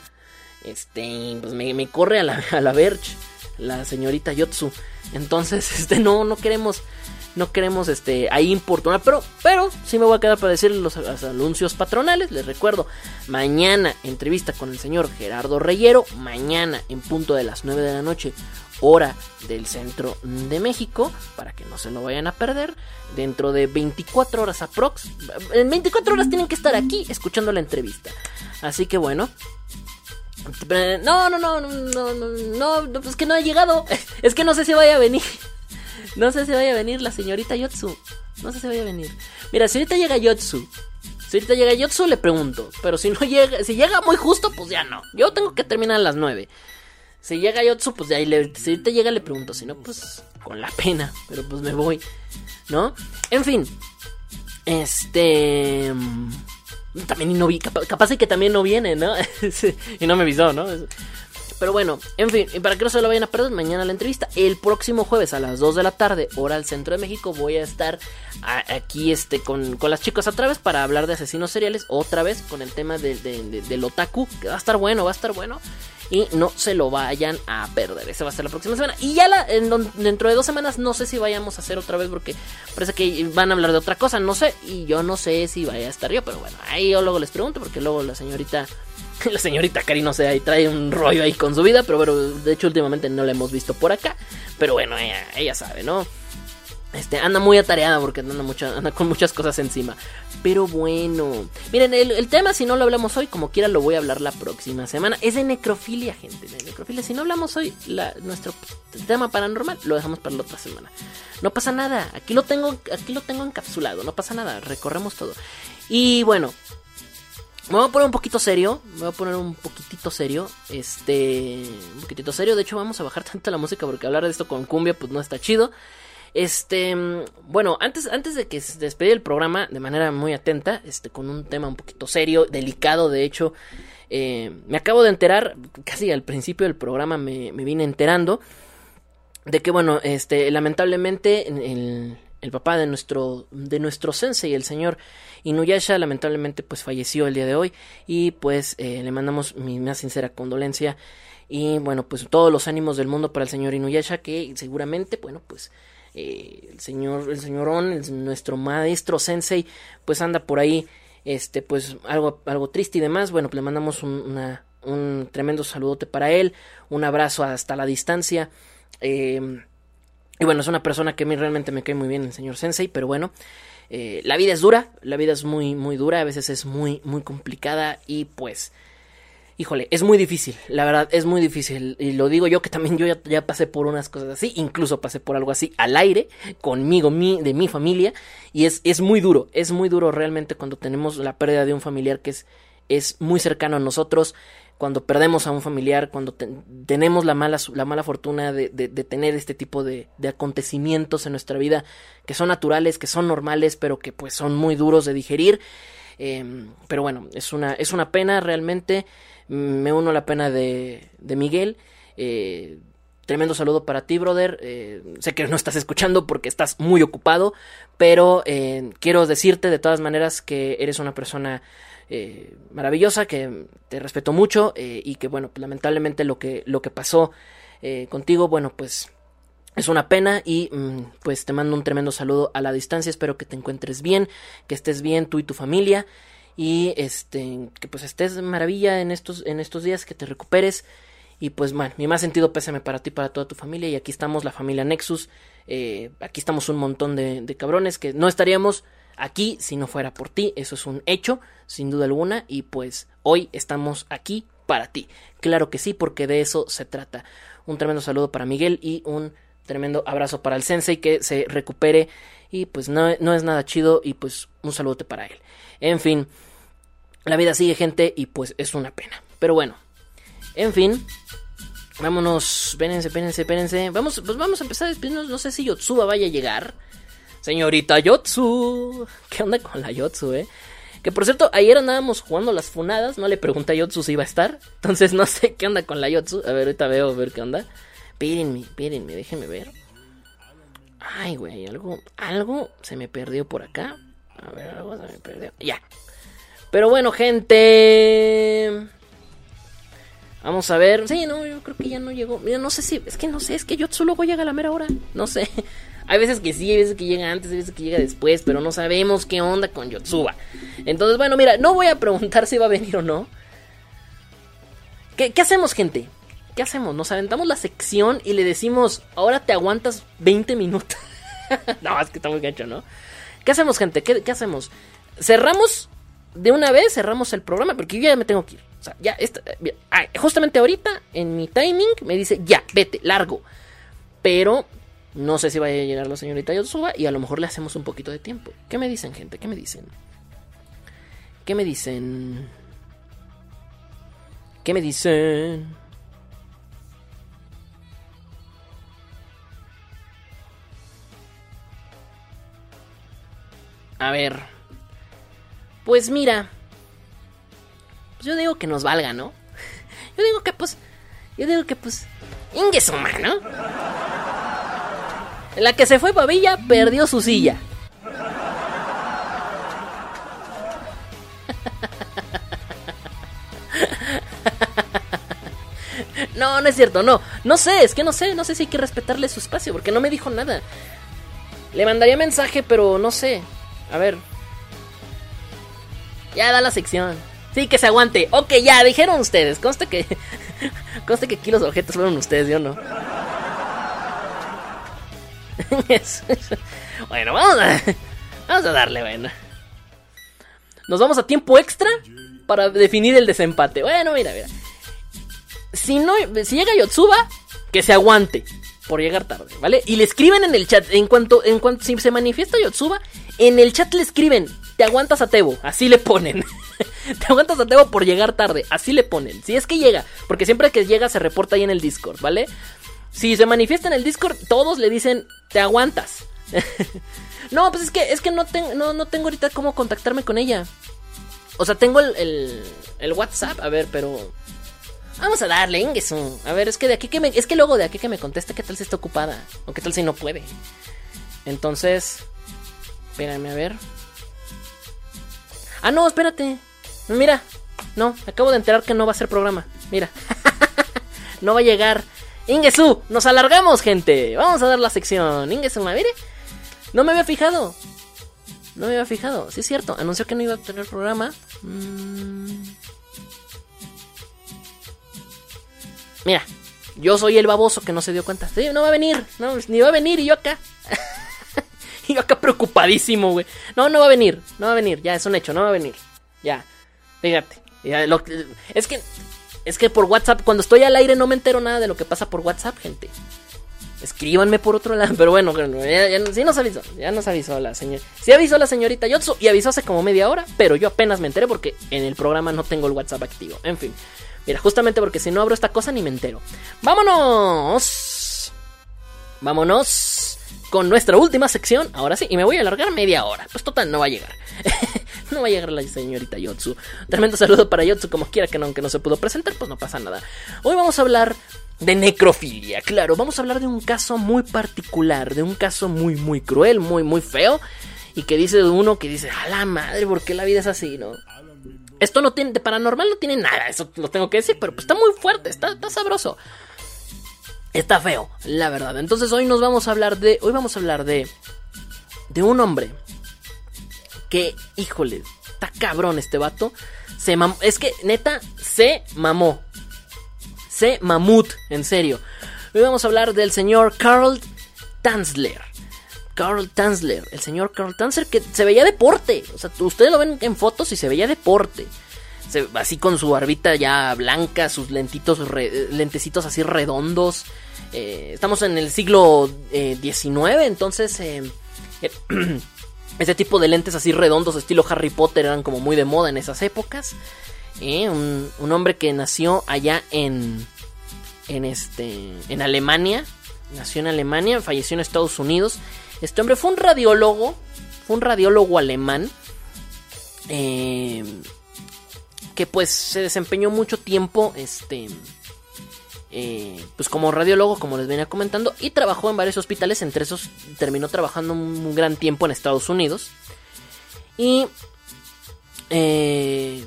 este, pues me, me corre a la, a la la señorita Yotsu. Entonces, este, no, no queremos no queremos este, ahí importunar, pero, pero sí me voy a quedar para decir los, anuncios patronales. Les recuerdo, mañana entrevista con el señor Gerardo Reyero, mañana en punto de las 9 de la noche, hora del centro de México, para que no se lo vayan a perder. Dentro de 24 horas aprox, en 24 horas tienen que estar aquí escuchando la entrevista. Así que bueno, eh, no, no, no, no, no, no, es pues que no ha llegado. Es que no sé si vaya a venir. No sé si vaya a venir la señorita Yotsu. No sé si vaya a venir. Mira, si ahorita llega Yotsu. Si ahorita llega Yotsu, le pregunto. Pero si no llega, si llega muy justo, pues ya no. Yo tengo que terminar a las 9. Si llega Yotsu, pues de ahí si ahorita llega, le pregunto. Si no, pues con la pena. Pero pues me voy. ¿No? En fin. Este. También no vi. Capaz, capaz de que también no viene, ¿no? y no me avisó, ¿no? Pero bueno, en fin, y para que no se lo vayan a perder, mañana la entrevista. El próximo jueves a las 2 de la tarde, hora al centro de México, voy a estar aquí este, con, con, las chicas otra vez para hablar de asesinos seriales. Otra vez con el tema de, de, de, del otaku, que va a estar bueno, va a estar bueno. Y no se lo vayan a perder. Esa va a ser la próxima semana. Y ya la, en, dentro de dos semanas no sé si vayamos a hacer otra vez porque parece que van a hablar de otra cosa. No sé. Y yo no sé si vaya a estar yo. Pero bueno, ahí yo luego les pregunto porque luego la señorita la señorita Cari no sé, ahí trae un rollo ahí con su vida, pero bueno, de hecho últimamente no la hemos visto por acá, pero bueno, ella, sabe, ¿no? Este, anda muy atareada porque anda, mucho, anda con muchas cosas encima. Pero bueno, miren, el, el, tema, si no lo hablamos hoy, como quiera lo voy a hablar la próxima semana. Es de necrofilia, gente. De necrofilia. Si no hablamos hoy, la, nuestro tema paranormal lo dejamos para la otra semana. No pasa nada. Aquí lo tengo, aquí lo tengo encapsulado. No pasa nada. Recorremos todo. Y bueno, me voy a poner un poquito serio. Me voy a poner un poquitito serio. Este. Un poquitito serio. De hecho, vamos a bajar tanto la música porque hablar de esto con cumbia, pues no está chido. Este. Bueno, antes, antes de que se despedí el programa de manera muy atenta. Este. Con un tema un poquito serio, delicado, de hecho. Eh, me acabo de enterar. Casi al principio del programa me, me vine enterando. De que, bueno, este. Lamentablemente. El, el papá de nuestro. De nuestro sensei, el señor. Inuyasha lamentablemente pues falleció el día de hoy y pues eh, le mandamos mi más sincera condolencia y bueno pues todos los ánimos del mundo para el señor Inuyasha que seguramente bueno pues Eh, el señor, el señorón, el- nuestro maestro sensei, pues anda por ahí, este, pues algo, algo triste y demás. Bueno, pues le mandamos un, un tremendo saludote para él, un abrazo hasta la distancia. Eh, y bueno, es una persona que a mí realmente me cae muy bien, el señor Sensei, pero bueno, eh, la vida es dura, la vida es muy, muy dura, a veces es muy, muy complicada y pues, híjole, es muy difícil, la verdad, es muy difícil. Y lo digo yo que también yo ya, ya pasé por unas cosas así, incluso pasé por algo así al aire, conmigo, mi, de mi familia, y es, es muy duro, es muy duro realmente cuando tenemos la pérdida de un familiar que es, es muy cercano a nosotros cuando perdemos a un familiar, cuando te- tenemos la mala, la mala fortuna de, de- de tener este tipo de, de acontecimientos en nuestra vida que son naturales, que son normales, pero que pues son muy duros de digerir. Eh, pero bueno, es una, es una pena realmente. Me uno a la pena de, de Miguel. Eh, tremendo saludo para ti, brother. Eh, sé que no estás escuchando porque estás muy ocupado, pero eh, quiero decirte de todas maneras que eres una persona eh, maravillosa, que te respeto mucho eh, y que bueno, pues, lamentablemente lo que, lo que pasó eh, contigo, bueno, pues es una pena y mm, pues te mando un tremendo saludo a la distancia. Espero que te encuentres bien, que estés bien tú y tu familia y este que pues estés maravilla en estos en estos días, que te recuperes. Y pues bueno, mi más sentido pésame para ti, para toda tu familia. Y aquí estamos la familia Nexus, eh, aquí estamos un montón de cabrones que no estaríamos aquí si no fuera por ti, eso es un hecho, sin duda alguna y pues hoy estamos aquí para ti, claro que sí, porque de eso se trata. Un tremendo saludo para Miguel y un tremendo abrazo para el sensei que se recupere y pues no, no es nada chido y pues un saludote para él. En fin, la vida sigue gente y pues es una pena. Pero bueno, en fin, vámonos, espérense, espérense, espérense. Vamos, pues vamos a empezar a despedirnos. No sé si Yotsuba vaya a llegar. Señorita Yotsu, ¿qué onda con la Yotsu, eh? Que por cierto, ayer andábamos jugando las funadas, no le pregunté a Yotsu si iba a estar. Entonces no sé qué onda con la Yotsu. A ver, ahorita veo, a ver qué onda. Espérenme, espérenme, déjenme ver. Ay, güey, algo, algo se me perdió por acá. A ver, algo se me perdió. Ya. Pero bueno, gente. Vamos a ver. Sí, no, yo creo que ya no llegó. Mira, no sé si. Es que no sé, es que Yotsu luego llega a la mera hora. No sé. Hay veces que sí, hay veces que llega antes, hay veces que llega después, pero no sabemos qué onda con Yotsuba. Entonces, bueno, mira, no voy a preguntar si va a venir o no. ¿Qué, hacemos, gente? ¿Qué hacemos? Nos aventamos la sección y le decimos, ahora te aguantas 20 minutos. no, es que está muy gacho, ¿no? ¿Qué hacemos, gente? ¿Qué, hacemos? ¿Cerramos de una vez? ¿Cerramos el programa? Porque yo ya me tengo que ir. O sea, ya, ah, justamente ahorita, en mi timing, me dice, ya, vete, largo. Pero no sé si vaya a llegar la señorita Yotsuba y a lo mejor le hacemos un poquito de tiempo. ¿Qué me dicen, gente? ¿Qué me dicen? ¿Qué me dicen? ¿Qué me dicen? A ver. Pues mira. Pues yo digo que nos valga, ¿no? Yo digo que pues. Yo digo que pues. Ingue su La que se fue Babilla perdió su silla. No, no es cierto, no. No sé, es que no sé, no sé si hay que respetarle su espacio, porque no me dijo nada. Le mandaría mensaje, pero no sé. A ver. Ya da la sección. Sí, que se aguante. Ok, ya, dijeron ustedes. Conste que. Conste que aquí los objetos fueron ustedes, yo no. bueno, vamos a. Vamos a darle, bueno. Nos vamos a tiempo extra para definir el desempate. Bueno, mira, mira. Si no, si llega Yotsuba, que se aguante por llegar tarde, ¿vale? Y le escriben en el chat, en cuanto, en cuanto si se manifiesta Yotsuba, en el chat le escriben, te aguantas a Tebo, así le ponen. te aguantas a Tebo por llegar tarde, así le ponen. Si es que llega, porque siempre que llega se reporta ahí en el Discord, ¿vale? Si se manifiesta en el Discord, todos le dicen, te aguantas. no, pues es que, es que no, ten- no, no tengo ahorita cómo contactarme con ella. O sea, tengo el, WhatsApp, a ver, pero... Vamos a darle, Ingesu. A ver, es que de aquí que me. Es que luego de aquí que me conteste qué tal si está ocupada. O qué tal si no puede. Entonces. Espérame, a ver. Ah, no, espérate. Mira. No, acabo de enterar que no va a ser programa. Mira. no va a llegar. Ingesu, nos alargamos, gente. Vamos a dar la sección. Ingesu, mire. No me había fijado. No me había fijado. Sí es cierto. Anunció que no iba a tener programa. Mm. Mira, yo soy el baboso que no se dio cuenta. Sí, no va a venir. No, ni va a venir y yo acá. y yo acá preocupadísimo, güey. No, no va a venir. No va a venir. Ya, es un hecho. No va a venir. Ya. Fíjate. Es que... Es que por WhatsApp, cuando estoy al aire no me entero nada de lo que pasa por WhatsApp, gente. Escríbanme por otro lado. Pero bueno, ya, ya- sí nos avisó. Ya nos avisó la señora. Sí avisó la señorita Yotsu y avisó hace como media hora. Pero yo apenas me enteré porque en el programa no tengo el WhatsApp activo. En fin. Mira, justamente porque si no abro esta cosa ni me entero. ¡Vámonos! Vámonos con nuestra última sección. Ahora sí, y me voy a alargar media hora. Pues total, no va a llegar. no va a llegar la señorita Yotsu. Tremendo saludo para Yotsu, como quiera que no, aunque no se pudo presentar, pues no pasa nada. Hoy vamos a hablar de necrofilia. Claro, vamos a hablar de un caso muy particular, de un caso muy, muy cruel, muy, muy feo. Y que dice uno que dice, a la madre, ¿por qué la vida es así, no? Esto no tiene, de paranormal no tiene nada, eso lo tengo que decir, pero pues está muy fuerte, está, está sabroso. Está feo, la verdad. Entonces hoy nos vamos a hablar de, hoy vamos a hablar de, de un hombre que, híjole, está cabrón este vato. Se mam- es que neta, se mamó. Se mamut, en serio. Hoy vamos a hablar del señor Carl Tanzler. Carl Tanzler, el señor Carl Tanzler que se veía deporte. O sea, ustedes lo ven en fotos y se veía deporte. Así con su barbita ya blanca, sus lentitos, lentecitos así redondos. Eh, estamos en el siglo XIX, entonces eh, eh, este tipo de lentes así redondos, estilo Harry Potter, eran como muy de moda en esas épocas. Eh, un, un hombre que nació allá en, en, este, en Alemania. Nació en Alemania, falleció en Estados Unidos. Este hombre fue un radiólogo, fue un radiólogo alemán. eh, que pues se desempeñó mucho tiempo, este, eh, pues como radiólogo, como les venía comentando, y trabajó en varios hospitales, entre esos terminó trabajando un, gran tiempo en Estados Unidos. Y eh,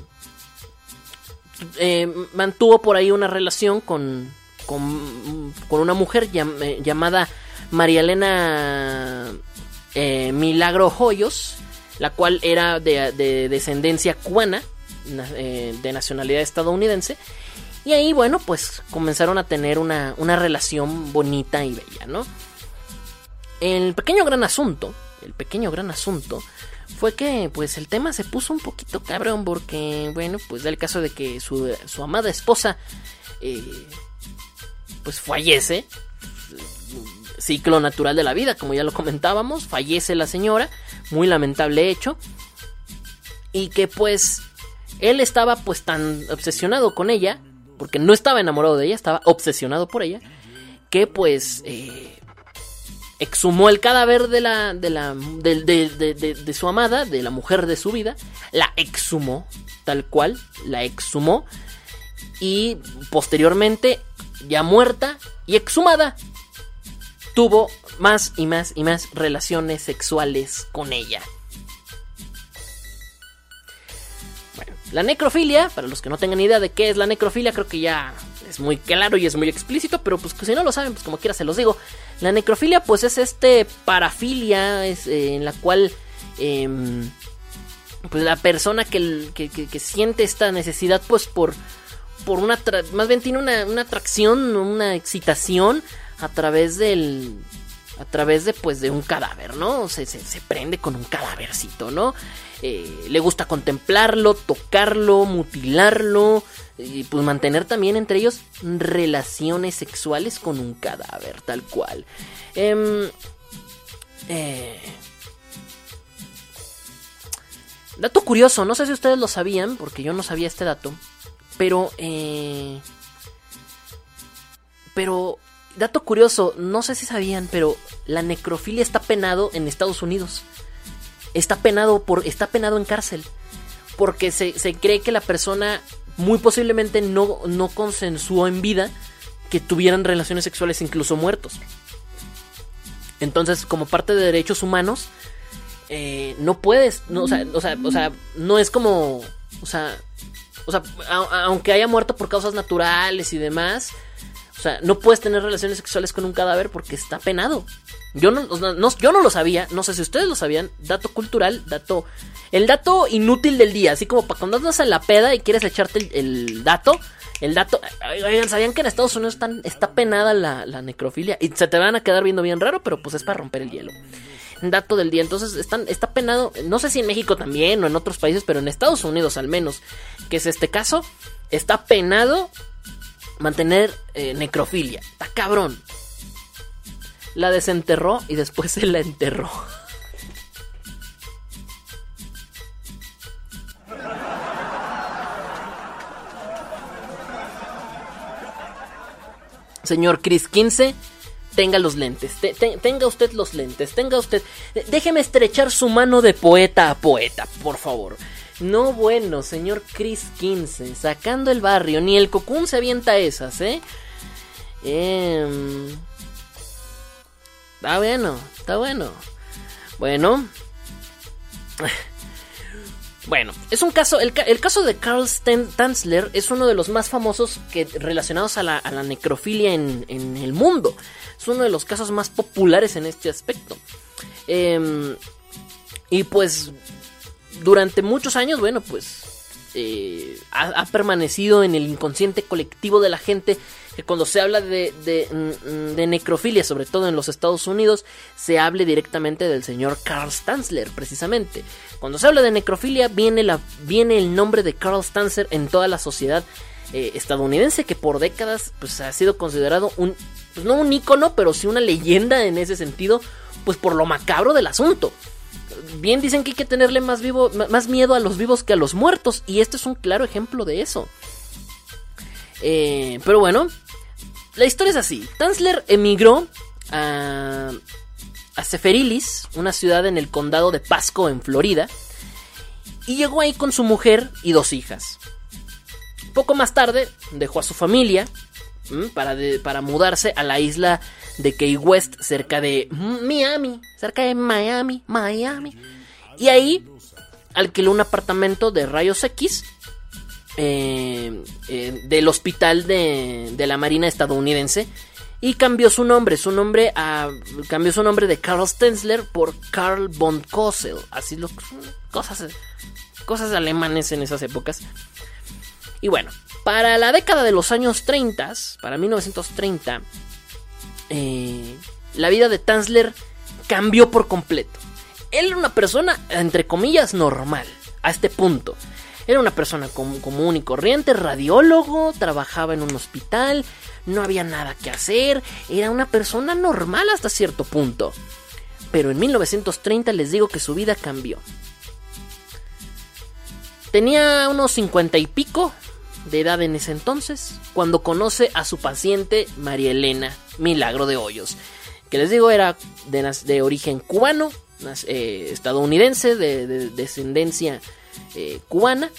eh, mantuvo por ahí una relación con, con, una mujer llam- llamada María Elena Milagro Hoyos, la cual era de, de descendencia cubana, na- de nacionalidad estadounidense. Y ahí, bueno, pues comenzaron a tener una, una relación bonita y bella, ¿no? El pequeño gran asunto, el pequeño gran asunto, fue que pues el tema se puso un poquito cabrón porque, bueno, pues da el caso de que su, su amada esposa, eh, pues fallece, ciclo natural de la vida, como ya lo comentábamos, fallece la señora, muy lamentable hecho, y que pues él estaba pues tan obsesionado con ella, porque no estaba enamorado de ella, estaba obsesionado por ella, que pues eh, exhumó el cadáver de la, de la, de, de- su amada, de la mujer de su vida, la exhumó, tal cual, la exhumó, y posteriormente, ya muerta y exhumada, tuvo más y más y más relaciones sexuales con ella. La necrofilia, para los que no tengan idea de qué es la necrofilia, creo que ya es muy claro y es muy explícito, pero pues que si no lo saben, pues como quiera se los digo. La necrofilia pues es este parafilia eh, en la cual em, pues la persona que, que- siente esta necesidad pues por, por una, más bien tiene una, una atracción, una excitación a través del, a través de pues de un cadáver, ¿no? Se, se, se prende con un cadávercito, ¿no? Eh, le gusta contemplarlo, tocarlo, mutilarlo y pues mantener también entre ellos relaciones sexuales con un cadáver, tal cual. Em, eh, dato curioso, no sé si ustedes lo sabían, porque yo no sabía este dato, pero... Eh, pero dato curioso, no sé si sabían, pero la necrofilia está penado en Estados Unidos. Está penado por está penado en cárcel porque se, se cree que la persona muy posiblemente no, no consensuó en vida que tuvieran relaciones sexuales incluso muertos. Entonces, como parte de derechos humanos, eh, no puedes, no, o, sea, o, sea, no es como, o sea, o sea, aunque haya muerto por causas naturales y demás, O sea, no puedes tener relaciones sexuales con un cadáver porque está penado. Yo no, no- yo no lo sabía, no sé si ustedes lo sabían. Dato cultural, dato. El dato inútil del día, así como para cuando andas en la peda y quieres echarte el, el dato. El dato. Oigan, ¿sabían que en Estados Unidos está penada la, la necrofilia? Y se te van a quedar viendo bien raro, pero pues es para romper el hielo. Dato del día. Entonces está penado. No sé si en México también o en otros países, pero en Estados Unidos al menos, que es este caso, está penado mantener eh, necrofilia. Está cabrón. La desenterró y después se la enterró. Señor Chris 15, tenga los lentes. Te- te- tenga usted los lentes. Tenga usted. eh, Déjeme estrechar su mano de poeta a poeta, por favor. No, bueno, señor Chris 15, sacando el barrio. Ni el cocún se avienta esas, ¿eh? Em, Está bueno, está bueno. Bueno. Bueno, es un caso, el, el caso de Carl Tanzler es uno de los más famosos que, relacionados a la, a la necrofilia en, en el mundo. Es uno de los casos más populares en este aspecto. Em, y pues, durante muchos años, bueno, pues, eh, ha, ha permanecido en el inconsciente colectivo de la gente cuando se habla de, mm, de necrofilia, sobre todo en los Estados Unidos, se hable directamente del señor Carl Stanzler, precisamente. Cuando se habla de necrofilia, viene, el nombre de Carl Stanzler en toda la sociedad eh, estadounidense, que por décadas pues, ha sido considerado un, pues, no un ícono, pero sí una leyenda en ese sentido, pues por lo macabro del asunto. Bien dicen que hay que tenerle más miedo a los vivos que a los muertos, y este es un claro ejemplo de eso. Eh, pero bueno, la historia es así. Tanzler emigró a, a Seferilis, una ciudad en el condado de Pasco, en Florida, y llegó ahí con su mujer y dos hijas. Poco más tarde dejó a su familia para, para mudarse a la isla de Key West, cerca de Miami, cerca de Miami, Miami. Y ahí alquiló un apartamento de rayos X eh, eh, del hospital de, de la Marina estadounidense y cambió su nombre, su nombre a, cambió su nombre de Carl Stenzler por Carl von Kossel, así lo cosas cosas alemanes en esas épocas. Y bueno, para la década de los años 30, para 1930, eh, la vida de Tanzler cambió por completo. Él era una persona, entre comillas, normal, a este punto. Era una persona com- común y corriente, radiólogo, trabajaba en un hospital, no había nada que hacer, era una persona normal hasta cierto punto. Pero en 1930 les digo que su vida cambió. Tenía unos cincuenta y pico de edad en ese entonces, cuando conoce a su paciente María Elena Milagro de Hoyos, que les digo era de, de origen cubano, eh, estadounidense, de, de descendencia eh, cubana,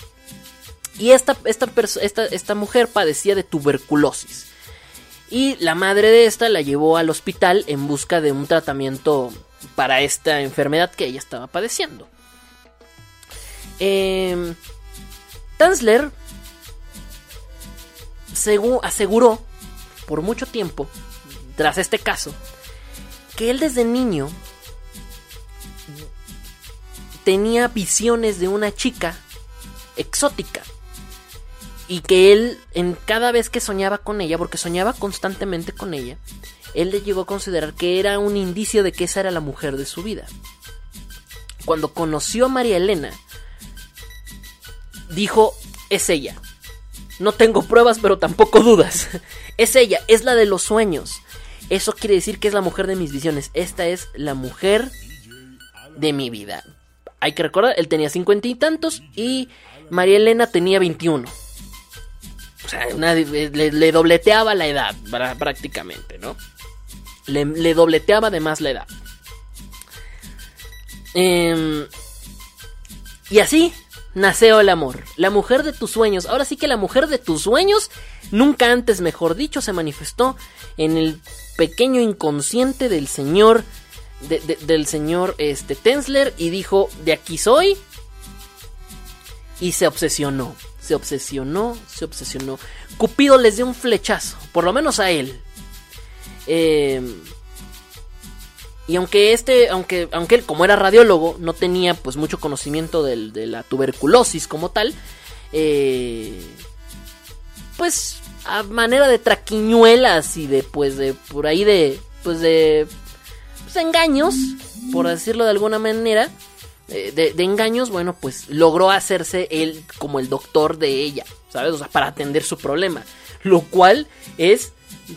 y esta, esta, esta, esta mujer padecía de tuberculosis. Y la madre de esta la llevó al hospital en busca de un tratamiento para esta enfermedad que ella estaba padeciendo. Eh, Tanzler segu- aseguró por mucho tiempo, tras este caso, que él desde niño tenía visiones de una chica exótica y que él en cada vez que soñaba con ella, porque soñaba constantemente con ella, él le llegó a considerar que era un indicio de que esa era la mujer de su vida. Cuando conoció a María Elena, dijo, es ella. No tengo pruebas, pero tampoco dudas. Es ella, es la de los sueños. Eso quiere decir que es la mujer de mis visiones. Esta es la mujer de mi vida. Hay que recordar, él tenía cincuenta y tantos y María Elena tenía 21. O sea, una- le, le dobleteaba la edad, prácticamente, ¿no? Le, le dobleteaba además la edad. Em, y así nació el amor. La mujer de tus sueños. Ahora sí que la mujer de tus sueños, nunca antes mejor dicho, se manifestó en el pequeño inconsciente del señor. De- de- del señor este, Tensler y dijo: De aquí soy. Y se obsesionó. se obsesionó, se obsesionó. Cupido les dio un flechazo, por lo menos a él. Eh, y aunque este, aunque, aunque él como era radiólogo, no tenía pues mucho conocimiento del- de la tuberculosis como tal, eh, pues a manera de traquiñuelas y de pues de por ahí de pues de pues, engaños, por decirlo de alguna manera, eh, de, engaños, bueno, pues logró hacerse él como el doctor de ella, ¿sabes? O sea, para atender su problema, lo cual es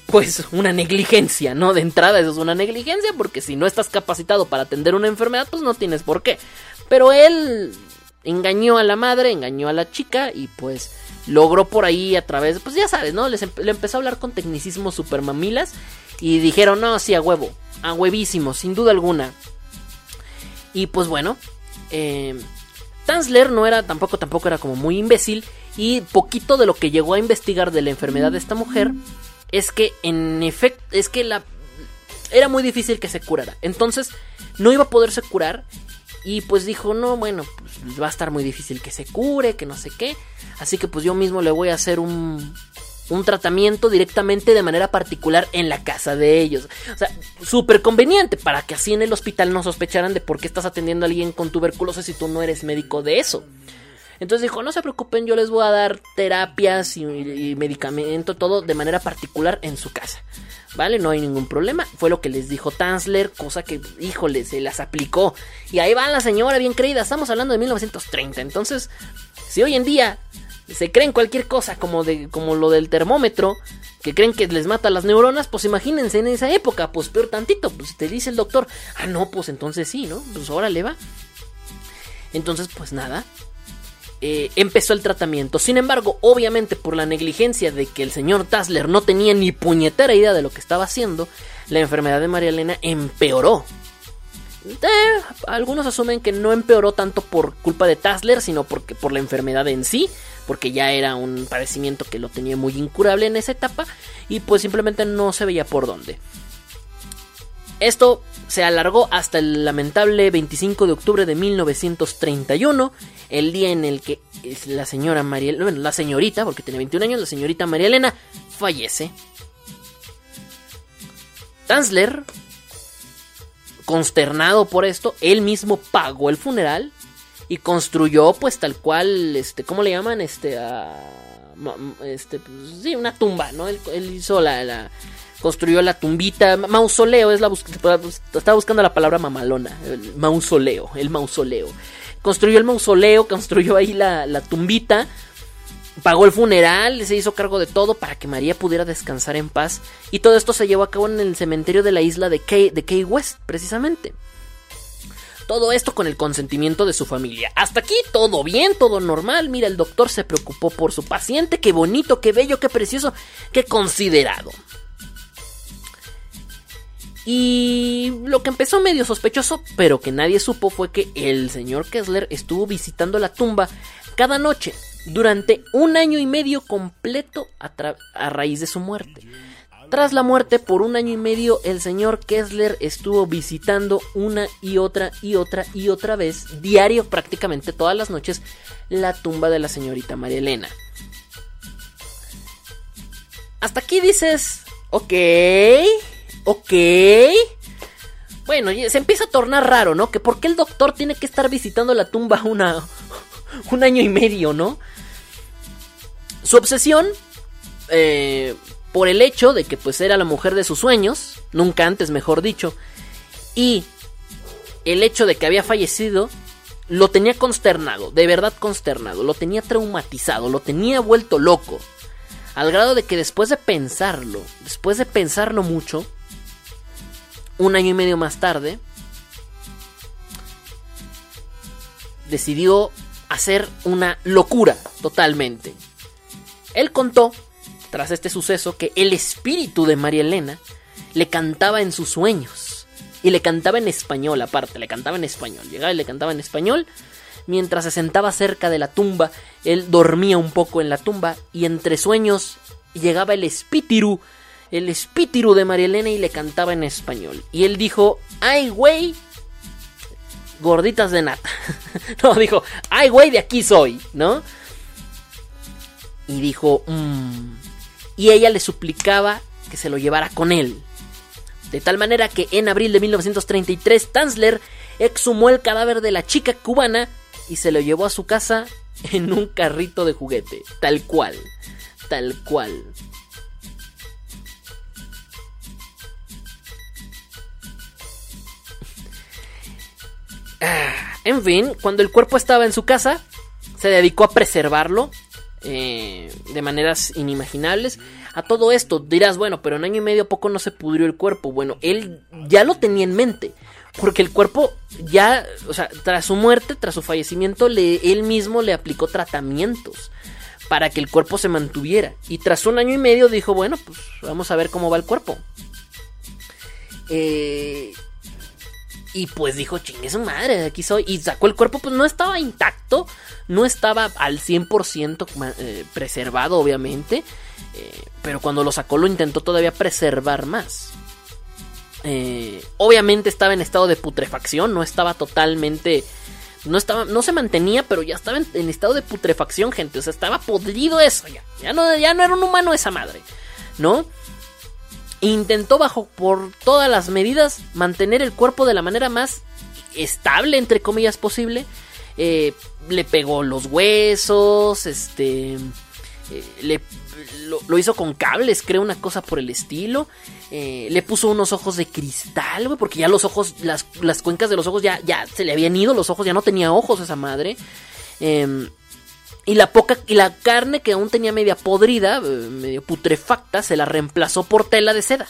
pues una negligencia, ¿no? De entrada eso es una negligencia porque si no estás capacitado para atender una enfermedad, pues no tienes por qué. Pero él engañó a la madre, engañó a la chica y pues logró por ahí a través, pues ya sabes, ¿no? Les le empezó a hablar con tecnicismos super mamilas y dijeron, no, sí, a huevo, a huevísimo, sin duda alguna. Y pues bueno, eh, Tanzler no era tampoco, tampoco era como muy imbécil y poquito de lo que llegó a investigar de la enfermedad de esta mujer es que en efecto, es que la era muy difícil que se curara. Entonces, no iba a poderse curar. Y pues dijo, no, bueno, pues va a estar muy difícil que se cure, que no sé qué. Así que pues yo mismo le voy a hacer un, un tratamiento directamente de manera particular en la casa de ellos. O sea, súper conveniente para que así en el hospital no sospecharan de por qué estás atendiendo a alguien con tuberculosis si tú no eres médico de eso. Entonces dijo, no se preocupen, yo les voy a dar terapias y, y medicamento, todo de manera particular en su casa. ¿Vale? No hay ningún problema. Fue lo que les dijo Tanzler, cosa que, híjole, se las aplicó. Y ahí va la señora bien creída. Estamos hablando de 1930. Entonces, si hoy en día se creen cualquier cosa como, de, como lo del termómetro, que creen que les mata las neuronas, pues imagínense en esa época, pues peor tantito. Pues te dice el doctor, ah, no, pues entonces sí, ¿no? Pues órale va. Entonces, pues nada, eh, empezó el tratamiento. Sin embargo, obviamente por la negligencia de que el señor Tassler no tenía ni puñetera idea de lo que estaba haciendo, la enfermedad de María Elena empeoró. Eh, algunos asumen que no empeoró tanto por culpa de Tassler, sino porque por la enfermedad en sí, porque ya era un padecimiento que lo tenía muy incurable en esa etapa y pues simplemente no se veía por dónde. Esto se alargó hasta el lamentable 25 de octubre de 1931, el día en el que la señora María, bueno, la señorita, porque tenía 21 años, la señorita María Elena fallece. Tanzler, consternado por esto, él mismo pagó el funeral y construyó, pues tal cual, este, ¿cómo le llaman? Este, este, pues, sí, una tumba, ¿no? Él, hizo la, la construyó la tumbita, mausoleo, es la bus estaba buscando la palabra mamalona, el mausoleo, el mausoleo. Construyó el mausoleo, construyó ahí la, la tumbita, pagó el funeral, se hizo cargo de todo para que María pudiera descansar en paz. Y todo esto se llevó a cabo en el cementerio de la isla de Key, de Key West, precisamente. Todo esto con el consentimiento de su familia. Hasta aquí todo bien, todo normal. Mira, el doctor se preocupó por su paciente. Qué bonito, qué bello, qué precioso, qué considerado. Y lo que empezó medio sospechoso, pero que nadie supo, fue que el señor Kessler estuvo visitando la tumba cada noche durante un año y medio completo a, a, raíz de su muerte. Tras la muerte, por un año y medio, el señor Kessler estuvo visitando una y otra y otra y otra vez, diario prácticamente todas las noches, la tumba de la señorita María Elena. Hasta aquí dices, ok, ok. Bueno, se empieza a tornar raro, ¿no? Que por qué el doctor tiene que estar visitando la tumba una, un año y medio, ¿no? Su obsesión, eh, por el hecho de que pues era la mujer de sus sueños, nunca antes mejor dicho, y el hecho de que había fallecido, lo tenía consternado, de verdad consternado, lo tenía traumatizado, lo tenía vuelto loco, al grado de que después de pensarlo, después de pensarlo mucho, un año y medio más tarde, decidió hacer una locura totalmente. Él contó, tras este suceso, que el espíritu de María Elena le cantaba en sus sueños. Y le cantaba en español, aparte, le cantaba en español. Llegaba y le cantaba en español. Mientras se sentaba cerca de la tumba, él dormía un poco en la tumba y entre sueños llegaba el espíritu, el espíritu de María Elena y le cantaba en español. Y él dijo, ay güey, gorditas de nata. no, dijo, ay güey, de aquí soy, ¿no? y dijo, "Mm", y ella le suplicaba que se lo llevara con él. De tal manera que en abril de 1933 Tanzler exhumó el cadáver de la chica cubana y se lo llevó a su casa en un carrito de juguete, tal cual, tal cual. Ah, En fin, cuando el cuerpo estaba en su casa, se dedicó a preservarlo eh, de maneras inimaginables. A todo esto dirás, bueno, pero en año y medio poco no se pudrió el cuerpo. Bueno, él ya lo tenía en mente. Porque el cuerpo ya, o sea, tras su muerte, tras su fallecimiento, le, él mismo le aplicó tratamientos para que el cuerpo se mantuviera. Y tras un año y medio dijo, bueno, pues vamos a ver cómo va el cuerpo. Eh, y pues dijo, chingue su madre, aquí soy. Y sacó el cuerpo, pues no estaba intacto, no estaba al 100% ma- eh, preservado, obviamente. eh, pero cuando lo sacó lo intentó todavía preservar más. Eh, obviamente estaba en estado de putrefacción, no estaba totalmente... No, estaba, no se mantenía, pero ya estaba en, en estado de putrefacción, gente. O sea, estaba podrido eso ya. Ya no, ya no era un humano esa madre, ¿no? Intentó bajo por todas las medidas mantener el cuerpo de la manera más estable, entre comillas, posible. Eh, le pegó los huesos, este... eh, le, lo, hizo con cables, creo, una cosa por el estilo. Eh, le puso unos ojos de cristal, güey, porque ya los ojos, las, las cuencas de los ojos ya, ya se le habían ido, los ojos ya no tenía ojos esa madre. Em, y la poca y la carne que aún tenía media podrida, eh, medio putrefacta, se la reemplazó por tela de seda.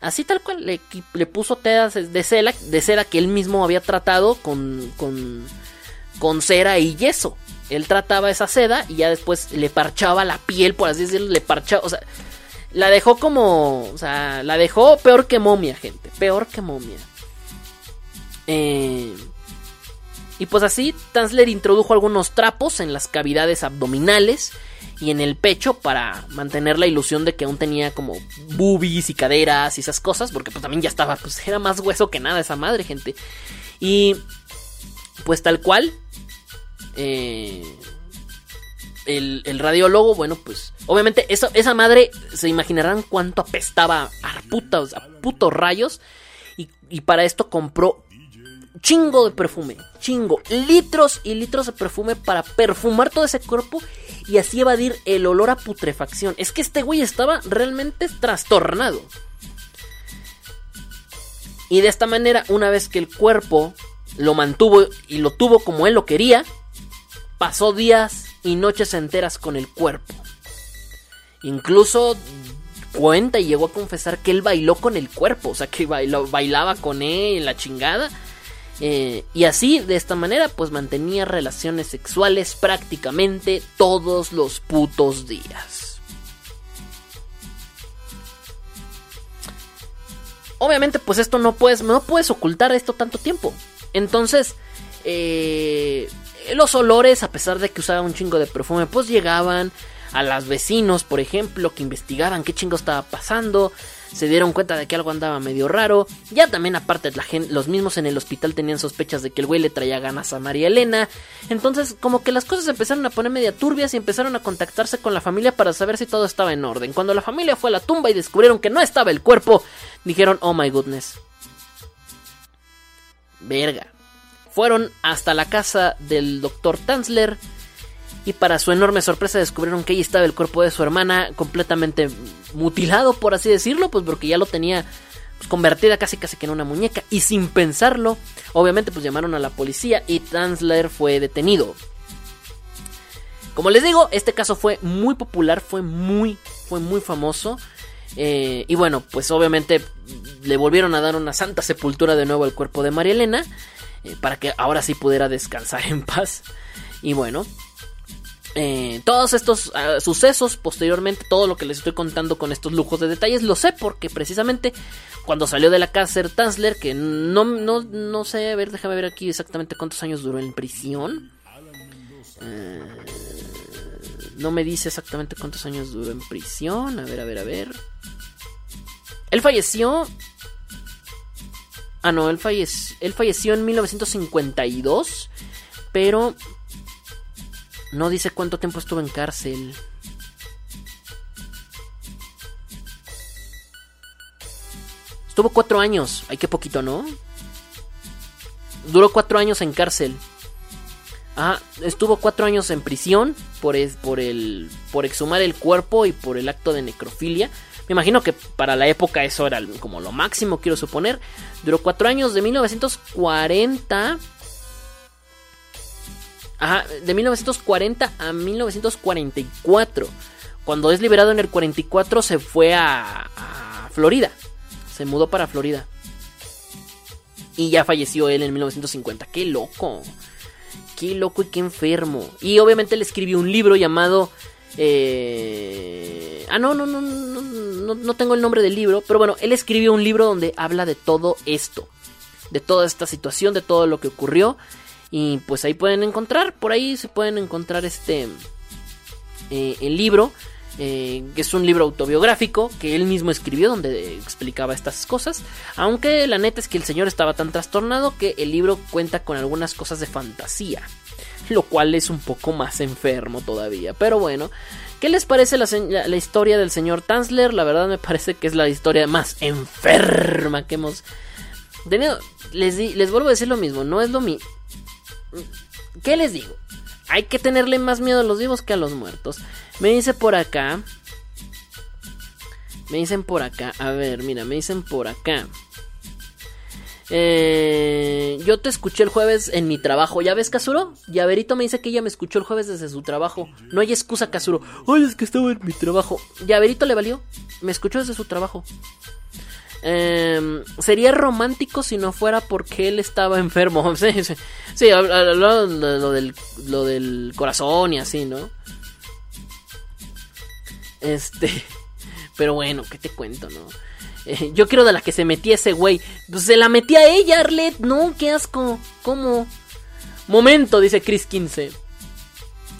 Así tal cual, le, puso telas de seda, de seda que él mismo había tratado con, con, con cera y yeso. Él trataba esa seda y ya después le parchaba la piel, por así decirlo, le parchaba, o sea, la dejó como, o sea, la dejó peor que momia, gente, peor que momia. Eh, y pues así, Tanzler introdujo algunos trapos en las cavidades abdominales y en el pecho para mantener la ilusión de que aún tenía como boobies y caderas y esas cosas, porque pues también ya estaba, pues era más hueso que nada esa madre, gente. Y pues tal cual, eh, el, radiólogo, bueno, pues obviamente eso, esa madre, se imaginarán cuánto apestaba a putos, a putos rayos. Y para esto compró chingo de perfume, chingo, litros y litros de perfume para perfumar todo ese cuerpo y así evadir el olor a putrefacción. Es que este güey estaba realmente trastornado. Y de esta manera, una vez que el cuerpo lo mantuvo y lo tuvo como él lo quería, pasó días y noches enteras con el cuerpo. Incluso cuenta y llegó a confesar que él bailó con el cuerpo, o sea, que bailaba con él en la chingada. Eh, y así, de esta manera, pues mantenía relaciones sexuales prácticamente todos los putos días. Obviamente, pues esto no puedes, no puedes ocultar esto tanto tiempo. Entonces, eh, los olores, a pesar de que usaba un chingo de perfume, pues llegaban a los vecinos, por ejemplo, que investigaban qué chingo estaba pasando. Se dieron cuenta de que algo andaba medio raro. Ya también, aparte, la los mismos en el hospital tenían sospechas de que el güey le traía ganas a María Elena. Entonces, como que las cosas empezaron a poner media turbias y empezaron a contactarse con la familia para saber si todo estaba en orden. Cuando la familia fue a la tumba y descubrieron que no estaba el cuerpo, dijeron, oh my goodness. Verga. Fueron hasta la casa del doctor Tanzler y para su enorme sorpresa descubrieron que ahí estaba el cuerpo de su hermana completamente mutilado, por así decirlo, pues porque ya lo tenía pues, convertida casi casi que en una muñeca y sin pensarlo, obviamente pues llamaron a la policía y Tanzler fue detenido. Como les digo, este caso fue muy popular, fue muy, fue muy famoso. Eh, y bueno, pues obviamente le volvieron a dar una santa sepultura de nuevo al cuerpo de María Elena. eh, para que ahora sí pudiera descansar en paz. Y bueno, eh, todos estos ah, sucesos, posteriormente, todo lo que les estoy contando con estos lujos de detalles, lo sé porque precisamente cuando salió de la cárcel Tanzler, que no, no, no sé, a ver, déjame ver aquí exactamente cuántos años duró en prisión. Eh, no me dice exactamente cuántos años duró en prisión. A ver, a ver, a ver. Él falleció. Ah, no, él, fallec- él falleció en 1952. Pero no dice cuánto tiempo estuvo en cárcel. Estuvo cuatro años. Ay, qué poquito, ¿no? Duró cuatro años en cárcel. Ah, estuvo cuatro años en prisión por, es, por, el, por exhumar el cuerpo y por el acto de necrofilia. Me imagino que para la época eso era como lo máximo, quiero suponer. Duró cuatro años, de 1940 Ajá, de 1940 a 1944. Cuando es liberado en el 44 se fue a, a Florida. Se mudó para Florida. Y ya falleció él en 1950. ¡Qué loco! ¡Qué loco y qué enfermo! Y obviamente él escribió un libro llamado... eh, Ah, no, no, no, no, no, no tengo el nombre del libro. Pero bueno, él escribió un libro donde habla de todo esto. De toda esta situación, de todo lo que ocurrió. Y pues ahí pueden encontrar, por ahí se pueden encontrar este... eh, el libro. eh, que es un libro autobiográfico que él mismo escribió donde explicaba estas cosas. Aunque la neta es que el señor estaba tan trastornado que el libro cuenta con algunas cosas de fantasía. Lo cual es un poco más enfermo todavía. Pero bueno, ¿qué les parece la, la- historia del señor Tanzler? La verdad me parece que es la historia más enferma que hemos tenido. Les, di- les vuelvo a decir lo mismo, no es lo mismo. ¿Qué les digo? Hay que tenerle más miedo a los vivos que a los muertos. Me dice por acá. Me dicen por acá. A ver, mira, me dicen por acá. Eh, yo te escuché el jueves en mi trabajo. ¿Ya ves, Casuro? Llaverito me dice que ella me escuchó el jueves desde su trabajo. No hay excusa, Casuro. Ay, es que estaba en mi trabajo. Llaverito le valió. Me escuchó desde su trabajo. Eh, sería romántico si no fuera porque él estaba enfermo. Sí, sí, lo del, lo del corazón y así, ¿no? Este. Pero bueno, ¿qué te cuento, no? Eh, yo quiero de la que se metía ese güey. Pues se la metía ella, Arlet. No, qué asco. ¿Cómo? Momento, dice Chris 15.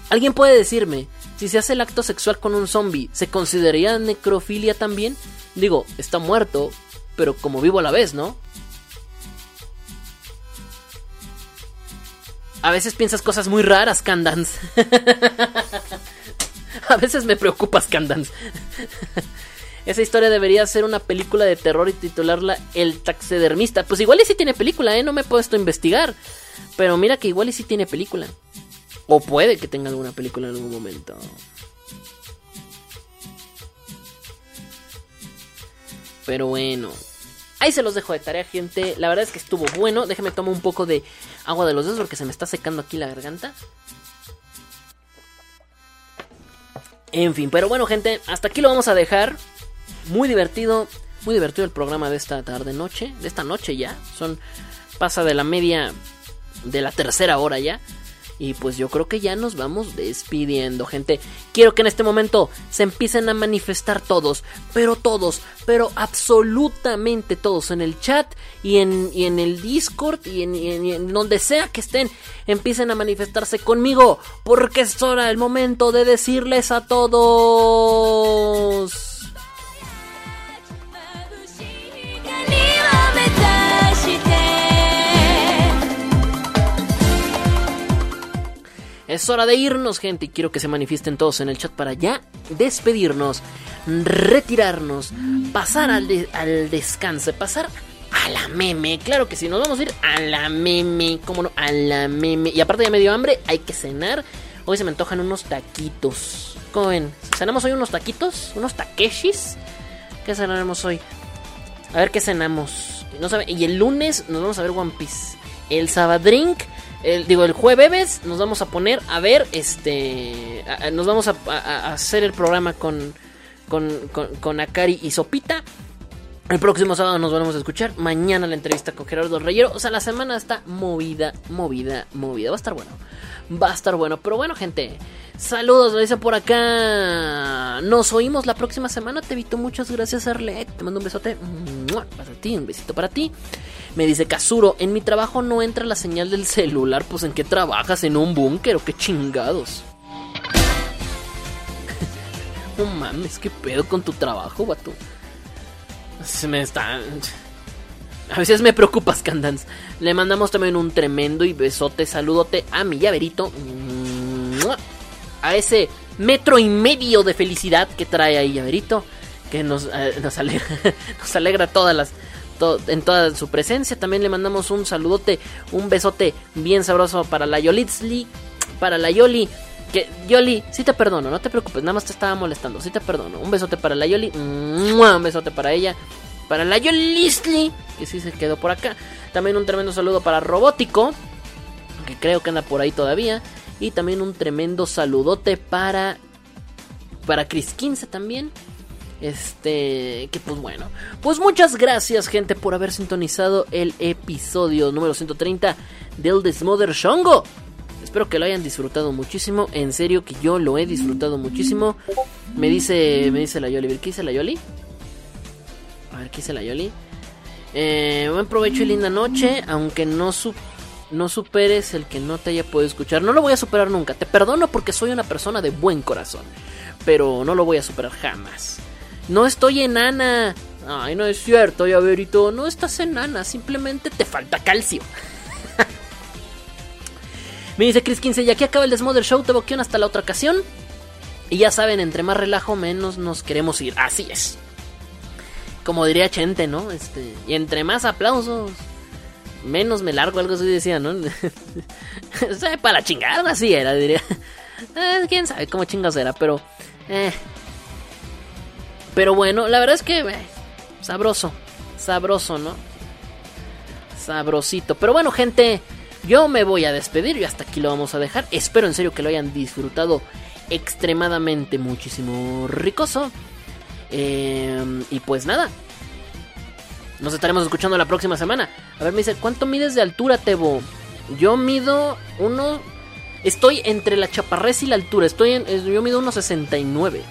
¿Alguien puede decirme si se hace el acto sexual con un zombie, ¿se consideraría necrofilia también? Digo, está muerto, pero como vivo a la vez, ¿no? A veces piensas cosas muy raras, Candance. a veces me preocupas, Candance. Esa historia debería ser una película de terror y titularla El taxidermista. Pues igual y sí tiene película, ¿eh? No me he puesto a investigar. Pero mira que igual y sí tiene película. O puede que tenga alguna película en algún momento. Pero bueno. Ahí se los dejo de tarea, gente. La verdad es que estuvo bueno. Déjeme tomar un poco de agua de los dedos porque se me está secando aquí la garganta. En fin, pero bueno, gente, hasta aquí lo vamos a dejar. Muy divertido, muy divertido el programa de esta tarde noche, de esta noche ya. Son pasa de la media de la tercera hora ya. Y pues yo creo que ya nos vamos despidiendo, gente. Quiero que en este momento se empiecen a manifestar todos, pero todos, pero absolutamente todos en el chat y en, y en el Discord y en, en donde sea que estén, empiecen a manifestarse conmigo, porque es hora, el momento de decirles a todos. Es hora de irnos, gente, y quiero que se manifiesten todos en el chat para ya despedirnos, retirarnos, pasar al, al descanso, pasar a la meme. Claro que sí, nos vamos a ir a la meme, cómo no, a la meme. Y aparte ya me dio hambre, hay que cenar. Hoy se me antojan unos taquitos. ¿Cómo ven? ¿Cenamos hoy unos taquitos? ¿Unos takeshis? ¿Qué cenaremos hoy? A ver qué cenamos. No sabe- y el lunes nos vamos a ver One Piece. El Sabadrink, el, digo, el jueves nos vamos a poner a ver, este, nos vamos a hacer el programa con, con, con, con Akari y Sopita. El próximo sábado nos volvemos a escuchar. Mañana la entrevista con Gerardo Reyero. O sea, la semana está movida, movida, movida. Va a estar bueno. Va a estar bueno. Pero bueno, gente. Saludos, lo dice por acá. Nos oímos la próxima semana. Te evito muchas gracias, Arlet. Te mando un besote. Para ti, un besito para ti. Me dice Kazuro, en mi trabajo no entra la señal del celular. Pues en qué trabajas, en un búnker o qué chingados. no mames, qué pedo con tu trabajo, vato. Se me está. A veces me preocupas, Candance. Le mandamos también un tremendo y besote, saludote a mi llaverito. A ese metro y medio de felicidad que trae ahí, llaverito. Que nos, eh, nos, alegra, nos alegra todas las, to- en toda su presencia. También le mandamos un saludote, un besote bien sabroso para la Yolitzli, para la Yoli. Que, Yoli, sí te perdono, no te preocupes, nada más te estaba molestando, sí te perdono. Un besote para la Yoli, un besote para ella. Para la Yolisli, que sí se quedó por acá. También un tremendo saludo para Robótico, que creo que anda por ahí todavía. Y también un tremendo saludote para. Para Chris 15 también. Este. Que pues bueno. Pues muchas gracias, gente, por haber sintonizado el episodio número 130 del Desmother Shongo. Espero que lo hayan disfrutado muchísimo. En serio que yo lo he disfrutado muchísimo. Me dice. Me dice la Yoli. ¿Qué dice la Yoli? A ver, ¿qué dice la Yoli? Eh, buen provecho y linda noche. Aunque no su no superes el que no te haya podido escuchar. No lo voy a superar nunca. Te perdono porque soy una persona de buen corazón. Pero no lo voy a superar jamás. No estoy enana. Ay, no es cierto, llaverito. No estás enana. Simplemente te falta calcio. Me dice Chris 15. Y aquí acaba el Desmother Show. Te boquean hasta la otra ocasión. Y ya saben, entre más relajo, menos nos queremos ir. Así es. Como diría Chente, ¿no? Este, y entre más aplausos, menos me largo, algo así decía, ¿no? para la chingada, así era, diría. Eh, Quién sabe cómo chingas era, pero. Eh. Pero bueno, la verdad es que. eh, sabroso. Sabroso, ¿no? Sabrosito. Pero bueno, gente. Yo me voy a despedir y hasta aquí lo vamos a dejar. Espero en serio que lo hayan disfrutado extremadamente muchísimo ricoso. Eh, y pues nada. Nos estaremos escuchando la próxima semana. A ver, me dice, ¿cuánto mides de altura, Tebo? Yo mido uno... Estoy entre la chaparrez y la altura. Estoy en... Yo mido 1,69.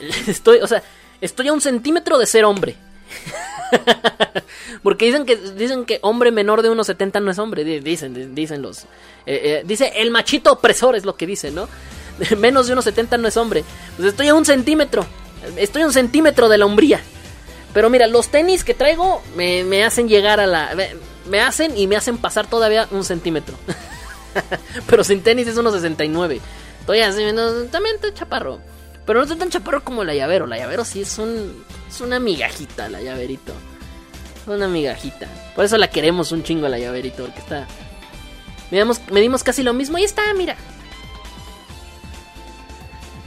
Estoy, o sea, estoy a un centímetro de ser hombre. Porque dicen que dicen que hombre menor de 1.70 no es hombre, di- dicen, di- dicen los eh, eh, dice el machito opresor es lo que dice, ¿no? Menos de 1.70 no es hombre. Pues estoy a un centímetro. Estoy a un centímetro de la hombría. Pero mira, los tenis que traigo me, me hacen llegar a la. Me, me hacen y me hacen pasar todavía un centímetro. Pero sin tenis es 1.69. Estoy así, no, también estoy chaparro. Pero no estoy tan chaparro como la llavero. La llavero sí es un. Es una migajita, la llaverito. Es una migajita. Por eso la queremos un chingo la llaverito, porque está. Medimos, medimos casi lo mismo. Ahí está, mira.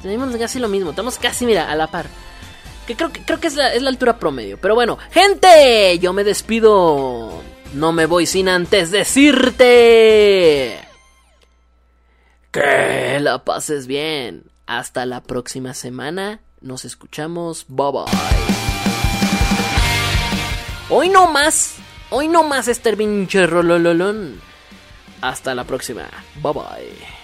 Medimos casi lo mismo. Estamos casi, mira, a la par. Que creo que, creo que es, la, es la altura promedio. Pero bueno, gente, yo me despido. No me voy sin antes decirte. Que la pases bien. Hasta la próxima semana. Nos escuchamos. Bye bye. Hoy no más. Hoy no más, Esther Vinche Rolololón. Hasta la próxima. Bye bye.